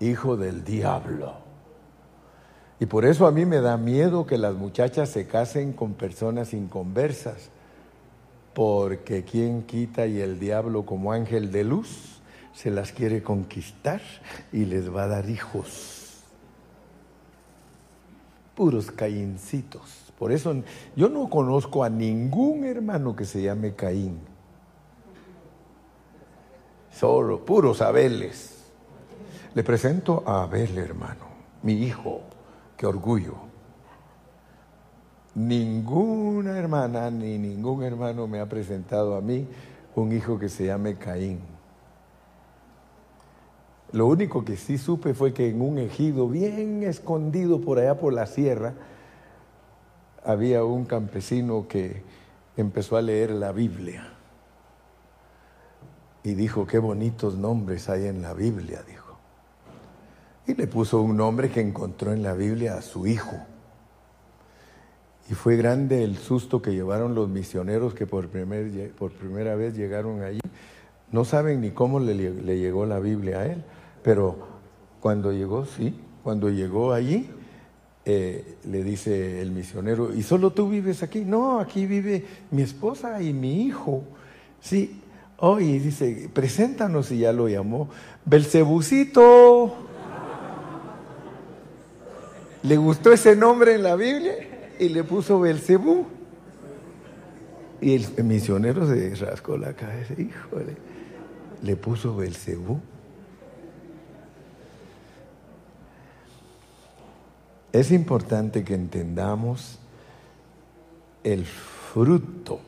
Hijo del diablo. Y por eso a mí me da miedo que las muchachas se casen con personas inconversas, porque quien quita y el diablo como ángel de luz se las quiere conquistar y les va a dar hijos. Puros caíncitos. Por eso yo no conozco a ningún hermano que se llame Caín. Solo, puros Abeles. Le presento a Abel, hermano, mi hijo. Qué orgullo. Ninguna hermana ni ningún hermano me ha presentado a mí un hijo que se llame Caín. Lo único que sí supe fue que en un ejido bien escondido por allá por la sierra, había un campesino que empezó a leer la Biblia y dijo, qué bonitos nombres hay en la Biblia, dijo. Y le puso un nombre que encontró en la Biblia a su hijo. Y fue grande el susto que llevaron los misioneros que por, primer, por primera vez llegaron allí. No saben ni cómo le, le llegó la Biblia a él, pero cuando llegó, sí, cuando llegó allí, eh, le dice el misionero, ¿y solo tú vives aquí? No, aquí vive mi esposa y mi hijo. Sí, oh, y dice, preséntanos y ya lo llamó. Belcebucito. Le gustó ese nombre en la Biblia y le puso Belcebú. Y el misionero se rascó la cabeza, híjole, le puso Belcebú. Es importante que entendamos el fruto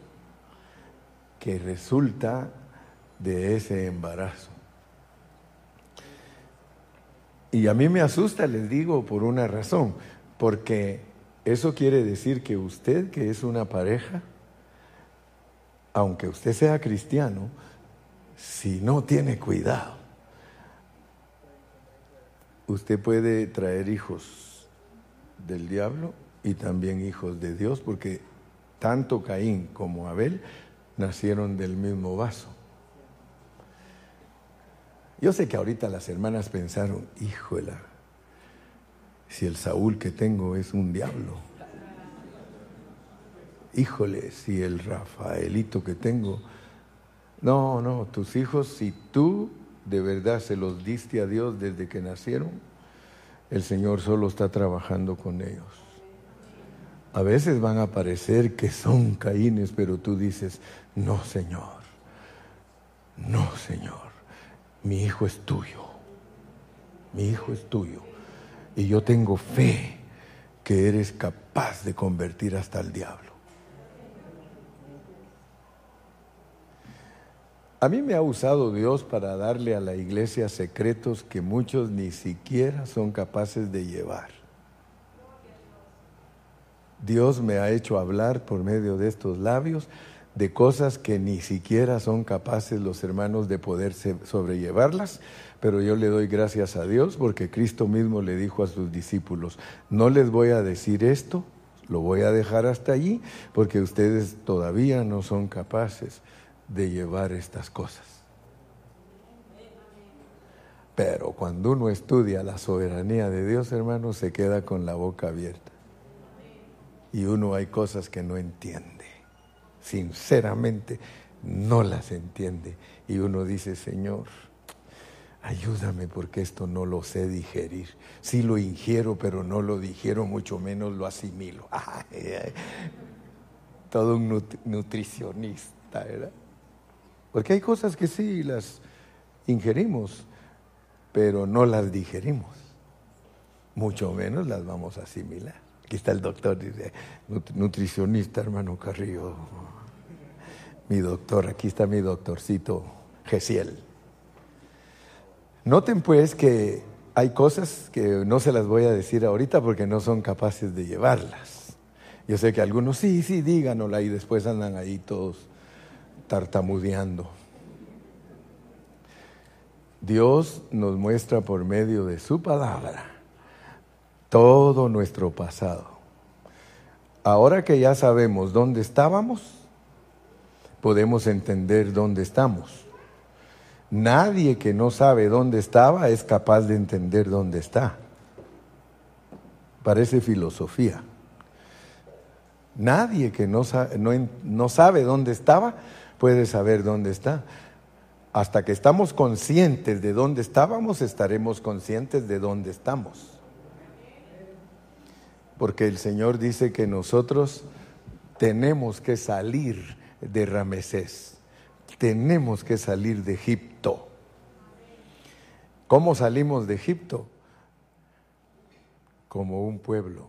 que resulta de ese embarazo. Y a mí me asusta, les digo, por una razón, porque eso quiere decir que usted, que es una pareja, aunque usted sea cristiano, si no tiene cuidado, usted puede traer hijos del diablo y también hijos de Dios, porque tanto Caín como Abel nacieron del mismo vaso. Yo sé que ahorita las hermanas pensaron, híjole, si el Saúl que tengo es un diablo. Híjole, si el Rafaelito que tengo... No, no, tus hijos, si tú de verdad se los diste a Dios desde que nacieron, el Señor solo está trabajando con ellos. A veces van a parecer que son caínes, pero tú dices, no Señor, no Señor, mi hijo es tuyo, mi hijo es tuyo. Y yo tengo fe que eres capaz de convertir hasta el diablo. A mí me ha usado Dios para darle a la iglesia secretos que muchos ni siquiera son capaces de llevar. Dios me ha hecho hablar por medio de estos labios de cosas que ni siquiera son capaces los hermanos de poder sobrellevarlas, pero yo le doy gracias a Dios porque Cristo mismo le dijo a sus discípulos, no les voy a decir esto, lo voy a dejar hasta allí porque ustedes todavía no son capaces de llevar estas cosas. Pero cuando uno estudia la soberanía de Dios, hermano, se queda con la boca abierta. Y uno hay cosas que no entiende. Sinceramente, no las entiende. Y uno dice, Señor, ayúdame porque esto no lo sé digerir. Sí lo ingiero, pero no lo digiero, mucho menos lo asimilo. Todo un nutricionista, ¿verdad? Porque hay cosas que sí las ingerimos, pero no las digerimos. Mucho menos las vamos a asimilar. Aquí está el doctor, dice, nutricionista, hermano Carrillo. Mi doctor, aquí está mi doctorcito Gesiel. Noten pues que hay cosas que no se las voy a decir ahorita porque no son capaces de llevarlas. Yo sé que algunos sí, sí, díganosla y después andan ahí todos tartamudeando. Dios nos muestra por medio de su palabra todo nuestro pasado. Ahora que ya sabemos dónde estábamos, podemos entender dónde estamos. Nadie que no sabe dónde estaba es capaz de entender dónde está. Parece filosofía. Nadie que no, no sabe dónde estaba puede saber dónde está. Hasta que estamos conscientes de dónde estábamos, estaremos conscientes de dónde estamos. Porque el Señor dice que nosotros tenemos que salir de Ramesés, tenemos que salir de Egipto. ¿Cómo salimos de Egipto? Como un pueblo,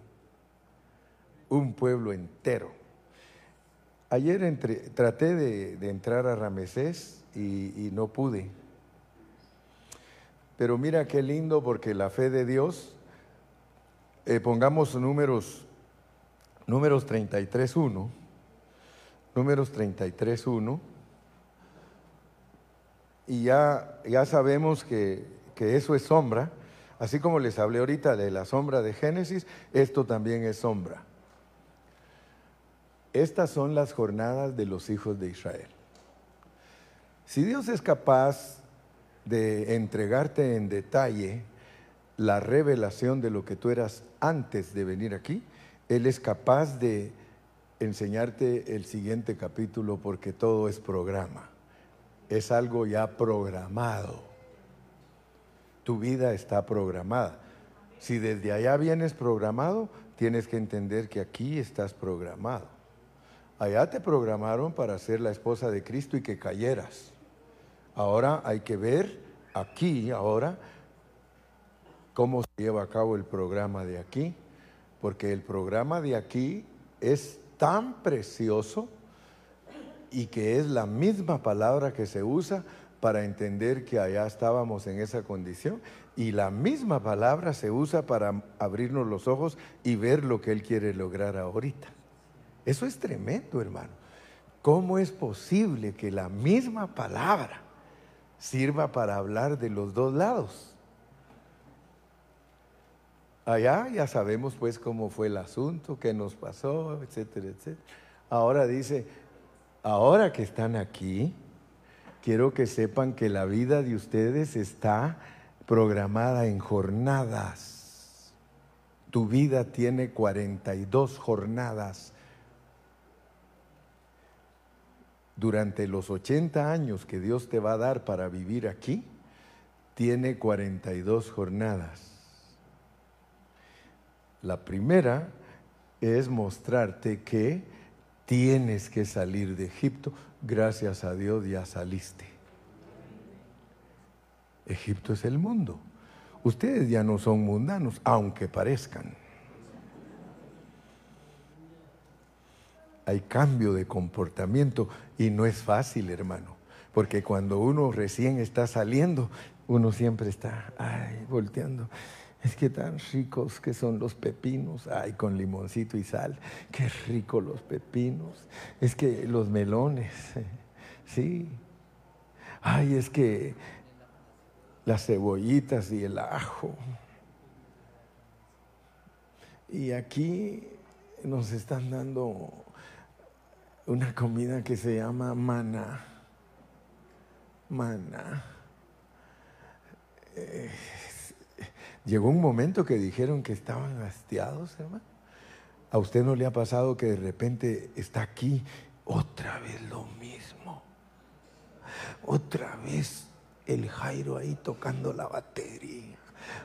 un pueblo entero. Ayer traté de, entrar a Ramesés y, no pude. Pero mira qué lindo porque la fe de Dios, eh, pongamos números, números 33.1, números 33.1, y ya, ya sabemos que, que eso es sombra, así como les hablé ahorita de la sombra de Génesis, esto también es sombra. Estas son las jornadas de los hijos de Israel. Si Dios es capaz de entregarte en detalle la revelación de lo que tú eras antes de venir aquí, Él es capaz de enseñarte el siguiente capítulo porque todo es programa. Es algo ya programado. Tu vida está programada. Si desde allá vienes programado, tienes que entender que aquí estás programado. Allá te programaron para ser la esposa de Cristo y que cayeras. Ahora hay que ver aquí, ahora, cómo se lleva a cabo el programa de aquí, porque el programa de aquí es tan precioso y que es la misma palabra que se usa para entender que allá estábamos en esa condición y la misma palabra se usa para abrirnos los ojos y ver lo que Él quiere lograr ahorita. Eso es tremendo, hermano. ¿Cómo es posible que la misma palabra sirva para hablar de los dos lados. Allá ya sabemos pues cómo fue el asunto, qué nos pasó, etcétera, etcétera. Ahora dice, ahora que están aquí, quiero que sepan que la vida de ustedes está programada en jornadas. Tu vida tiene 42 jornadas durante los 80 años que Dios te va a dar para vivir aquí, tiene 42 jornadas. La primera es mostrarte que tienes que salir de Egipto. Gracias a Dios ya saliste. Egipto es el mundo. Ustedes ya no son mundanos, aunque parezcan. Hay cambio de comportamiento y no es fácil, hermano, porque cuando uno recién está saliendo, uno siempre está, ay, volteando. Es que tan ricos que son los pepinos, ay, con limoncito y sal, qué rico los pepinos. Es que los melones, sí. Ay, es que las cebollitas y el ajo. Y aquí nos están dando una comida que se llama maná. Maná. Eh, llegó un momento que dijeron que estaban hastiados, hermano. ¿A usted no le ha pasado que de repente está aquí otra vez lo mismo? Otra vez el Jairo ahí tocando la batería.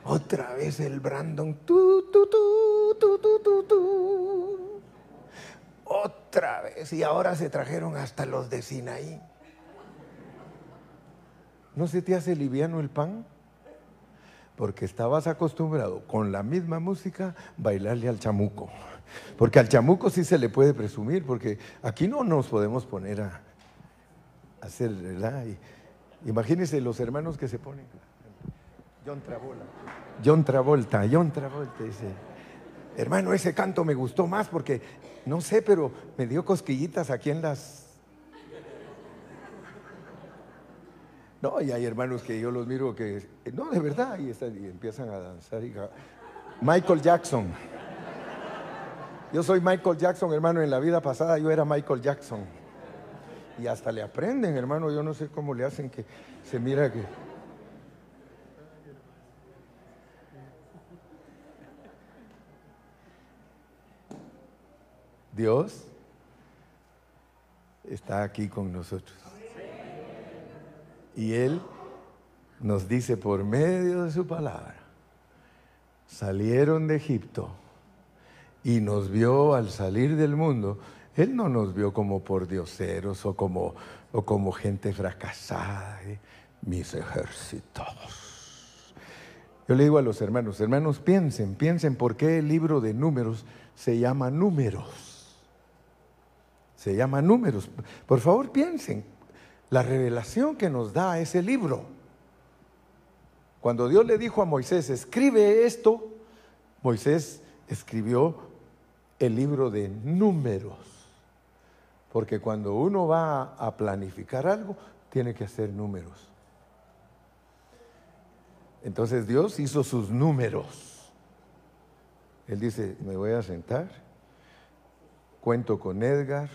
Otra vez el Brandon. Tu, tu, tu, tu, tu, tu, tu otra vez. Y ahora se trajeron hasta los de Sinaí. ¿No se te hace liviano el pan? Porque estabas acostumbrado con la misma música bailarle al chamuco. Porque al chamuco sí se le puede presumir, porque aquí no nos podemos poner a hacer, ¿verdad? imagínense los hermanos que se ponen. John Travolta. John Travolta, John Travolta dice, hermano, ese canto me gustó más porque no sé, pero me dio cosquillitas aquí en las... No, y hay hermanos que yo los miro que, no, de verdad, y, empiezan a danzar. Y, Michael Jackson. Yo soy Michael Jackson, hermano, en la vida pasada yo era Michael Jackson. Y hasta le aprenden, hermano, yo no sé cómo le hacen que se mira que... Dios está aquí con nosotros. Y Él nos dice por medio de su palabra, salieron de Egipto y nos vio al salir del mundo. Él no nos vio como por dioseros o como, o como gente fracasada, ¿eh? mis ejércitos. Yo le digo a los hermanos, hermanos, piensen, piensen por qué el libro de números se llama números se llama números. Por favor, piensen, la revelación que nos da ese libro. Cuando Dios le dijo a Moisés, escribe esto, Moisés escribió el libro de números. Porque cuando uno va a planificar algo, tiene que hacer números. Entonces Dios hizo sus números. Él dice, me voy a sentar, cuento con Edgar,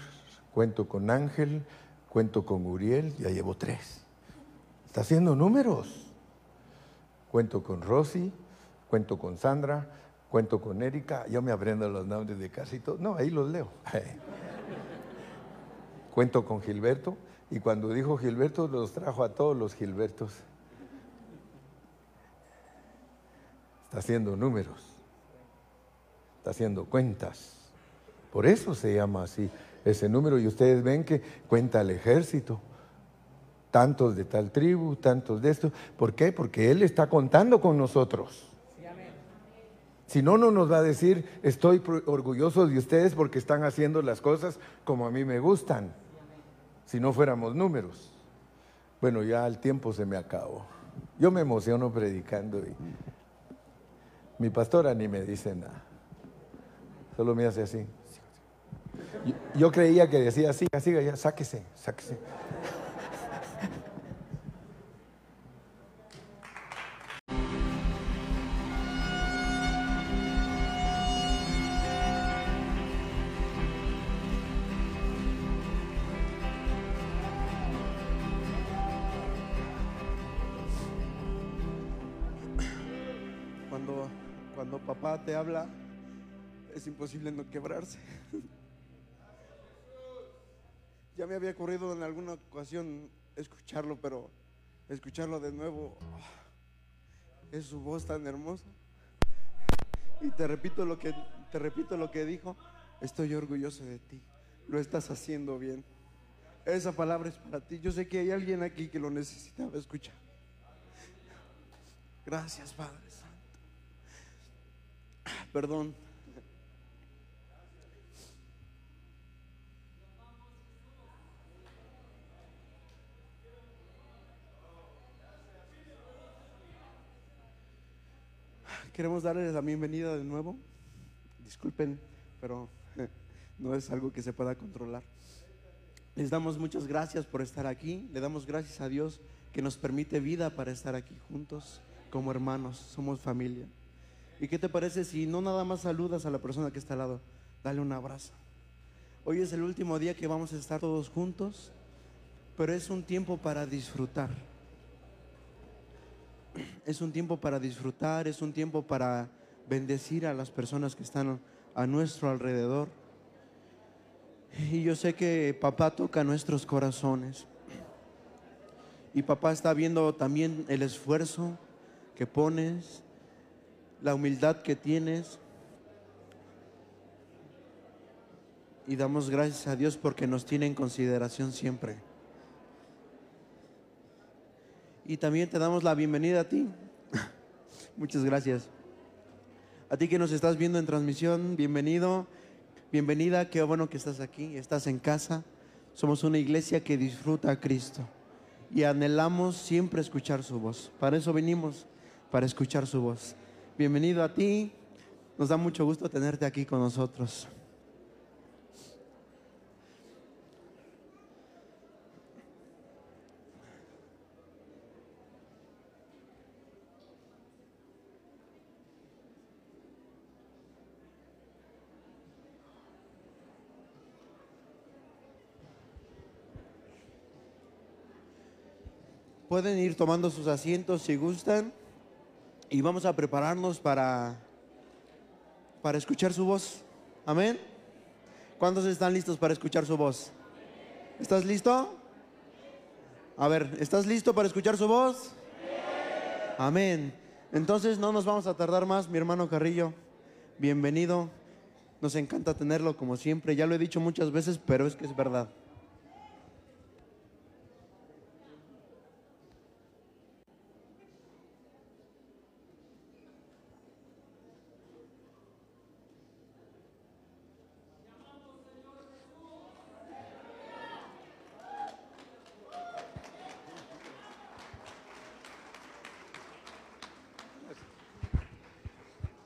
cuento con Ángel, cuento con Uriel, ya llevo tres. Está haciendo números. Cuento con Rosy, cuento con Sandra, cuento con Erika, yo me aprendo los nombres de casi todos, no, ahí los leo. cuento con Gilberto, y cuando dijo Gilberto, los trajo a todos los Gilbertos. Está haciendo números, está haciendo cuentas. Por eso se llama así ese número y ustedes ven que cuenta el ejército. Tantos de tal tribu, tantos de esto. ¿Por qué? Porque Él está contando con nosotros. Si no, no nos va a decir, estoy orgulloso de ustedes porque están haciendo las cosas como a mí me gustan. Si no fuéramos números. Bueno, ya el tiempo se me acabó. Yo me emociono predicando y mi pastora ni me dice nada. Solo me hace así. Yo, creía que decía, así, así, ya, sáquese, sáquese. Cuando, cuando papá te habla, es imposible no quebrarse. Ya me había ocurrido en alguna ocasión escucharlo, pero escucharlo de nuevo, ah, es su voz tan hermosa. Y te repito lo que te repito lo que dijo, estoy orgulloso de ti. Lo estás haciendo bien. Esa palabra es para ti. Yo sé que hay alguien aquí que lo necesitaba escuchar. Gracias, Padre Santo. Perdón. Queremos darles la bienvenida de nuevo. Disculpen, pero no es algo que se pueda controlar. Les damos muchas gracias por estar aquí. Le damos gracias a Dios que nos permite vida para estar aquí juntos como hermanos. Somos familia. ¿Y qué te parece si no nada más saludas a la persona que está al lado? Dale un abrazo. Hoy es el último día que vamos a estar todos juntos, pero es un tiempo para disfrutar es un tiempo para disfrutar, es un tiempo para bendecir a las personas que están a nuestro alrededor. Y yo sé que papá toca nuestros corazones. Y papá está viendo también el esfuerzo que pones, la humildad que tienes. Y damos gracias a Dios porque nos tiene en consideración siempre. Y también te damos la bienvenida a ti. Muchas gracias. A ti que nos estás viendo en transmisión, bienvenido, bienvenida, qué bueno que estás aquí, estás en casa. Somos una iglesia que disfruta a Cristo y anhelamos siempre escuchar su voz. Para eso venimos, para escuchar su voz. Bienvenido a ti, nos da mucho gusto tenerte aquí con nosotros. Pueden ir tomando sus asientos si gustan y vamos a prepararnos para, para escuchar su voz. Amén. ¿Cuántos están listos para escuchar su voz? ¿Estás listo? A ver, ¿estás listo para escuchar su voz? Amén. Entonces no nos vamos a tardar más, mi hermano Carrillo. Bienvenido. Nos encanta tenerlo como siempre. Ya lo he dicho muchas veces, pero es que es verdad.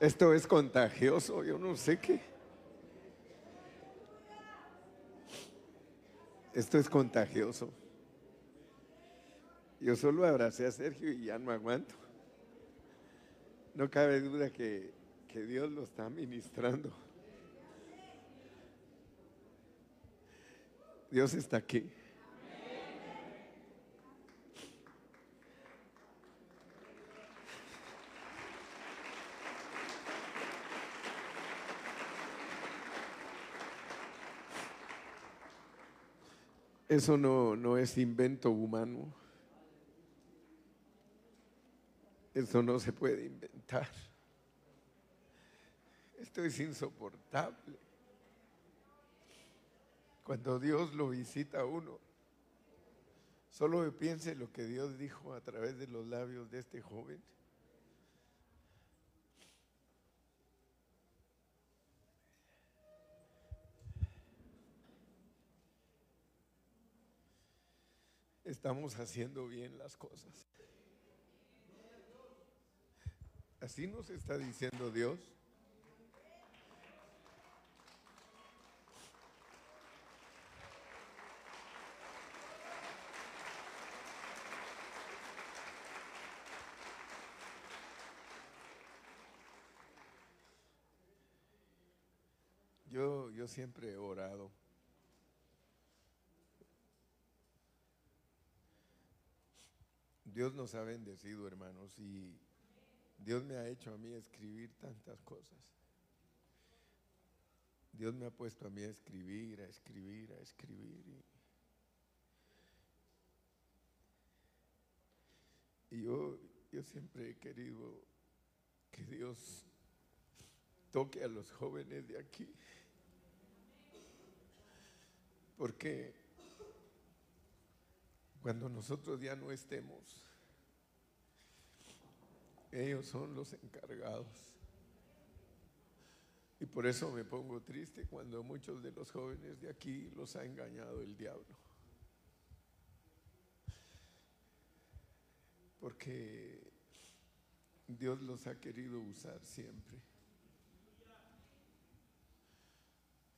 Esto es contagioso, yo no sé qué. Esto es contagioso. Yo solo abracé a Sergio y ya no aguanto. No cabe duda que, que Dios lo está ministrando. Dios está aquí. Eso no, no es invento humano. Eso no se puede inventar. Esto es insoportable. Cuando Dios lo visita a uno, solo piense lo que Dios dijo a través de los labios de este joven. Estamos haciendo bien las cosas. Así nos está diciendo Dios. Yo, yo siempre he orado Dios nos ha bendecido, hermanos, y Dios me ha hecho a mí escribir tantas cosas. Dios me ha puesto a mí a escribir, a escribir, a escribir. Y, yo, yo siempre he querido que Dios toque a los jóvenes de aquí. Porque cuando nosotros ya no estemos, ellos son los encargados. Y por eso me pongo triste cuando muchos de los jóvenes de aquí los ha engañado el diablo. Porque Dios los ha querido usar siempre.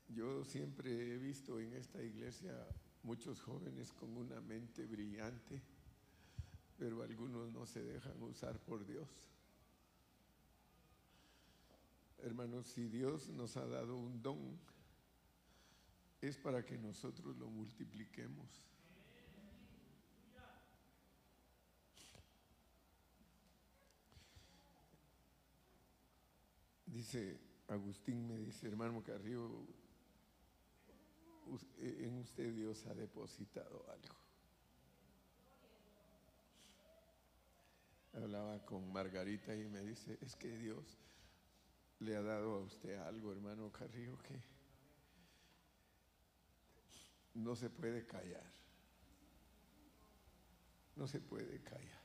Yo siempre he visto en esta iglesia muchos jóvenes con una mente brillante pero algunos no se dejan usar por Dios. Hermanos, si Dios nos ha dado un don, es para que nosotros lo multipliquemos. Dice Agustín, me dice, hermano Carrillo, en usted Dios ha depositado algo. Hablaba con Margarita y me dice, es que Dios le ha dado a usted algo, hermano Carrillo, que no se puede callar. No se puede callar.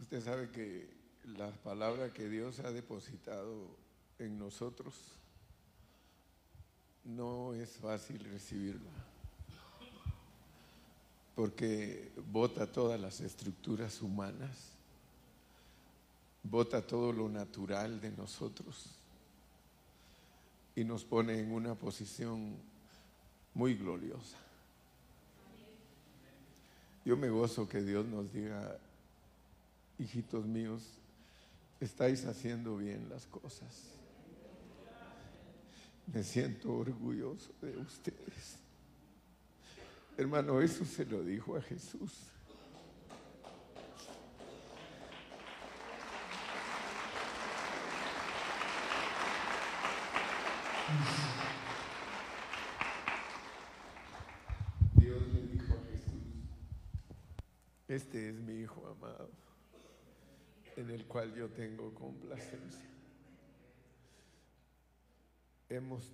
Usted sabe que la palabra que Dios ha depositado en nosotros no es fácil recibirla porque bota todas las estructuras humanas, bota todo lo natural de nosotros y nos pone en una posición muy gloriosa. Yo me gozo que Dios nos diga, hijitos míos, estáis haciendo bien las cosas. Me siento orgulloso de ustedes. Hermano, eso se lo dijo a Jesús. Dios le dijo a Jesús, este es mi Hijo amado, en el cual yo tengo complacencia. Hemos,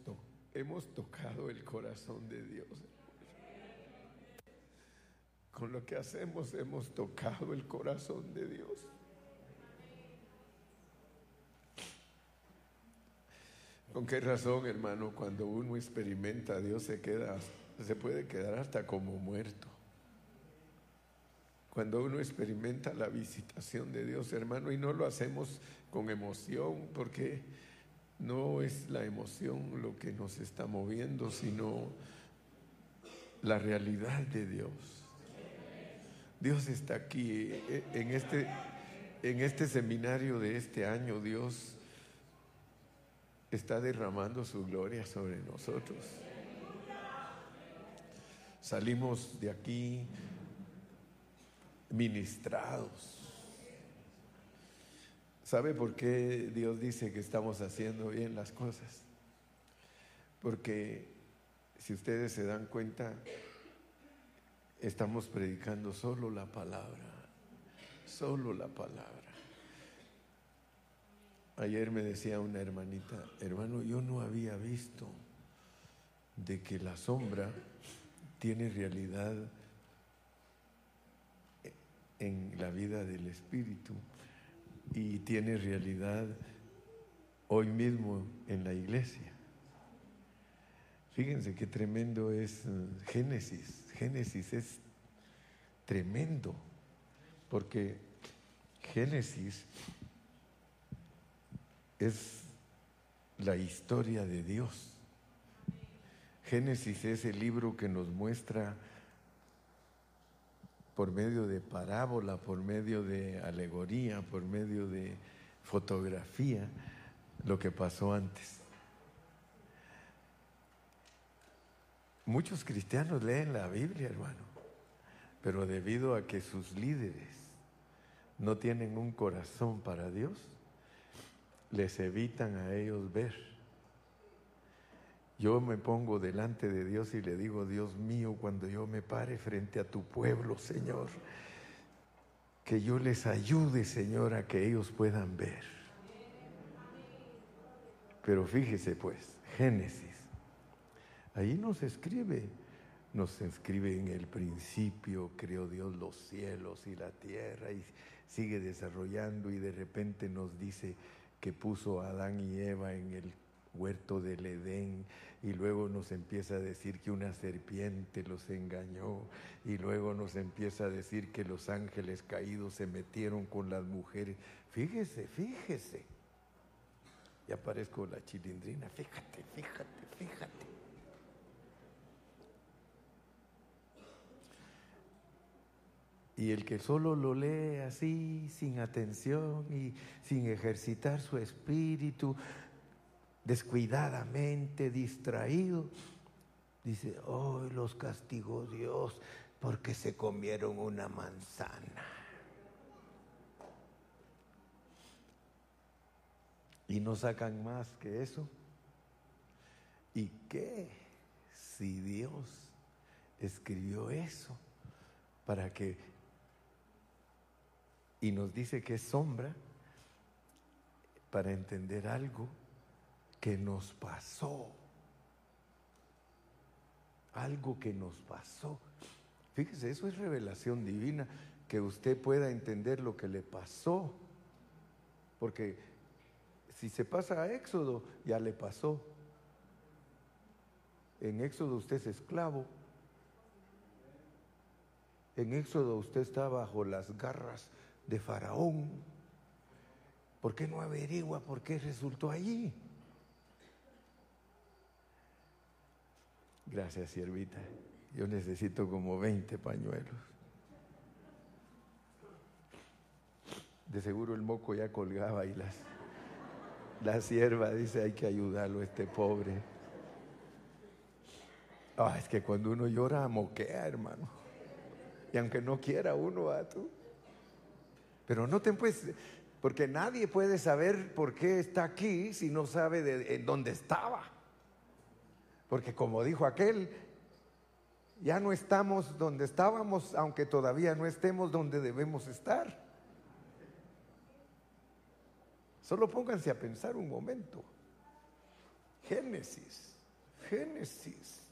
hemos tocado el corazón de Dios. Con lo que hacemos hemos tocado el corazón de Dios. ¿Con qué razón, hermano, cuando uno experimenta a Dios se queda, se puede quedar hasta como muerto? Cuando uno experimenta la visitación de Dios, hermano, y no lo hacemos con emoción, porque no es la emoción lo que nos está moviendo, sino la realidad de Dios. Dios está aquí eh, en este, en este seminario de este año. Dios está derramando su gloria sobre nosotros. Salimos de aquí ministrados. ¿Sabe por qué Dios dice que estamos haciendo bien las cosas? Porque si ustedes se dan cuenta, estamos predicando solo la palabra, solo la palabra. Ayer me decía una hermanita, hermano, yo no había visto de que la sombra tiene realidad en la vida del espíritu y tiene realidad hoy mismo en la iglesia. Fíjense qué tremendo es Génesis. Génesis es tremendo, porque Génesis es la historia de Dios. Génesis es el libro que nos muestra por medio de parábola, por medio de alegoría, por medio de fotografía, lo que pasó antes. Muchos cristianos leen la Biblia, hermano, pero debido a que sus líderes no tienen un corazón para Dios, les evitan a ellos ver. Yo me pongo delante de Dios y le digo, Dios mío, cuando yo me pare frente a tu pueblo, Señor, que yo les ayude, Señor, a que ellos puedan ver. Pero fíjese pues, Génesis, ahí nos escribe, nos escribe en el principio, creó Dios los cielos y la tierra y sigue desarrollando y de repente nos dice, que puso a Adán y Eva en el huerto del Edén y luego nos empieza a decir que una serpiente los engañó y luego nos empieza a decir que los ángeles caídos se metieron con las mujeres. Fíjese, fíjese. Y aparezco la chilindrina, fíjate, fíjate, fíjate. Y el que solo lo lee así, sin atención y sin ejercitar su espíritu, descuidadamente, distraído, dice, hoy los castigó Dios porque se comieron una manzana. Y no sacan más que eso. ¿Y qué si Dios escribió eso para que y nos dice que es sombra para entender algo que nos pasó. Algo que nos pasó. Fíjese, eso es revelación divina, que usted pueda entender lo que le pasó. Porque si se pasa a Éxodo, ya le pasó. En Éxodo usted es esclavo. En Éxodo usted está bajo las garras de Faraón. ¿Por qué no averigua por qué resultó allí? Gracias, siervita. Yo necesito como 20 pañuelos. De seguro el moco ya colgaba y las, la sierva dice hay que ayudarlo, este pobre. Ah, es que cuando uno llora, moquea, hermano. Y aunque no quiera uno, a tú. Pero no te pues, porque nadie puede saber por qué está aquí si no sabe de, dónde estaba. Porque como dijo aquel, ya no estamos donde estábamos, aunque todavía no estemos donde debemos estar. Solo pónganse a pensar un momento. Génesis, Génesis.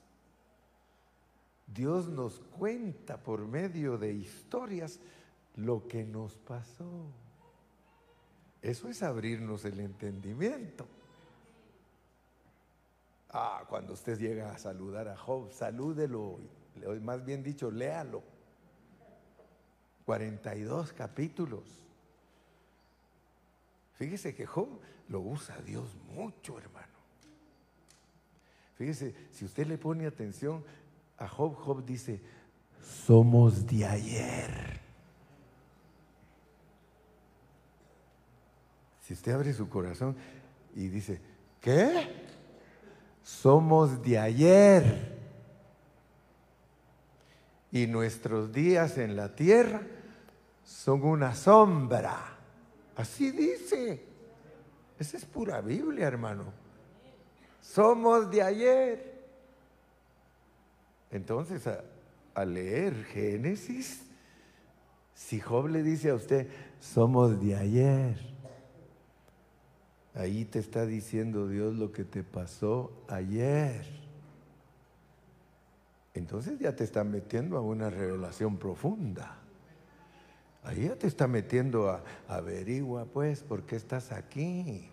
Dios nos cuenta por medio de historias lo que nos pasó. Eso es abrirnos el entendimiento. Ah, cuando usted llega a saludar a Job, salúdelo más bien dicho, léalo. 42 capítulos. Fíjese que Job lo usa Dios mucho, hermano. Fíjese, si usted le pone atención a Job, Job dice, somos de ayer. Si usted abre su corazón y dice, ¿qué? Somos de ayer y nuestros días en la tierra son una sombra. Así dice. Esa es pura Biblia, hermano. Somos de ayer. Entonces, a, leer Génesis, si Job le dice a usted, somos de ayer, ahí te está diciendo Dios lo que te pasó ayer entonces ya te está metiendo a una revelación profunda. Ahí ya te está metiendo a averigua pues por qué estás aquí.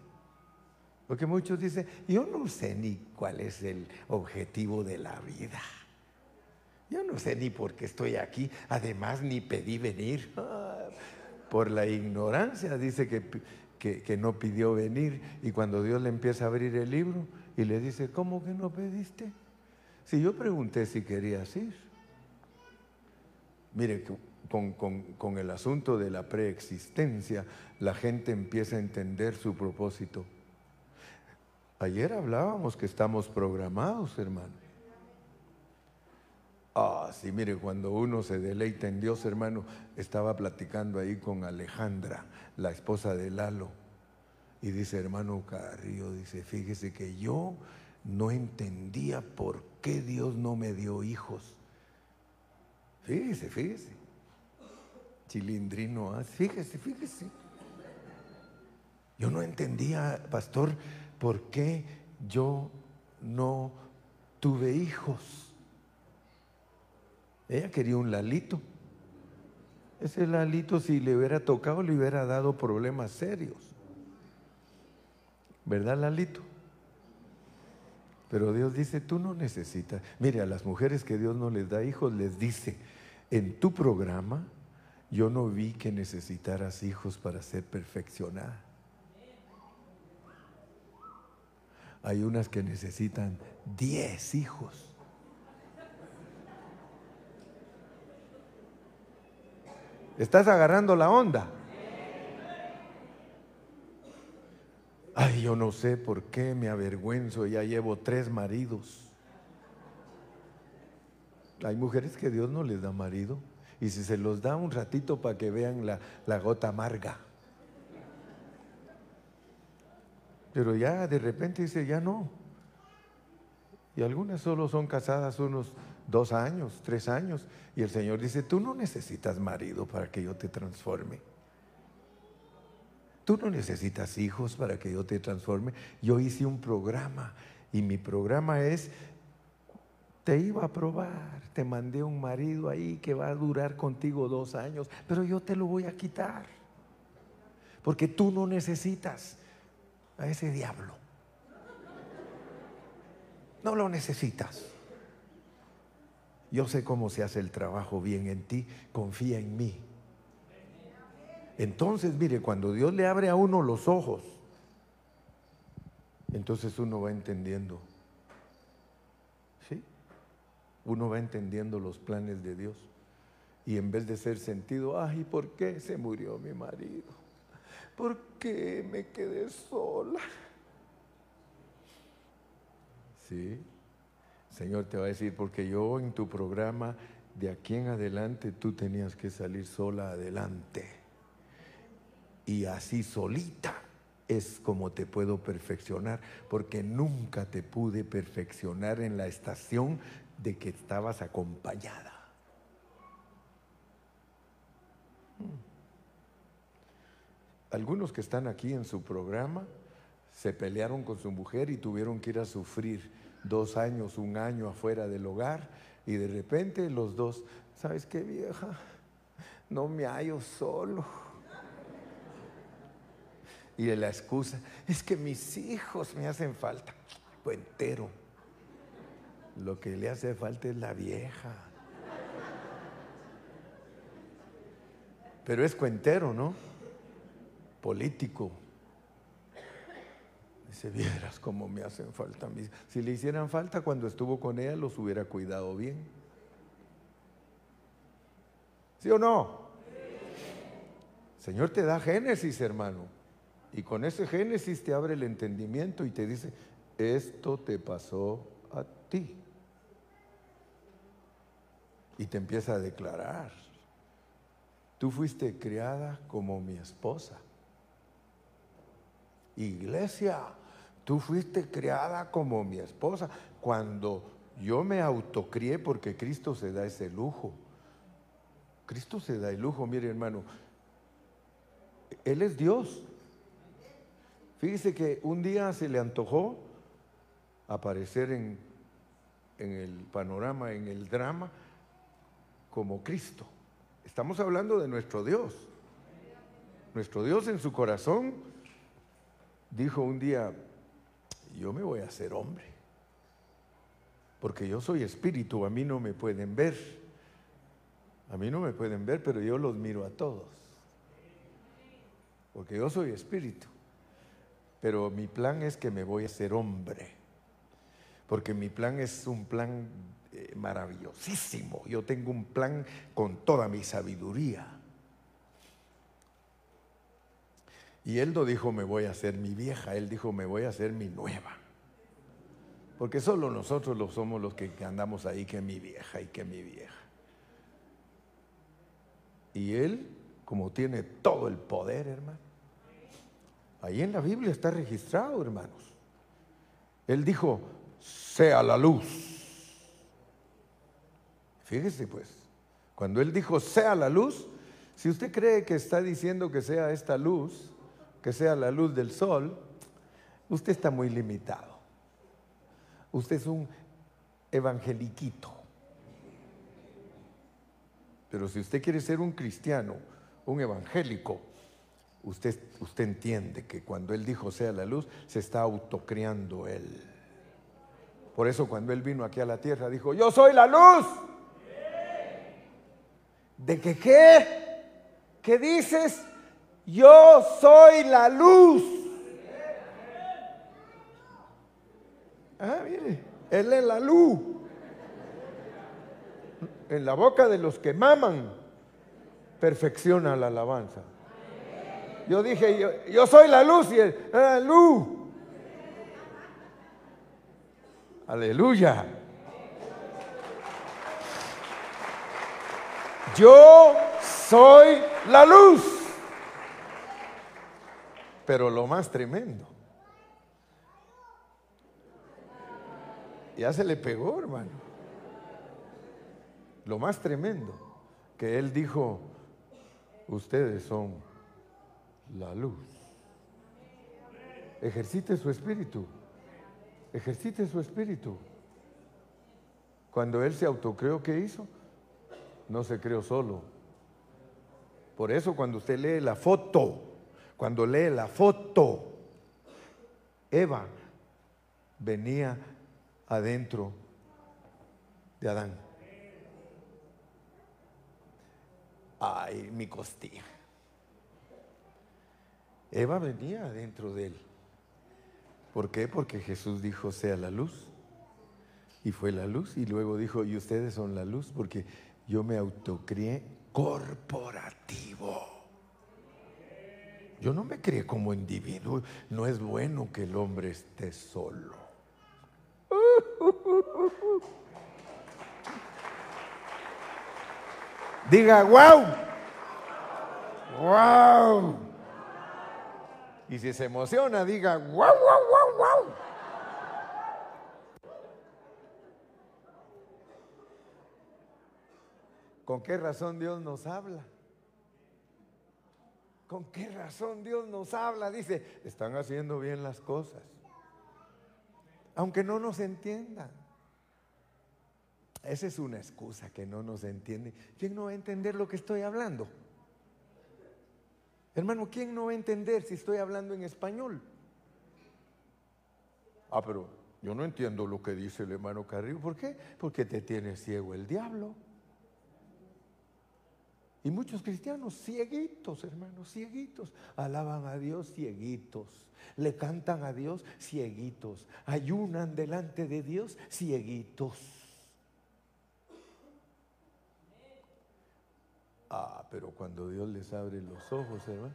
Porque muchos dicen, yo no sé ni cuál es el objetivo de la vida. Yo no sé ni por qué estoy aquí. Además, ni pedí venir. Por la ignorancia dice que, que, no pidió venir. Y cuando Dios le empieza a abrir el libro y le dice, ¿cómo que no pediste? Si yo pregunté si querías ir, mire, con, con, el asunto de la preexistencia, la gente empieza a entender su propósito. Ayer hablábamos que estamos programados, hermano. Ah, sí, mire, cuando uno se deleita en Dios, hermano, estaba platicando ahí con Alejandra, la esposa de Lalo, y dice, hermano Carrillo, dice, fíjese que yo no entendía por qué Dios no me dio hijos. Fíjese, fíjese. Chilindrino, ¿ah? fíjese, fíjese. Yo no entendía, pastor, por qué yo no tuve hijos. Ella quería un lalito. Ese lalito si le hubiera tocado le hubiera dado problemas serios. ¿Verdad, lalito? Pero Dios dice, tú no necesitas. Mire, a las mujeres que Dios no les da hijos, les dice, en tu programa yo no vi que necesitaras hijos para ser perfeccionada. Hay unas que necesitan 10 hijos. ¿Estás agarrando la onda? Ay, yo no sé por qué me avergüenzo, ya llevo tres maridos. Hay mujeres que Dios no les da marido y si se los da un ratito para que vean la, la gota amarga. Pero ya de repente dice, ya no. Y algunas solo son casadas unos dos años, tres años. Y el Señor dice, tú no necesitas marido para que yo te transforme. Tú no necesitas hijos para que yo te transforme. Yo hice un programa y mi programa es, te iba a probar, te mandé un marido ahí que va a durar contigo dos años, pero yo te lo voy a quitar. Porque tú no necesitas a ese diablo. No lo necesitas. Yo sé cómo se hace el trabajo bien en ti, confía en mí. Entonces, mire, cuando Dios le abre a uno los ojos, entonces uno va entendiendo. ¿Sí? Uno va entendiendo los planes de Dios. Y en vez de ser sentido, ay, ¿por qué se murió mi marido? ¿Por qué me quedé sola? ¿Sí? Señor te va a decir, porque yo en tu programa, de aquí en adelante, tú tenías que salir sola adelante. Y así solita es como te puedo perfeccionar, porque nunca te pude perfeccionar en la estación de que estabas acompañada. Hmm. Algunos que están aquí en su programa se pelearon con su mujer y tuvieron que ir a sufrir dos años, un año afuera del hogar y de repente los dos, ¿sabes qué vieja? No me hallo solo. Y la excusa, es que mis hijos me hacen falta. Cuentero. Lo que le hace falta es la vieja. Pero es cuentero, ¿no? Político. Dice, vieras cómo me hacen falta. Si le hicieran falta cuando estuvo con ella, los hubiera cuidado bien. ¿Sí o no? Señor te da Génesis, hermano. Y con ese Génesis te abre el entendimiento y te dice, esto te pasó a ti. Y te empieza a declarar, tú fuiste criada como mi esposa. Iglesia, tú fuiste criada como mi esposa. Cuando yo me autocrié, porque Cristo se da ese lujo. Cristo se da el lujo, mire hermano, Él es Dios. Fíjese que un día se le antojó aparecer en, en el panorama, en el drama, como Cristo. Estamos hablando de nuestro Dios. Nuestro Dios en su corazón dijo un día, yo me voy a hacer hombre, porque yo soy espíritu, a mí no me pueden ver, a mí no me pueden ver, pero yo los miro a todos, porque yo soy espíritu, pero mi plan es que me voy a hacer hombre, porque mi plan es un plan eh, maravillosísimo, yo tengo un plan con toda mi sabiduría. Y él no dijo me voy a hacer mi vieja, él dijo me voy a hacer mi nueva. Porque solo nosotros lo somos los que andamos ahí que mi vieja y que mi vieja. Y él, como tiene todo el poder, hermano, ahí en la Biblia está registrado, hermanos. Él dijo, sea la luz. Fíjese pues, cuando él dijo, sea la luz, si usted cree que está diciendo que sea esta luz, que sea la luz del sol, usted está muy limitado. Usted es un evangeliquito. Pero si usted quiere ser un cristiano, un evangélico, usted, usted entiende que cuando Él dijo sea la luz, se está autocriando Él. Por eso cuando Él vino aquí a la tierra dijo, yo soy la luz. ¿De que qué? ¿Qué dices? Yo soy la luz. Ah, mire, Él es la luz. En la boca de los que maman, perfecciona la alabanza. Yo dije, yo, soy la luz y él, la luz. Aleluya. Yo soy la luz. Pero lo más tremendo, ya se le pegó, hermano. Lo más tremendo, que él dijo, ustedes son la luz. Ejercite su espíritu, ejercite su espíritu. Cuando él se autocreó, ¿qué hizo? No se creó solo. Por eso cuando usted lee la foto cuando lee la foto, Eva venía adentro de Adán. Ay, mi costilla. Eva venía adentro de él. ¿Por qué? Porque Jesús dijo, sea la luz. Y fue la luz. Y luego dijo, y ustedes son la luz, porque yo me autocrié corporativo. Yo no me crié como individuo. No es bueno que el hombre esté solo. Diga, wow. Wow. Y si se emociona, diga, wow, wow, wow, wow. ¿Con qué razón Dios nos habla? ¿Con qué razón Dios nos habla? Dice, están haciendo bien las cosas. Aunque no nos entiendan. Esa es una excusa que no nos entiende. ¿Quién no va a entender lo que estoy hablando? Hermano, ¿quién no va a entender si estoy hablando en español? Ah, pero yo no entiendo lo que dice el hermano Carrillo. ¿Por qué? Porque te tiene ciego el diablo. Y muchos cristianos cieguitos, hermanos, cieguitos, alaban a Dios cieguitos, le cantan a Dios cieguitos, ayunan delante de Dios cieguitos. Ah, pero cuando Dios les abre los ojos, hermano,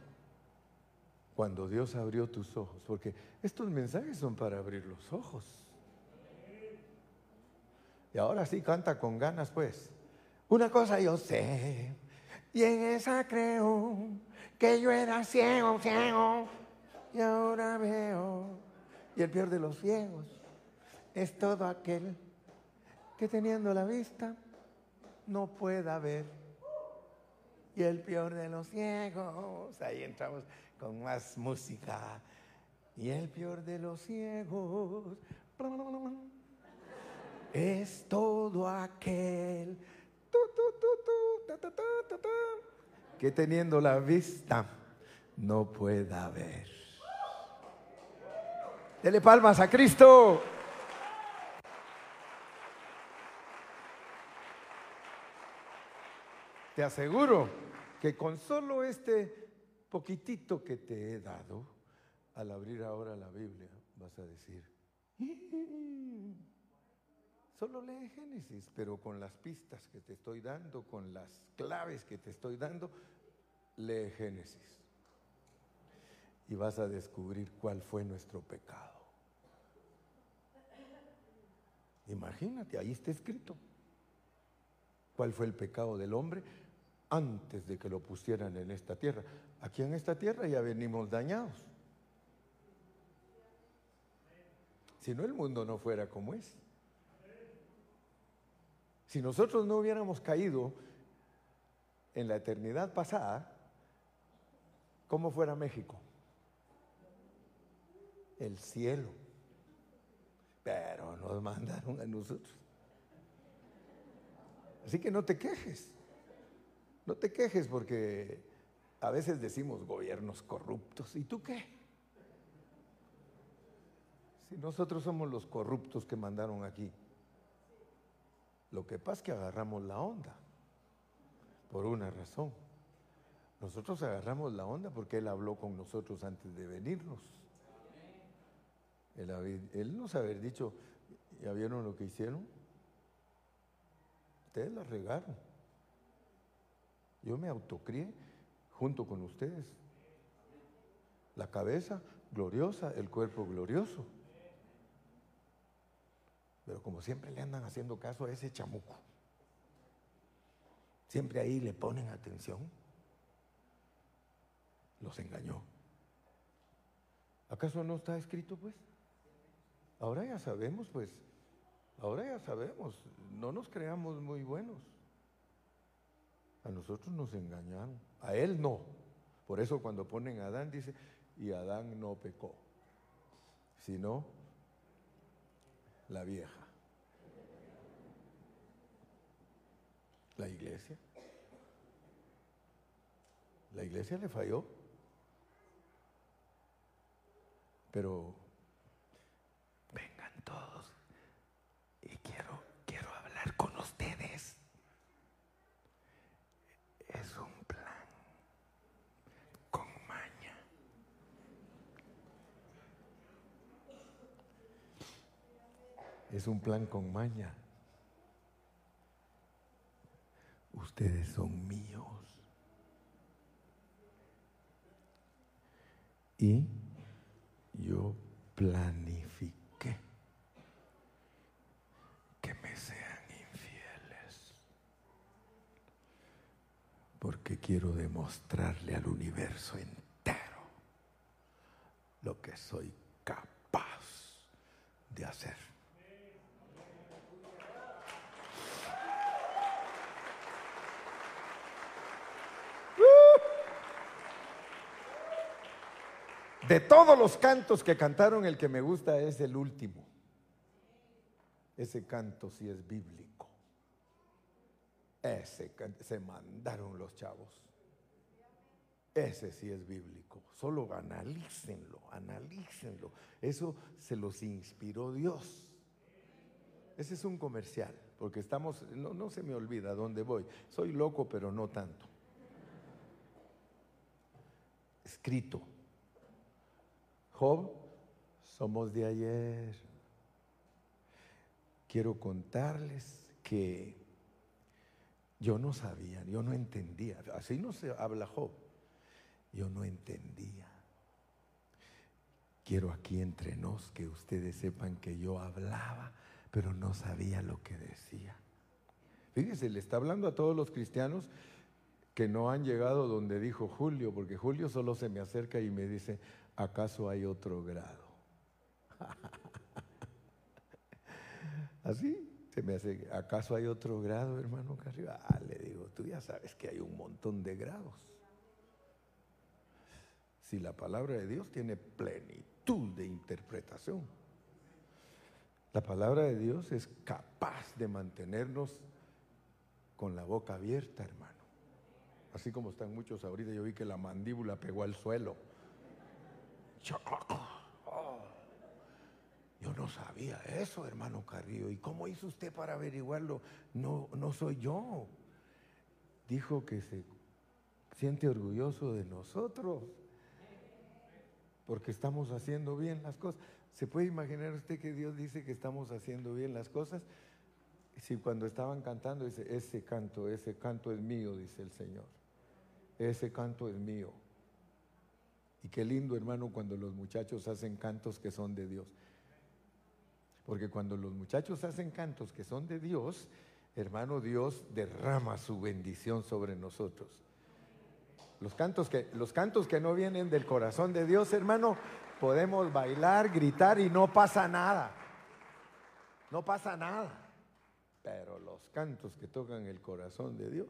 cuando Dios abrió tus ojos, porque estos mensajes son para abrir los ojos. Y ahora sí canta con ganas, pues. Una cosa yo sé, y en esa creo, que yo era ciego, ciego, y ahora veo. Y el peor de los ciegos es todo aquel que teniendo la vista no pueda ver y el peor de los ciegos. Ahí entramos con más música. Y el peor de los ciegos es todo aquel que teniendo la vista no pueda ver. Dele palmas a Cristo. Te aseguro que con solo este poquitito que te he dado, al abrir ahora la Biblia, vas a decir, solo lee Génesis, pero con las pistas que te estoy dando, con las claves que te estoy dando, lee Génesis. Y vas a descubrir cuál fue nuestro pecado. Imagínate, ahí está escrito. ¿Cuál fue el pecado del hombre? antes de que lo pusieran en esta tierra. Aquí en esta tierra ya venimos dañados. Si no, el mundo no fuera como es. Si nosotros no hubiéramos caído en la eternidad pasada, ¿cómo fuera México? El cielo. Pero nos mandaron a nosotros. Así que no te quejes. No te quejes porque a veces decimos gobiernos corruptos. ¿Y tú qué? Si nosotros somos los corruptos que mandaron aquí. Lo que pasa es que agarramos la onda por una razón. Nosotros agarramos la onda porque Él habló con nosotros antes de venirnos. Él, nos haber dicho, ¿ya vieron lo que hicieron? Ustedes la regaron. Yo me autocrié junto con ustedes. La cabeza gloriosa, el cuerpo glorioso. Pero como siempre le andan haciendo caso a ese chamuco, siempre ahí le ponen atención, los engañó. ¿Acaso no está escrito pues? Ahora ya sabemos pues, ahora ya sabemos, no nos creamos muy buenos. A nosotros nos engañaron, a él no. Por eso cuando ponen a Adán dice, y Adán no pecó, sino la vieja. La iglesia. La iglesia le falló. Pero vengan todos y quiero quiero hablar con ustedes. es un plan con maña. Ustedes son míos. Y yo planifiqué que me sean infieles. Porque quiero demostrarle al universo entero lo que soy capaz de hacer. De todos los cantos que cantaron, el que me gusta es el último. Ese canto sí es bíblico. Ese se mandaron los chavos. Ese sí es bíblico. Solo analícenlo, analícenlo. Eso se los inspiró Dios. Ese es un comercial, porque estamos, no, no se me olvida dónde voy. Soy loco, pero no tanto. Escrito Job, somos de ayer. Quiero contarles que yo no sabía, yo no entendía. Así no se habla Job. Yo no entendía. Quiero aquí entre nos que ustedes sepan que yo hablaba, pero no sabía lo que decía. Fíjense, le está hablando a todos los cristianos que no han llegado donde dijo Julio, porque Julio solo se me acerca y me dice, ¿acaso hay otro grado? Así se me hace, ¿acaso hay otro grado, hermano Carrillo? Ah, le digo, tú ya sabes que hay un montón de grados. Si la palabra de Dios tiene plenitud de interpretación, la palabra de Dios es capaz de mantenernos con la boca abierta, hermano. Así como están muchos ahorita, yo vi que la mandíbula pegó al suelo. Yo no sabía eso, hermano Carrillo. ¿Y cómo hizo usted para averiguarlo? No, no soy yo. Dijo que se siente orgulloso de nosotros porque estamos haciendo bien las cosas. ¿Se puede imaginar usted que Dios dice que estamos haciendo bien las cosas? Si cuando estaban cantando dice, ese canto, ese canto es mío, dice el Señor. Ese canto es mío. Y qué lindo, hermano, cuando los muchachos hacen cantos que son de Dios. Porque cuando los muchachos hacen cantos que son de Dios, hermano, Dios derrama su bendición sobre nosotros. Los cantos que, los cantos que no vienen del corazón de Dios, hermano, podemos bailar, gritar y no pasa nada. No pasa nada. Pero los cantos que tocan el corazón de Dios,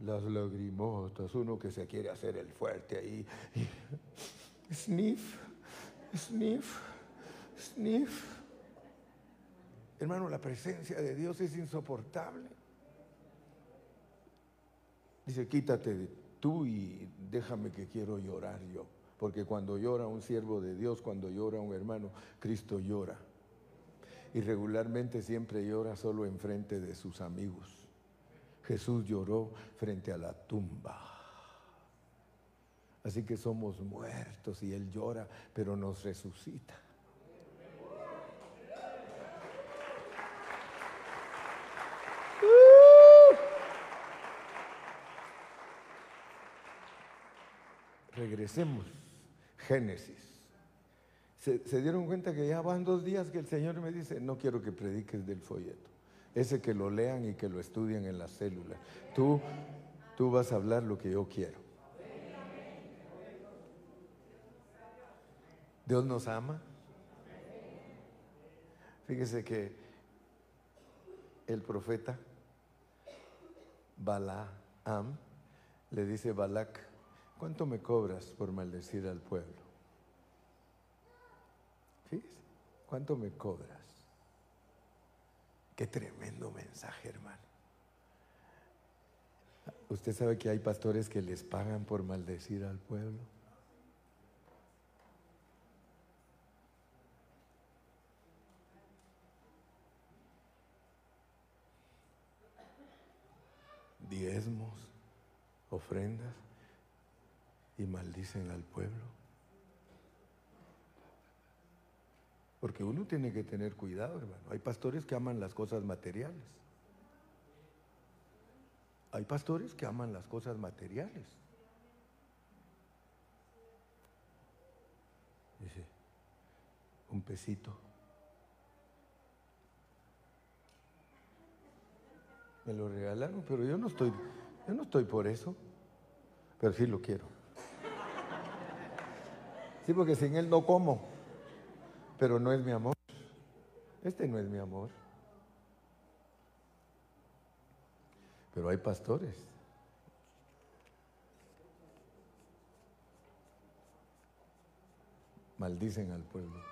las lagrimotas, uno que se quiere hacer el fuerte ahí. Sniff, sniff, sniff. Hermano, la presencia de Dios es insoportable. Dice, quítate tú y déjame que quiero llorar yo. Porque cuando llora un siervo de Dios, cuando llora un hermano, Cristo llora. Y regularmente siempre llora solo enfrente de sus amigos. Jesús lloró frente a la tumba. Así que somos muertos y Él llora, pero nos resucita. Regresemos. Génesis. Se, se, dieron cuenta que ya van dos días que el Señor me dice, no quiero que prediques del folleto ese que lo lean y que lo estudien en las células. Tú, tú vas a hablar lo que yo quiero. Dios nos ama. Fíjese que el profeta Balaam le dice Balac, ¿cuánto me cobras por maldecir al pueblo? Fíjese, ¿cuánto me cobras? Qué tremendo mensaje, hermano. ¿Usted sabe que hay pastores que les pagan por maldecir al pueblo? Diezmos, ofrendas y maldicen al pueblo. Porque uno tiene que tener cuidado, hermano. Hay pastores que aman las cosas materiales. Hay pastores que aman las cosas materiales. Dice, un pesito. Me lo regalaron, pero yo no estoy, yo no estoy por eso. Pero sí lo quiero. Sí, porque sin él no como. Pero no es mi amor. Este no es mi amor. Pero hay pastores. Maldicen al pueblo.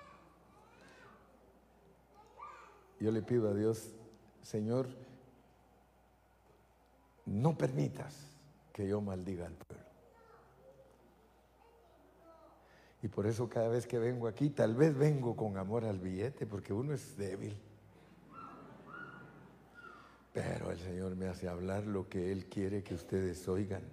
Yo le pido a Dios, Señor, no permitas que yo maldiga al pueblo. Y por eso cada vez que vengo aquí, tal vez vengo con amor al billete, porque uno es débil. Pero el Señor me hace hablar lo que Él quiere que ustedes oigan.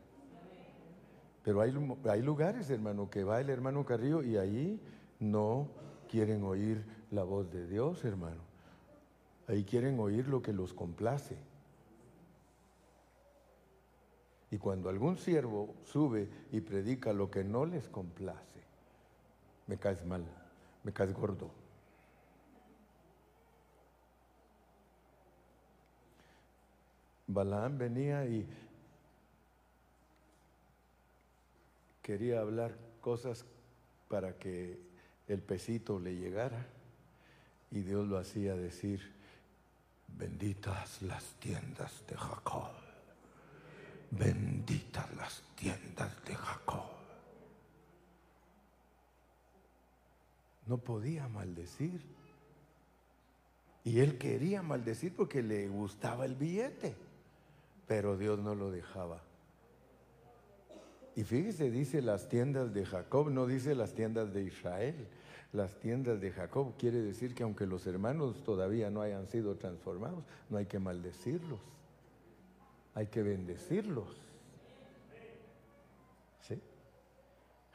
Pero hay, hay lugares, hermano, que va el hermano Carrillo y ahí no quieren oír la voz de Dios, hermano. Ahí quieren oír lo que los complace. Y cuando algún siervo sube y predica lo que no les complace, me caes mal, me caes gordo. Balaam venía y quería hablar cosas para que el pesito le llegara y Dios lo hacía decir, benditas las tiendas de Jacob, benditas las tiendas de Jacob. No podía maldecir. Y él quería maldecir porque le gustaba el billete, pero Dios no lo dejaba. Y fíjese, dice las tiendas de Jacob, no dice las tiendas de Israel. Las tiendas de Jacob quiere decir que aunque los hermanos todavía no hayan sido transformados, no hay que maldecirlos, hay que bendecirlos. ¿Sí?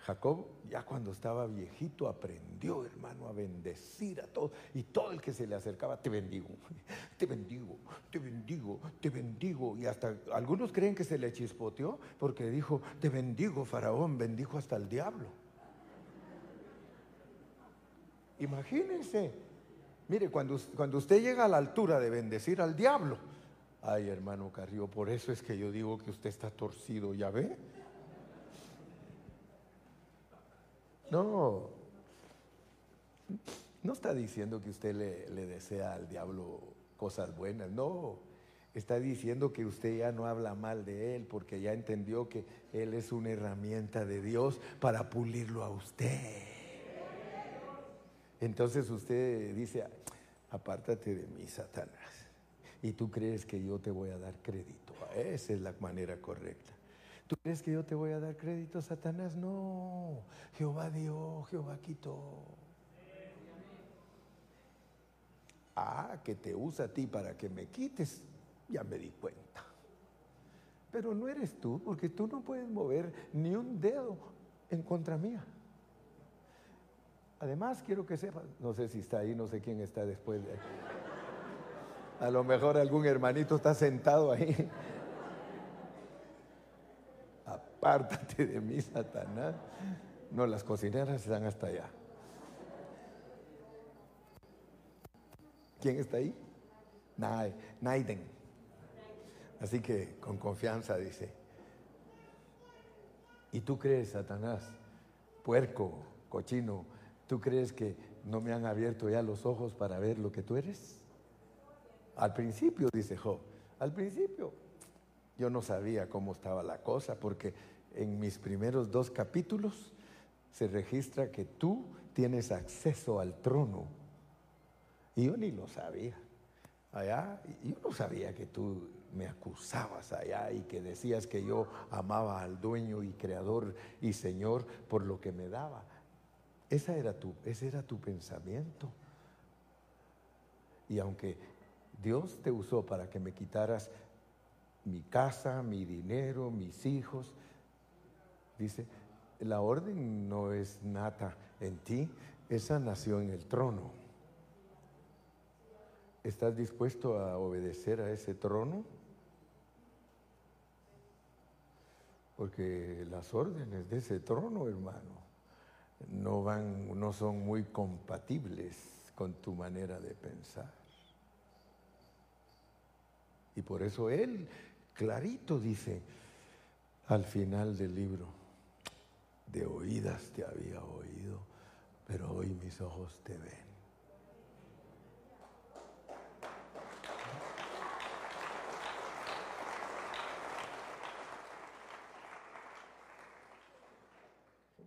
Jacob ya cuando estaba viejito aprendió, hermano, a bendecir a todos. Y todo el que se le acercaba, te bendigo, te bendigo, te bendigo, te bendigo. Y hasta algunos creen que se le chispoteó porque dijo, te bendigo, faraón, bendijo hasta el diablo. Imagínense. Mire, cuando, cuando usted llega a la altura de bendecir al diablo, ay hermano Carrillo, por eso es que yo digo que usted está torcido, ¿ya ve? No, no está diciendo que usted le, desea al diablo cosas buenas, no. Está diciendo que usted ya no habla mal de él porque ya entendió que él es una herramienta de Dios para pulirlo a usted. Entonces usted dice, apártate de mí, Satanás. Y tú crees que yo te voy a dar crédito. Esa es la manera correcta. ¿Tú crees que yo te voy a dar crédito, Satanás? No, Jehová dio, Jehová quitó. Ah, que te usa a ti para que me quites, ya me di cuenta. Pero no eres tú, porque tú no puedes mover ni un dedo en contra mía. Además, quiero que sepas, no sé si está ahí, no sé quién está después de... A lo mejor algún hermanito está sentado ahí apártate de mí, Satanás. No, las cocineras están hasta allá. ¿Quién está ahí? Naiden. Así que con confianza dice, ¿y tú crees, Satanás, puerco, cochino, tú crees que no me han abierto ya los ojos para ver lo que tú eres? Al principio, dice Job, al principio yo no sabía cómo estaba la cosa porque en mis primeros dos capítulos se registra que tú tienes acceso al trono. Y yo ni lo sabía. Allá, yo no sabía que tú me acusabas allá y que decías que yo amaba al dueño y creador y señor por lo que me daba. Esa era tu, ese era tu pensamiento. Y aunque Dios te usó para que me quitaras mi casa, mi dinero, mis hijos. Dice, la orden no es nata en ti, esa nació en el trono. ¿Estás dispuesto a obedecer a ese trono? Porque las órdenes de ese trono, hermano, no van, no son muy compatibles con tu manera de pensar. Y por eso él clarito dice al final del libro, de oídas te había oído, pero hoy mis ojos te ven.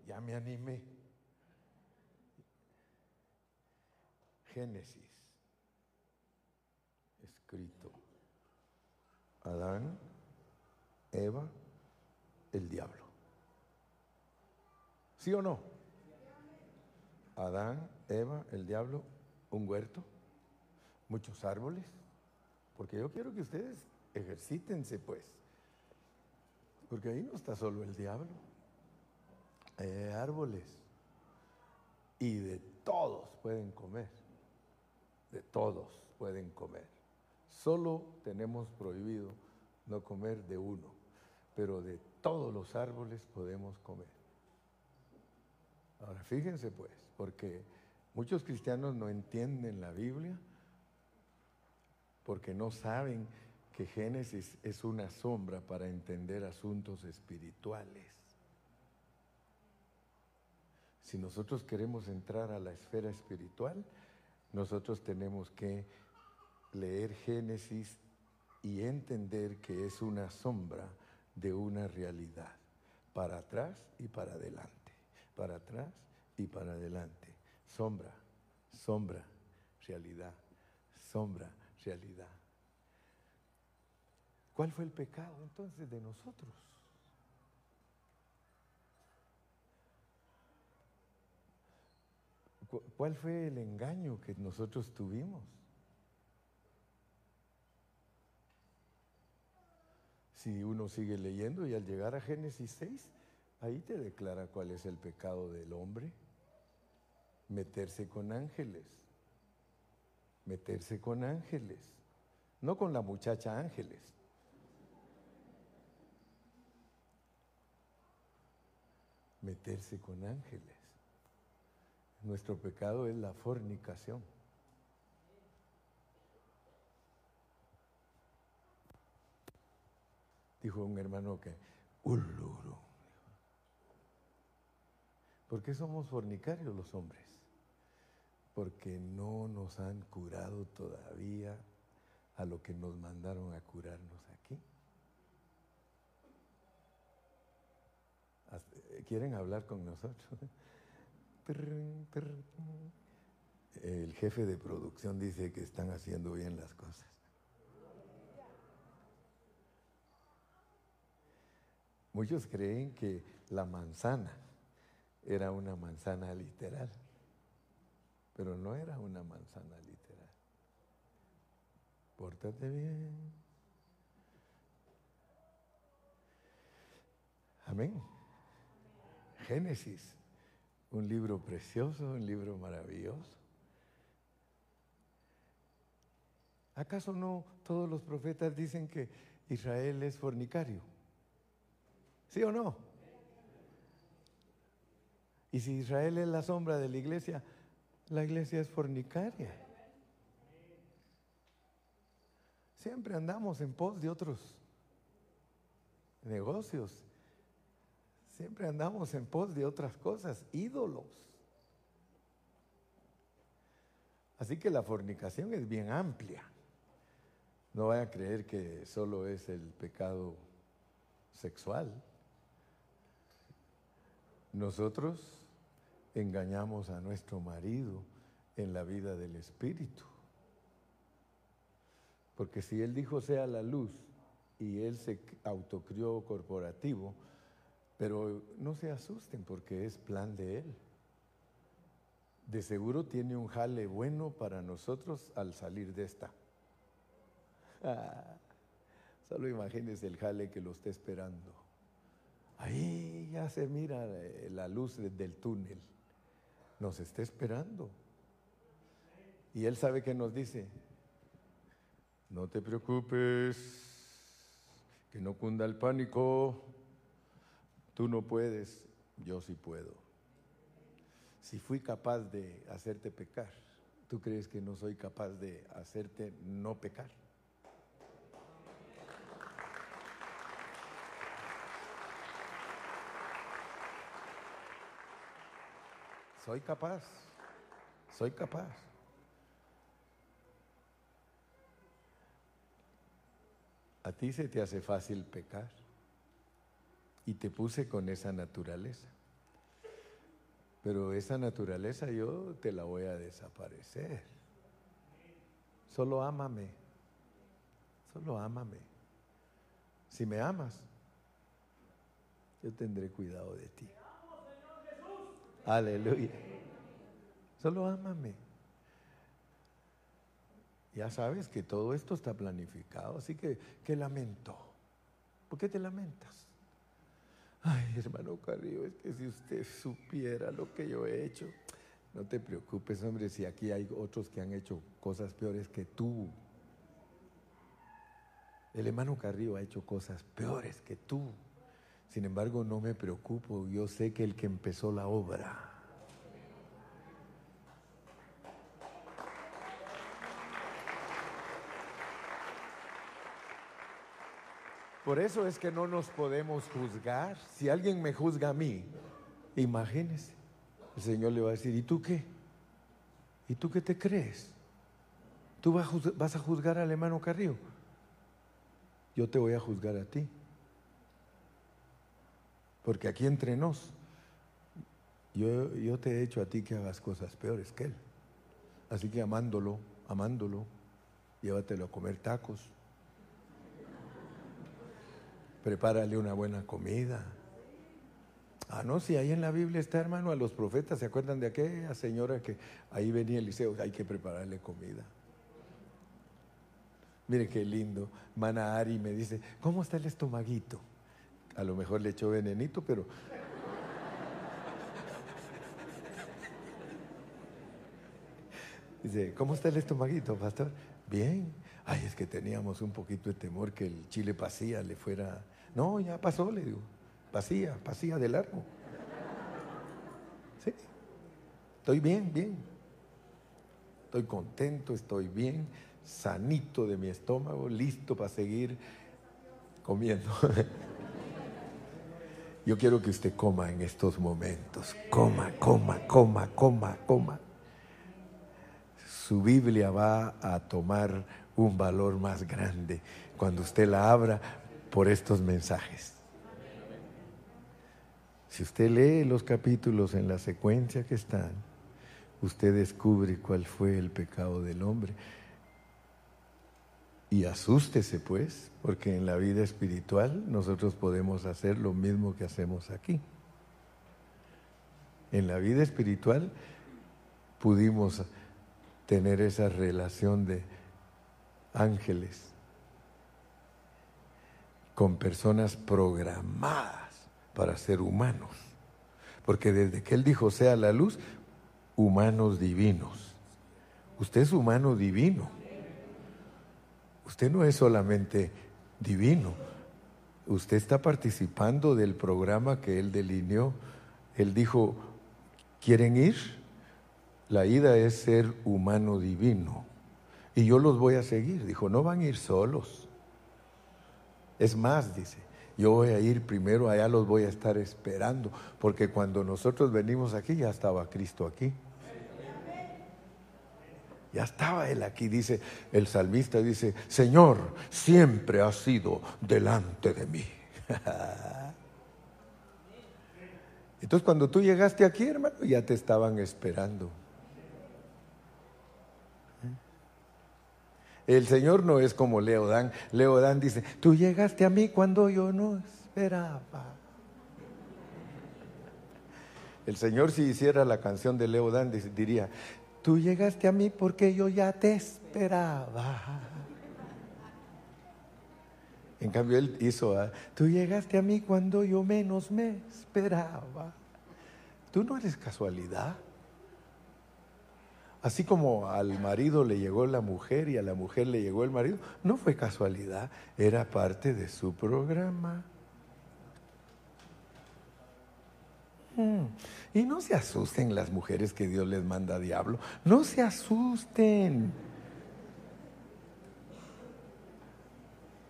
Ya me animé. Génesis, escrito. Adán, Eva, el diablo. ¿Sí o no? Adán, Eva, el diablo, un huerto, muchos árboles, porque yo quiero que ustedes ejercítense pues, porque ahí no está solo el diablo, hay árboles y de todos pueden comer, de todos pueden comer. Solo tenemos prohibido no comer de uno, pero de todos los árboles podemos comer. Ahora fíjense pues, porque muchos cristianos no entienden la Biblia porque no saben que Génesis es una sombra para entender asuntos espirituales. Si nosotros queremos entrar a la esfera espiritual, nosotros tenemos que leer Génesis y entender que es una sombra de una realidad, para atrás y para adelante para atrás y para adelante. Sombra, sombra, realidad, sombra, realidad. ¿Cuál fue el pecado entonces de nosotros? ¿Cuál fue el engaño que nosotros tuvimos? Si uno sigue leyendo y al llegar a Génesis 6, Ahí te declara cuál es el pecado del hombre. Meterse con ángeles. Meterse con ángeles. No con la muchacha ángeles. Meterse con ángeles. Nuestro pecado es la fornicación. Dijo un hermano que, uluru. ¿Por qué somos fornicarios los hombres? Porque no nos han curado todavía a lo que nos mandaron a curarnos aquí. ¿Quieren hablar con nosotros? El jefe de producción dice que están haciendo bien las cosas. Muchos creen que la manzana era una manzana literal, pero no era una manzana literal. Pórtate bien. Amén. Génesis, un libro precioso, un libro maravilloso. ¿Acaso no todos los profetas dicen que Israel es fornicario? ¿Sí o no? Y si Israel es la sombra de la iglesia, la iglesia es fornicaria. Siempre andamos en pos de otros negocios. Siempre andamos en pos de otras cosas, ídolos. Así que la fornicación es bien amplia. No vaya a creer que solo es el pecado sexual. Nosotros engañamos a nuestro marido en la vida del Espíritu. Porque si Él dijo sea la luz y Él se autocrió corporativo, pero no se asusten porque es plan de Él. De seguro tiene un jale bueno para nosotros al salir de esta. solo imagínense el jale que lo está esperando. Ahí ya se mira la luz del túnel. Nos está esperando. Y Él sabe que nos dice, no te preocupes, que no cunda el pánico, tú no puedes, yo sí puedo. Si fui capaz de hacerte pecar, ¿tú crees que no soy capaz de hacerte no pecar? Soy capaz, soy capaz. A ti se te hace fácil pecar y te puse con esa naturaleza. Pero esa naturaleza yo te la voy a desaparecer. Solo ámame. Solo ámame. Si me amas, yo tendré cuidado de ti. Aleluya. Solo ámame. Ya sabes que todo esto está planificado, así que, ¿qué lamento? ¿Por qué te lamentas? Ay, hermano Carrillo, es que si usted supiera lo que yo he hecho, no te preocupes, hombre, si aquí hay otros que han hecho cosas peores que tú. El hermano Carrillo ha hecho cosas peores que tú. Sin embargo, no me preocupo, yo sé que el que empezó la obra. Por eso es que no nos podemos juzgar. Si alguien me juzga a mí, imagínese, el Señor le va a decir, ¿y tú qué? ¿Y tú qué te crees? ¿Tú vas a juzgar al hermano Carrillo? Yo te voy a juzgar a ti. Porque aquí entre nos, yo, yo te he hecho a ti que hagas cosas peores que él. Así que amándolo, amándolo, llévatelo a comer tacos. Prepárale una buena comida. Ah, no, si ahí en la Biblia está, hermano, a los profetas, ¿se acuerdan de aquella señora que ahí venía Eliseo? Hay que prepararle comida. Mire qué lindo. Mana Ari me dice, ¿cómo está el estomaguito? A lo mejor le echó venenito, pero... Dice, ¿cómo está el estomaguito, pastor? Bien. Ay, es que teníamos un poquito de temor que el chile pasía le fuera... No, ya pasó, le digo. Pasía, pasía de largo. Sí. Estoy bien, bien. Estoy contento, estoy bien, sanito de mi estómago, listo para seguir comiendo. Yo quiero que usted coma en estos momentos. Coma, coma, coma, coma, coma. Su Biblia va a tomar un valor más grande cuando usted la abra por estos mensajes. Si usted lee los capítulos en la secuencia que están, usted descubre cuál fue el pecado del hombre. Y asústese pues, porque en la vida espiritual nosotros podemos hacer lo mismo que hacemos aquí. En la vida espiritual pudimos tener esa relación de ángeles con personas programadas para ser humanos. Porque desde que Él dijo sea la luz, humanos divinos. Usted es humano divino. Usted no es solamente divino. Usted está participando del programa que Él delineó. Él dijo, ¿quieren ir? La ida es ser humano divino y yo los voy a seguir. Dijo, no van a ir solos. Es más, dice, yo voy a ir primero, allá los voy a estar esperando, porque cuando nosotros venimos aquí ya estaba Cristo aquí. Ya estaba Él aquí, dice el salmista, dice, Señor, siempre has sido delante de mí. Entonces cuando tú llegaste aquí, hermano, ya te estaban esperando. El Señor no es como Leodán. Leodán dice, tú llegaste a mí cuando yo no esperaba. El Señor si hiciera la canción de Leodán diría, tú llegaste a mí porque yo ya te esperaba. En cambio, Él hizo, ah, tú llegaste a mí cuando yo menos me esperaba. Tú no eres casualidad. Así como al marido le llegó la mujer y a la mujer le llegó el marido, no fue casualidad, era parte de su programa. Hmm. Y no se asusten las mujeres que Dios les manda a diablo, no se asusten.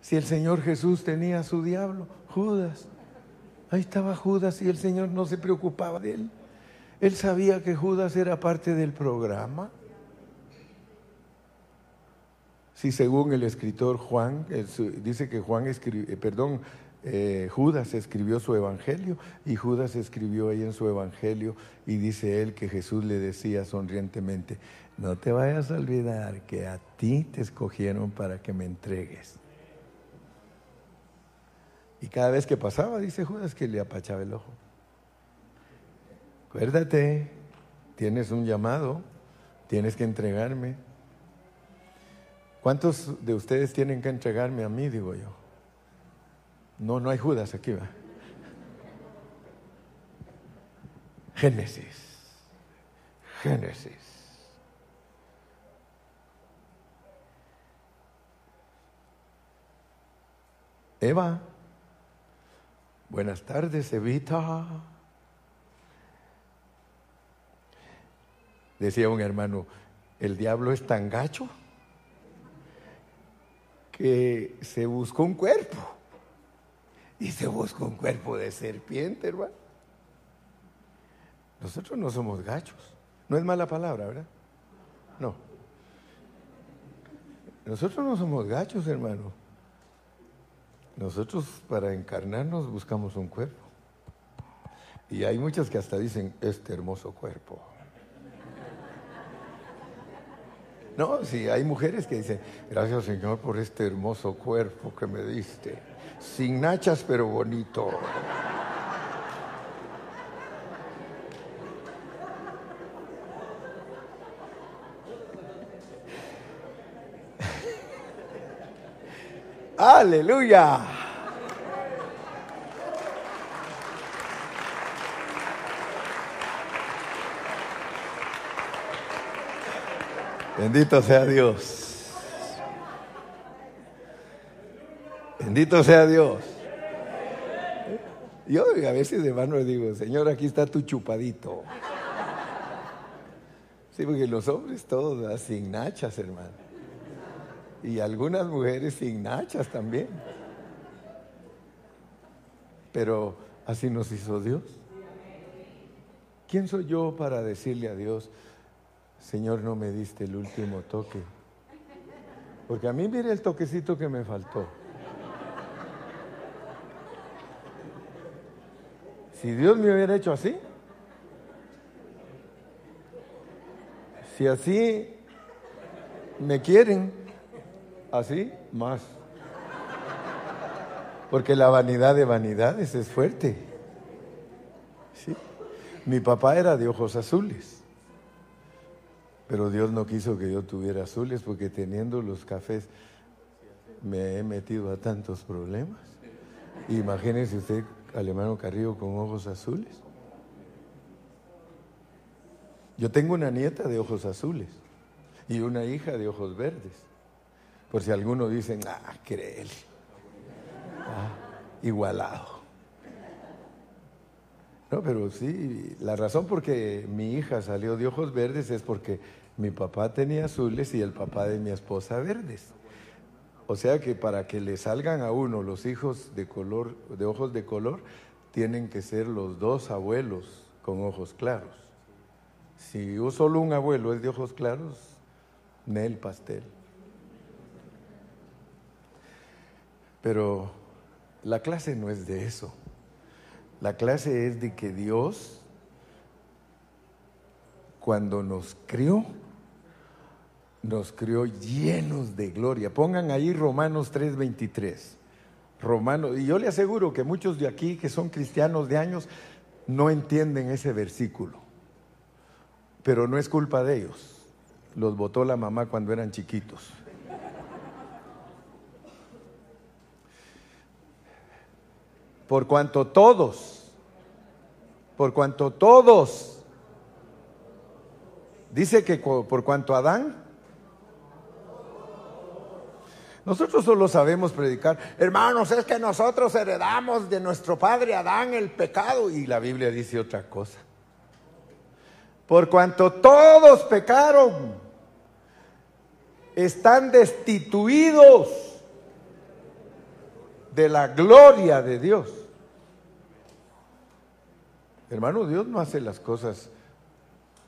Si el Señor Jesús tenía su diablo, Judas, ahí estaba Judas y el Señor no se preocupaba de él. Él sabía que Judas era parte del programa. Sí, según el escritor Juan, dice que Juan escribió, eh, perdón, eh, Judas escribió su evangelio y Judas escribió ahí en su evangelio y dice él que Jesús le decía sonrientemente, no te vayas a olvidar que a ti te escogieron para que me entregues. Y cada vez que pasaba, dice Judas, que le apachaba el ojo. Acuérdate, tienes un llamado, tienes que entregarme. ¿Cuántos de ustedes tienen que entregarme a mí, digo yo? No, no hay Judas aquí, va. Génesis. Génesis. Eva. Buenas tardes, Evita. Decía un hermano, el diablo es tan gacho que se buscó un cuerpo. Y se buscó un cuerpo de serpiente, hermano. Nosotros no somos gachos. No es mala palabra, ¿verdad? No. Nosotros no somos gachos, hermano. Nosotros para encarnarnos buscamos un cuerpo. Y hay muchas que hasta dicen, este hermoso cuerpo. No, sí, hay mujeres que dicen, gracias Señor por este hermoso cuerpo que me diste. Sin nachas, pero bonito. Aleluya. Bendito sea Dios. Bendito sea Dios. Yo a veces de mano le digo, Señor, aquí está tu chupadito. Sí, porque los hombres todos sin nachas, hermano. Y algunas mujeres sin nachas también. Pero así nos hizo Dios. ¿Quién soy yo para decirle a Dios, Señor, no me diste el último toque? Porque a mí mire el toquecito que me faltó. Si Dios me hubiera hecho así, si así me quieren, así más. Porque la vanidad de vanidades es fuerte. ¿Sí? Mi papá era de ojos azules, pero Dios no quiso que yo tuviera azules porque teniendo los cafés me he metido a tantos problemas. Imagínese usted al hermano Carrillo con ojos azules. Yo tengo una nieta de ojos azules y una hija de ojos verdes. Por si algunos dicen, ah, créele. Ah, igualado. No, pero sí, la razón por que mi hija salió de ojos verdes es porque mi papá tenía azules y el papá de mi esposa verdes. O sea que para que le salgan a uno los hijos de color, de ojos de color, tienen que ser los dos abuelos con ojos claros. Si solo un abuelo es de ojos claros, Nel pastel. Pero la clase no es de eso. La clase es de que Dios, cuando nos crió, nos crió llenos de gloria. Pongan ahí Romanos 3:23. Romanos, y yo le aseguro que muchos de aquí que son cristianos de años no entienden ese versículo. Pero no es culpa de ellos. Los votó la mamá cuando eran chiquitos. por cuanto todos, por cuanto todos, dice que por cuanto Adán, nosotros solo sabemos predicar, hermanos, es que nosotros heredamos de nuestro padre Adán el pecado y la Biblia dice otra cosa. Por cuanto todos pecaron, están destituidos de la gloria de Dios. Hermano, Dios no hace las cosas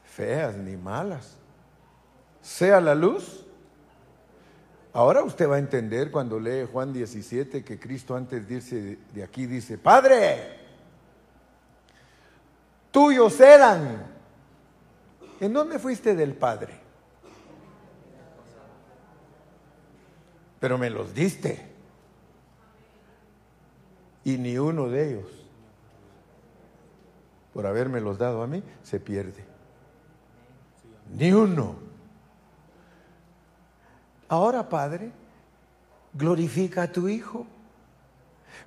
feas ni malas. Sea la luz. Ahora usted va a entender cuando lee Juan 17 que Cristo antes de irse de aquí dice, Padre, tuyos eran. ¿En dónde fuiste del Padre? Pero me los diste. Y ni uno de ellos, por haberme los dado a mí, se pierde. Ni uno. Ahora, Padre, glorifica a tu Hijo.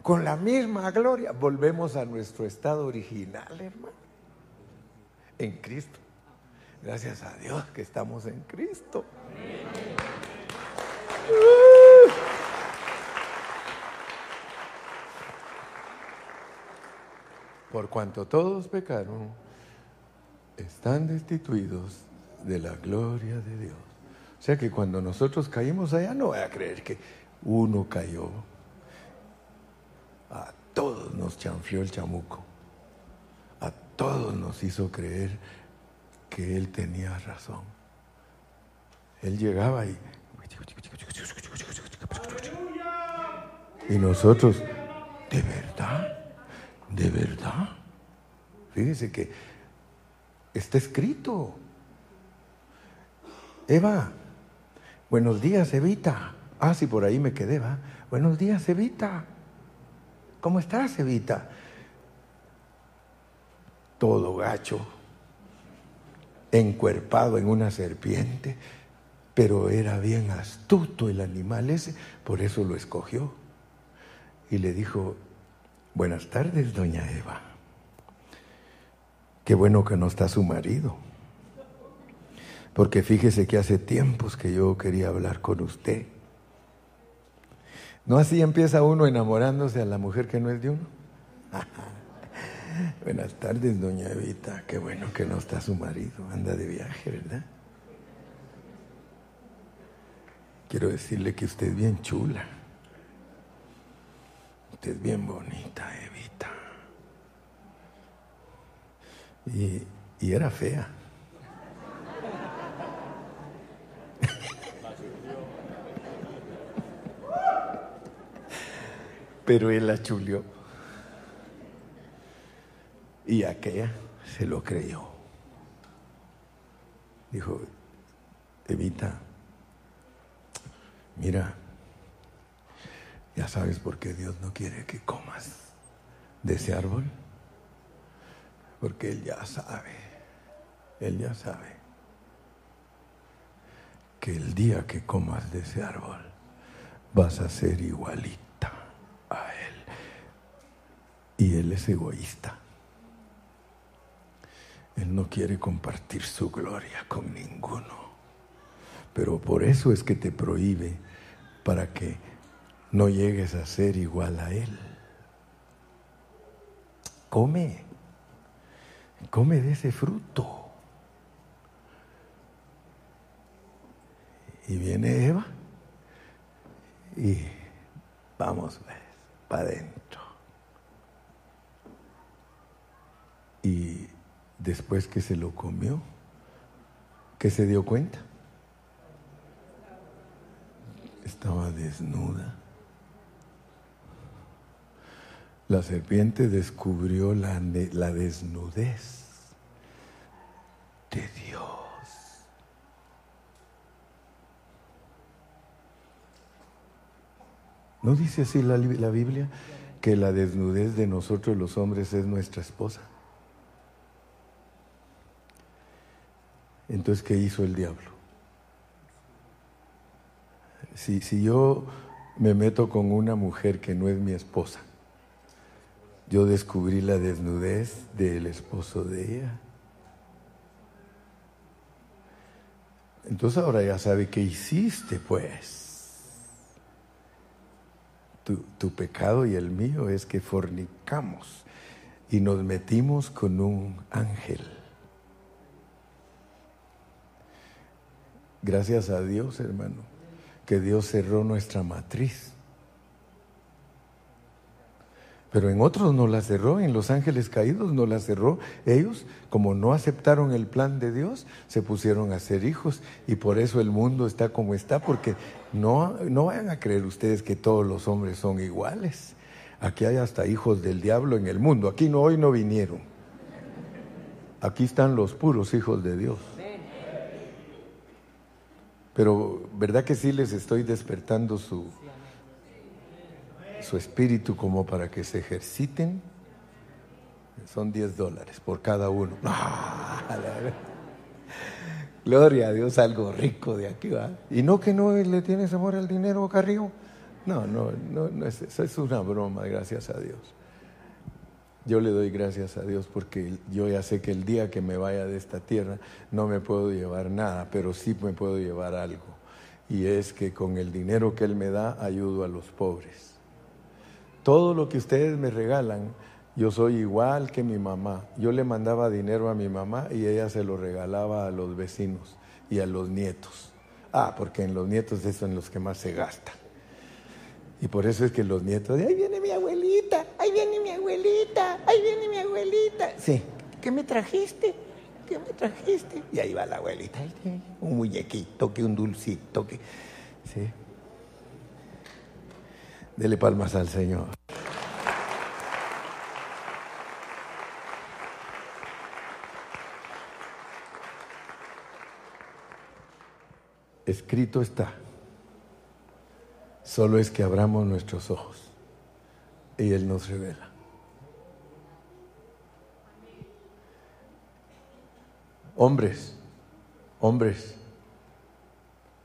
Con la misma gloria volvemos a nuestro estado original, hermano. En Cristo. Gracias a Dios que estamos en Cristo. Por cuanto todos pecaron, están destituidos de la gloria de Dios. O sea que cuando nosotros caímos allá, no voy a creer que uno cayó. A todos nos chanfrió el chamuco. A todos nos hizo creer que él tenía razón. Él llegaba y... Y nosotros, ¿de verdad? ¿De verdad? Fíjese que está escrito. Eva, buenos días, Evita. Ah, sí, por ahí me quedé, va. Buenos días, Evita. ¿Cómo estás, Evita? Todo gacho, encuerpado en una serpiente, pero era bien astuto el animal ese, por eso lo escogió. Y le dijo, buenas tardes, doña Eva. Qué bueno que no está su marido. Porque fíjese que hace tiempos que yo quería hablar con usted. ¿No así empieza uno enamorándose a la mujer que no es de uno? Buenas tardes, doña Evita. Qué bueno que no está su marido. Anda de viaje, ¿verdad? Quiero decirle que usted es bien chula. Usted es bien bonita, Evita. Y, y era fea. Pero él la chulió. Y aquella se lo creyó. Dijo, Evita, mira, ya sabes por qué Dios no quiere que comas de ese árbol. Porque Él ya sabe, Él ya sabe que el día que comas de ese árbol vas a ser igualita a Él. Y Él es egoísta. Él no quiere compartir su gloria con ninguno. Pero por eso es que te prohíbe para que no llegues a ser igual a Él. Come, come de ese fruto. Y viene Eva y vamos para adentro. Y después que se lo comió, que se dio cuenta, estaba desnuda. La serpiente descubrió la, la desnudez de Dios. ¿No dice así la, la, Biblia que la desnudez de nosotros los hombres es nuestra esposa? Entonces, ¿qué hizo el diablo? Si, si yo me meto con una mujer que no es mi esposa, yo descubrí la desnudez del esposo de ella. Entonces ahora ya sabe qué hiciste, pues. Tu, pecado y el mío es que fornicamos y nos metimos con un ángel. Gracias a Dios, hermano, que Dios cerró nuestra matriz. Pero en otros no la cerró, en los ángeles caídos no la cerró. Ellos, como no aceptaron el plan de Dios, se pusieron a ser hijos y por eso el mundo está como está, porque no, no vayan a creer ustedes que todos los hombres son iguales. Aquí hay hasta hijos del diablo en el mundo. Aquí no, hoy no vinieron. Aquí están los puros hijos de Dios. Pero, ¿verdad que sí les estoy despertando su, su espíritu como para que se ejerciten? Son 10 dólares por cada uno. Gloria a Dios, algo rico de aquí va. Y no que no le tienes amor al dinero, Carrillo. No, no, no, no es, eso es una broma, gracias a Dios. Yo le doy gracias a Dios porque yo ya sé que el día que me vaya de esta tierra no me puedo llevar nada, pero sí me puedo llevar algo. Y es que con el dinero que Él me da ayudo a los pobres. Todo lo que ustedes me regalan, yo soy igual que mi mamá. Yo le mandaba dinero a mi mamá y ella se lo regalaba a los vecinos y a los nietos. Ah, porque en los nietos es en los que más se gasta. Y por eso es que los nietos, ahí viene mi abuelita, ahí viene mi abuelita, ahí viene mi abuelita. Sí, ¿qué me trajiste? ¿Qué me trajiste? Y ahí va la abuelita, un muñequito, que un dulcito, que... Sí. Dele palmas al Señor. Escrito está. Solo es que abramos nuestros ojos y Él nos revela. Hombres, hombres,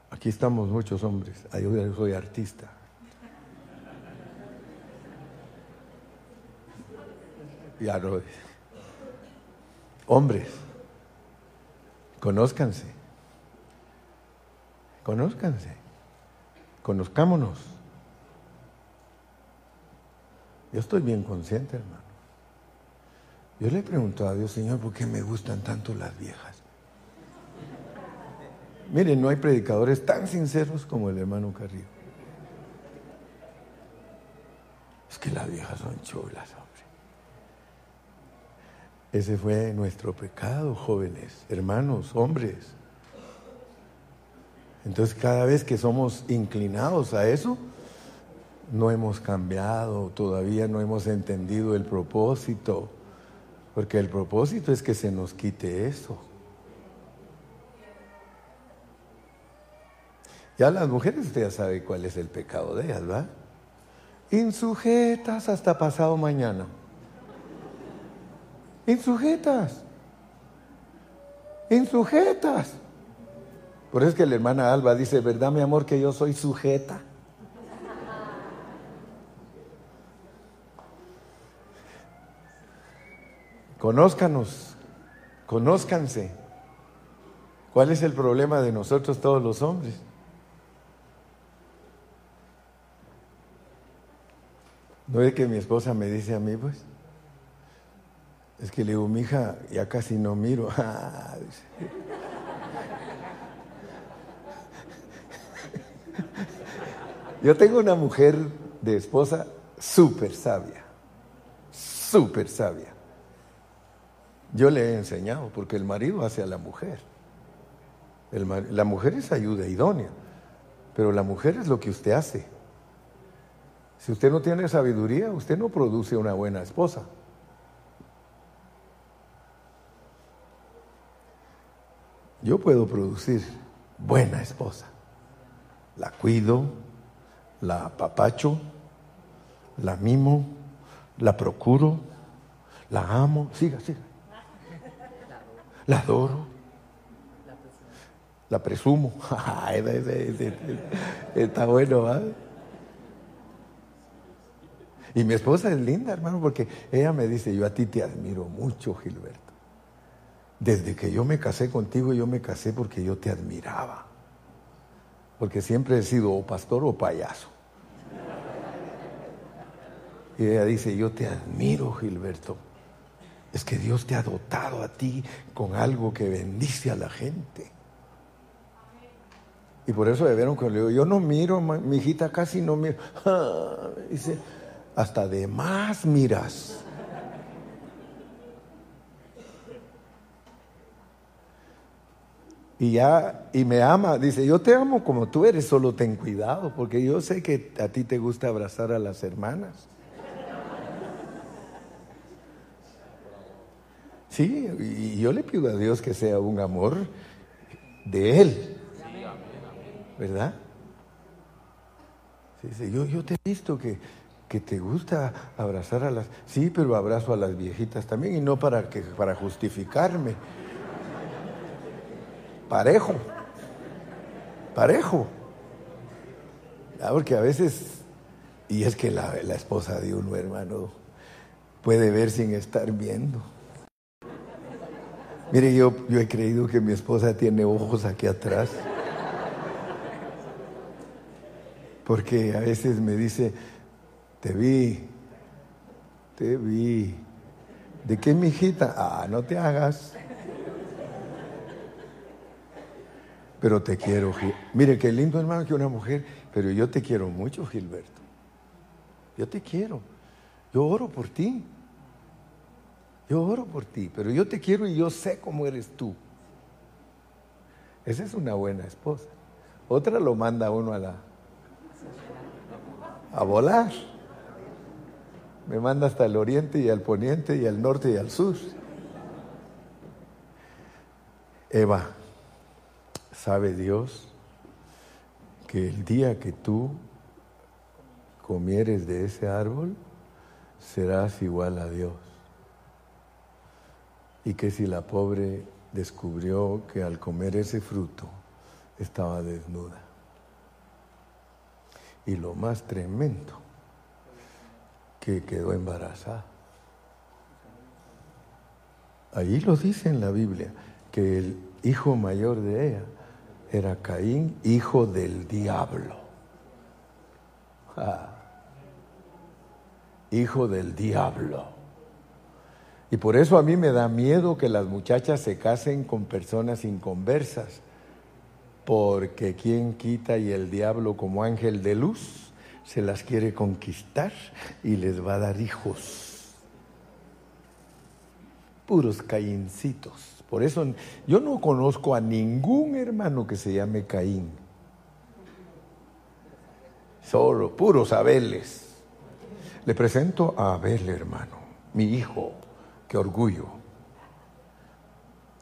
aquí estamos muchos hombres, yo soy artista. Ya no. Hombres, conózcanse, conózcanse. Conozcámonos. Yo estoy bien consciente, hermano. Yo le he preguntado a Dios, Señor, ¿por qué me gustan tanto las viejas? Miren, no hay predicadores tan sinceros como el hermano Carrillo. Es que las viejas son chulas, hombre. Ese fue nuestro pecado, jóvenes, hermanos, hombres. Entonces cada vez que somos inclinados a eso, no hemos cambiado, todavía no hemos entendido el propósito, porque el propósito es que se nos quite eso. Ya las mujeres usted ya sabe cuál es el pecado de ellas, ¿verdad? Insujetas hasta pasado mañana. Insujetas. Insujetas. Por eso es que la hermana Alba dice, ¿verdad mi amor que yo soy sujeta? Conózcanos, conózcanse. ¿Cuál es el problema de nosotros todos los hombres? ¿No es que mi esposa me dice a mí, pues? Es que le digo, mi hija, ya casi no miro. Yo tengo una mujer de esposa súper sabia, súper sabia. Yo le he enseñado, porque el marido hace a la mujer. la mujer es ayuda idónea, pero la mujer es lo que usted hace. Si usted no tiene sabiduría, usted no produce una buena esposa. Yo puedo producir buena esposa. La cuido, la apapacho, la mimo, la procuro, la amo, siga, siga. La adoro, la presumo. Está bueno, ¿ah? Y mi esposa es linda, hermano, porque ella me dice, yo a ti te admiro mucho, Gilberto. Desde que yo me casé contigo, yo me casé porque yo te admiraba porque siempre he sido o pastor o payaso. Y ella dice, yo te admiro, Gilberto. Es que Dios te ha dotado a ti con algo que bendice a la gente. Y por eso debieron que le digo, yo no miro, mi hijita casi no miro. dice, hasta de más miras. Y ya, y me ama, dice, yo te amo como tú eres, solo ten cuidado, porque yo sé que a ti te gusta abrazar a las hermanas. Sí, y yo le pido a Dios que sea un amor de Él. ¿Verdad? Sí, yo, yo te he visto que, que te gusta abrazar a las... Sí, pero abrazo a las viejitas también y no para, que, para justificarme. Parejo. Parejo. Ah, porque a veces, y es que la, esposa de uno, hermano, puede ver sin estar viendo. Mire, yo, yo he creído que mi esposa tiene ojos aquí atrás. Porque a veces me dice, te vi, te vi. ¿De qué, mi hijita? Ah, no te hagas. Pero te quiero, Gil. Mire, qué lindo hermano que una mujer, pero yo te quiero mucho, Gilberto. Yo te quiero. Yo oro por ti. Yo oro por ti, pero yo te quiero y yo sé cómo eres tú. Esa es una buena esposa. Otra lo manda uno a la a volar. Me manda hasta el oriente y al poniente y al norte y al sur. Eva, ¿sabe Dios que el día que tú comieres de ese árbol, serás igual a Dios? y que si la pobre descubrió que al comer ese fruto estaba desnuda. Y lo más tremendo, que quedó embarazada. Allí lo dice en la Biblia, que el hijo mayor de ella era Caín, hijo del diablo. Ah. hijo del diablo. Y por eso a mí me da miedo que las muchachas se casen con personas inconversas, porque quien quita y el diablo como ángel de luz se las quiere conquistar y les va a dar hijos. Puros caíncitos. Por eso yo no conozco a ningún hermano que se llame Caín. Solo puros Abeles. Le presento a Abel, hermano, mi hijo. Qué orgullo.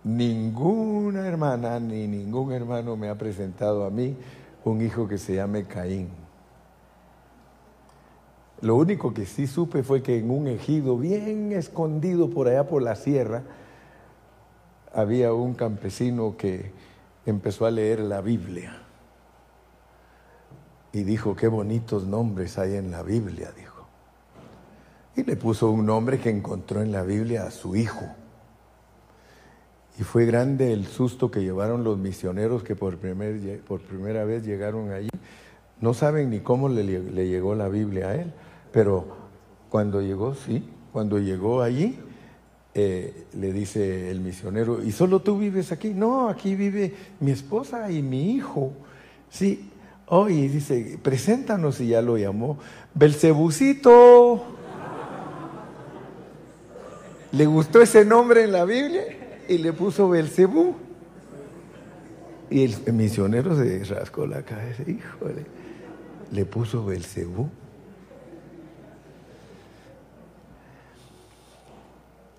Ninguna hermana ni ningún hermano me ha presentado a mí un hijo que se llame Caín. Lo único que sí supe fue que en un ejido bien escondido por allá por la sierra había un campesino que empezó a leer la Biblia y dijo, qué bonitos nombres hay en la Biblia, dijo y le puso un nombre que encontró en la Biblia a su hijo. Y fue grande el susto que llevaron los misioneros que por, primer, por primera vez llegaron allí. No saben ni cómo le, llegó la Biblia a él, pero cuando llegó, sí, cuando llegó allí, eh, le dice el misionero, ¿y solo tú vives aquí? No, aquí vive mi esposa y mi hijo. Sí, oh, y dice, preséntanos, y ya lo llamó, Belcebucito le gustó ese nombre en la Biblia y le puso Belcebú. Y el misionero se rascó la cabeza, híjole, le puso Belcebú.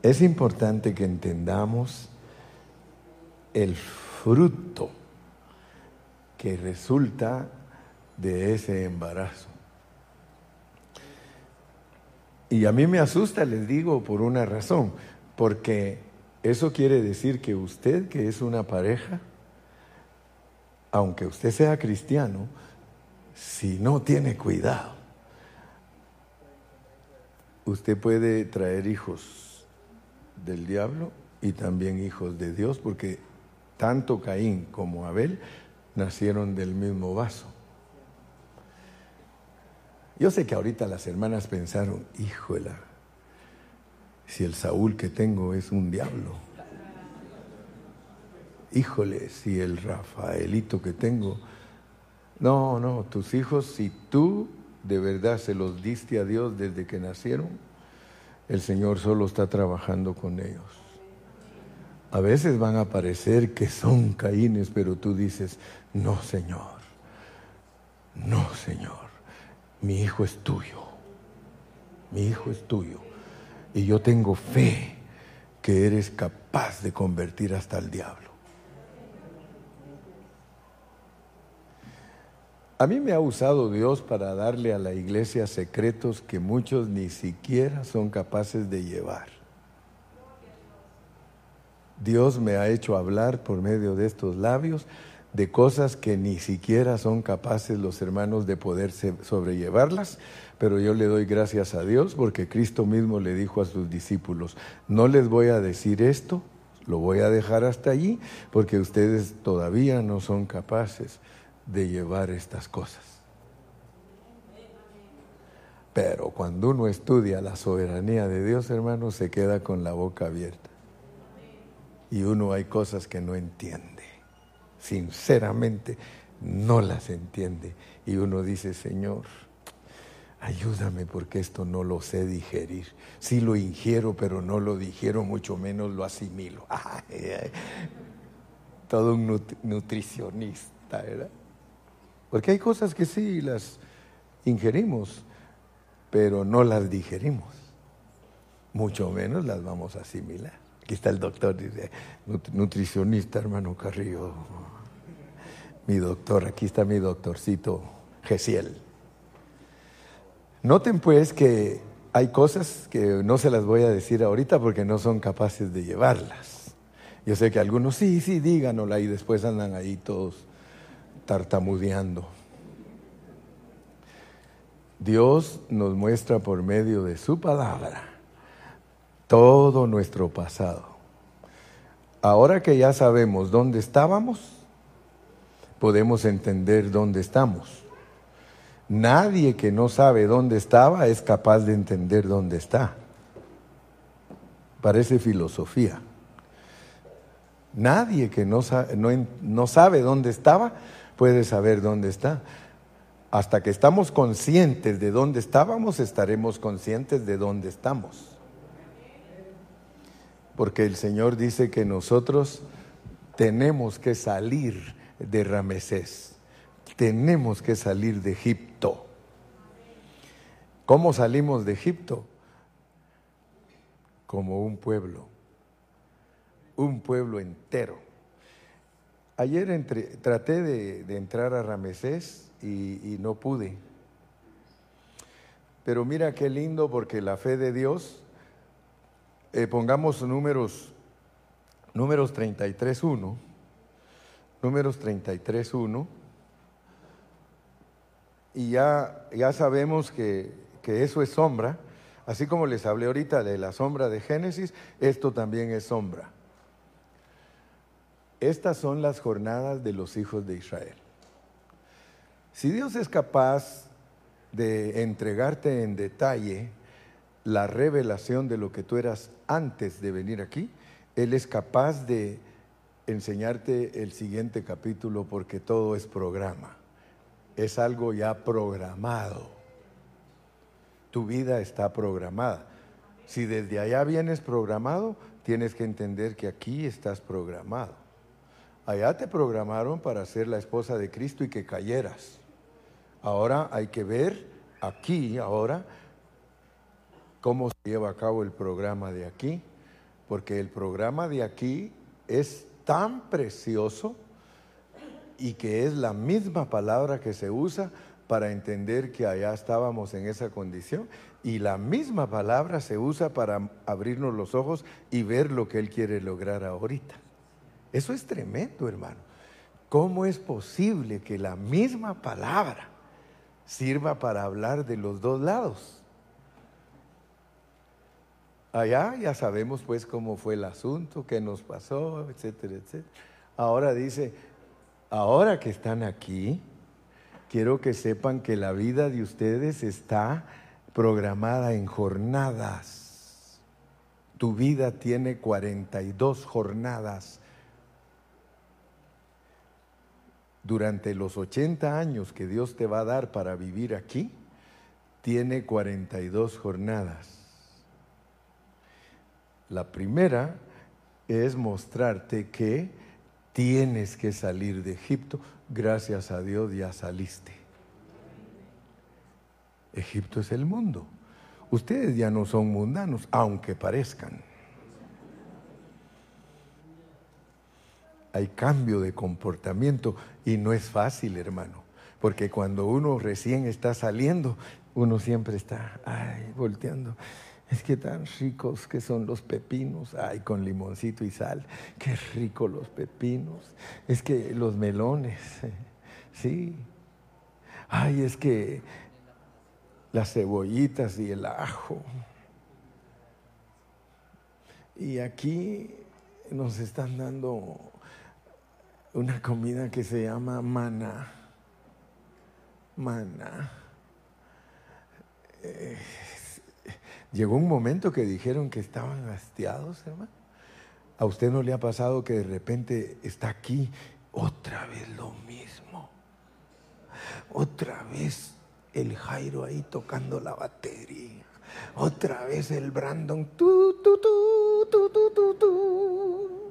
Es importante que entendamos el fruto que resulta de ese embarazo. Y a mí me asusta, les digo, por una razón, porque eso quiere decir que usted, que es una pareja, aunque usted sea cristiano, si no tiene cuidado, usted puede traer hijos del diablo y también hijos de Dios, porque tanto Caín como Abel nacieron del mismo vaso. Yo sé que ahorita las hermanas pensaron, híjole, si el Saúl que tengo es un diablo. Híjole, si el Rafaelito que tengo. No, no, tus hijos, si tú de verdad se los diste a Dios desde que nacieron, el Señor solo está trabajando con ellos. A veces van a parecer que son caínes, pero tú dices, no Señor, no Señor, mi hijo es tuyo, mi hijo es tuyo. Y yo tengo fe que eres capaz de convertir hasta el diablo. A mí me ha usado Dios para darle a la iglesia secretos que muchos ni siquiera son capaces de llevar. Dios me ha hecho hablar por medio de estos labios de cosas que ni siquiera son capaces los hermanos de poder sobrellevarlas, pero yo le doy gracias a Dios porque Cristo mismo le dijo a sus discípulos, no les voy a decir esto, lo voy a dejar hasta allí, porque ustedes todavía no son capaces de llevar estas cosas. Pero cuando uno estudia la soberanía de Dios, hermano, se queda con la boca abierta. Y uno hay cosas que no entiende. Sinceramente, no las entiende. Y uno dice, Señor, ayúdame porque esto no lo sé digerir. Sí lo ingiero, pero no lo digiero, mucho menos lo asimilo. Todo un nutricionista, ¿verdad? Porque hay cosas que sí las ingerimos, pero no las digerimos. Mucho menos las vamos a asimilar. Aquí está el doctor, dice, nutricionista, hermano Carrillo. Mi doctor, aquí está mi doctorcito Gesiel. Noten pues que hay cosas que no se las voy a decir ahorita porque no son capaces de llevarlas. Yo sé que algunos sí, sí, díganosla y después andan ahí todos tartamudeando. Dios nos muestra por medio de su palabra todo nuestro pasado. Ahora que ya sabemos dónde estábamos, podemos entender dónde estamos. Nadie que no sabe dónde estaba es capaz de entender dónde está. Parece filosofía. Nadie que no, no, no sabe dónde estaba puede saber dónde está. Hasta que estamos conscientes de dónde estábamos, estaremos conscientes de dónde estamos. Porque el Señor dice que nosotros tenemos que salir de Ramesés, tenemos que salir de Egipto. ¿Cómo salimos de Egipto? Como un pueblo, un pueblo entero Ayer traté de, entrar a Ramesés y, no pude. Pero mira qué lindo porque la fe de Dios, eh, pongamos números, números 33.1, números 33.1, y ya, ya sabemos que, que eso es sombra, así como les hablé ahorita de la sombra de Génesis, esto también es sombra. Estas son las jornadas de los hijos de Israel. Si Dios es capaz de entregarte en detalle la revelación de lo que tú eras antes de venir aquí, Él es capaz de enseñarte el siguiente capítulo porque todo es programa. Es algo ya programado. Tu vida está programada. Si desde allá vienes programado, tienes que entender que aquí estás programado. Allá te programaron para ser la esposa de Cristo y que cayeras. Ahora hay que ver aquí, ahora, cómo se lleva a cabo el programa de aquí, porque el programa de aquí es tan precioso y que es la misma palabra que se usa para entender que allá estábamos en esa condición y la misma palabra se usa para abrirnos los ojos y ver lo que Él quiere lograr ahorita. Eso es tremendo, hermano. ¿Cómo es posible que la misma palabra sirva para hablar de los dos lados? Allá ya sabemos pues cómo fue el asunto, qué nos pasó, etcétera, etcétera. Ahora dice, ahora que están aquí, quiero que sepan que la vida de ustedes está programada en jornadas. Tu vida tiene 42 jornadas durante los 80 años que Dios te va a dar para vivir aquí, tiene 42 jornadas. La primera es mostrarte que tienes que salir de Egipto. Gracias a Dios ya saliste. Egipto es el mundo. Ustedes ya no son mundanos, aunque parezcan. Hay cambio de comportamiento y no es fácil, hermano, porque cuando uno recién está saliendo, uno siempre está, ay, volteando. Es que tan ricos que son los pepinos, ay, con limoncito y sal, qué rico los pepinos. Es que los melones, sí. Ay, es que las cebollitas y el ajo. Y aquí nos están dando una comida que se llama mana. Mana. Eh, llegó un momento que dijeron que estaban hastiados, hermano. ¿A usted no le ha pasado que de repente está aquí otra vez lo mismo? Otra vez el Jairo ahí tocando la batería. Otra vez el Brandon. Tu, tu, tu, tu, tu, tu, tu.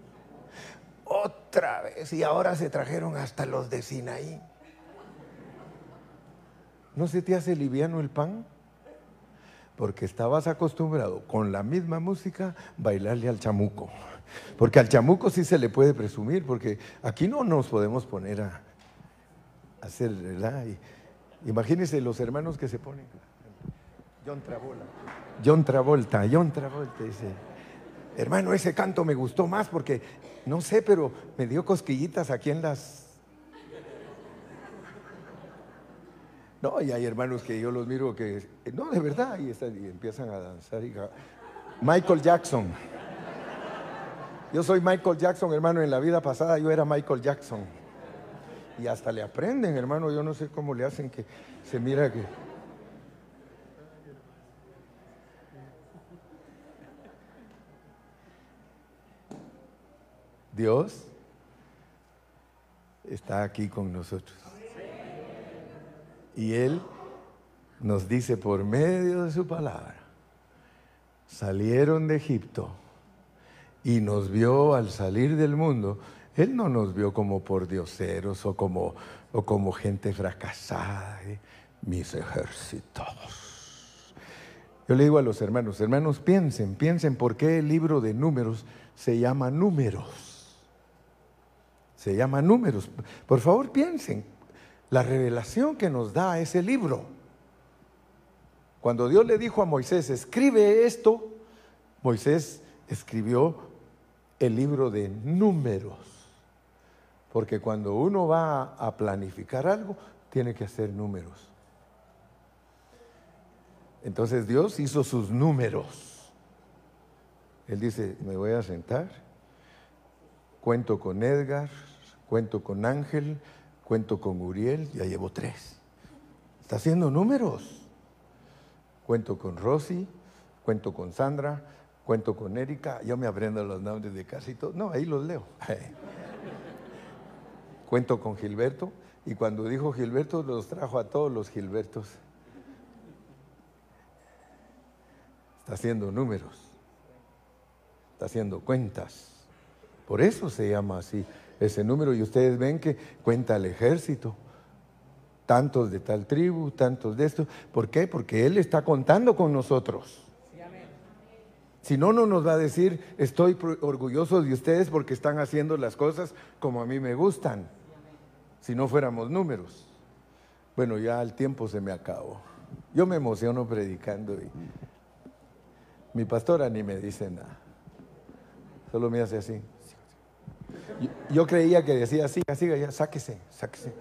Otra vez. Y ahora se trajeron hasta los de Sinaí. ¿No se te hace liviano el pan? Porque estabas acostumbrado con la misma música bailarle al chamuco. Porque al chamuco sí se le puede presumir, porque aquí no nos podemos poner a, hacer, ¿verdad? Imagínense los hermanos que se ponen. John Travolta. John Travolta, John Travolta dice, hermano, ese canto me gustó más porque, no sé, pero me dio cosquillitas aquí en las... No, y hay hermanos que yo los miro que, no, de verdad, y, están, empiezan a danzar. Y, Michael Jackson. Yo soy Michael Jackson, hermano, en la vida pasada yo era Michael Jackson y hasta le aprenden, hermano. Yo no sé cómo le hacen que se mira que. Dios está aquí con nosotros. Y Él nos dice por medio de su palabra, salieron de Egipto y nos vio al salir del mundo él no nos vio como por dioseros o como, o como gente fracasada, ¿eh? mis ejércitos. Yo le digo a los hermanos, hermanos, piensen, piensen por qué el libro de números se llama números. Se llama números. Por favor, piensen la revelación que nos da ese libro. Cuando Dios le dijo a Moisés, escribe esto, Moisés escribió el libro de números. Porque cuando uno va a planificar algo, tiene que hacer números. Entonces Dios hizo sus números. Él dice, me voy a sentar, cuento con Edgar, cuento con Ángel, cuento con Uriel, ya llevo tres. Está haciendo números. Cuento con Rosy, cuento con Sandra, cuento con Erika, yo me aprendo los nombres de casi todos. No, ahí los leo. Cuento con Gilberto y cuando dijo Gilberto los trajo a todos los Gilbertos. Está haciendo números, está haciendo cuentas. Por eso se llama así ese número y ustedes ven que cuenta el ejército. Tantos de tal tribu, tantos de esto. ¿Por qué? Porque Él está contando con nosotros. Si no, no nos va a decir, estoy orgulloso de ustedes porque están haciendo las cosas como a mí me gustan si no fuéramos números. Bueno, ya el tiempo se me acabó. Yo me emociono predicando y mi pastora ni me dice nada. Solo me hace así. Yo, creía que decía, siga, siga, ya, sáquese, sáquese.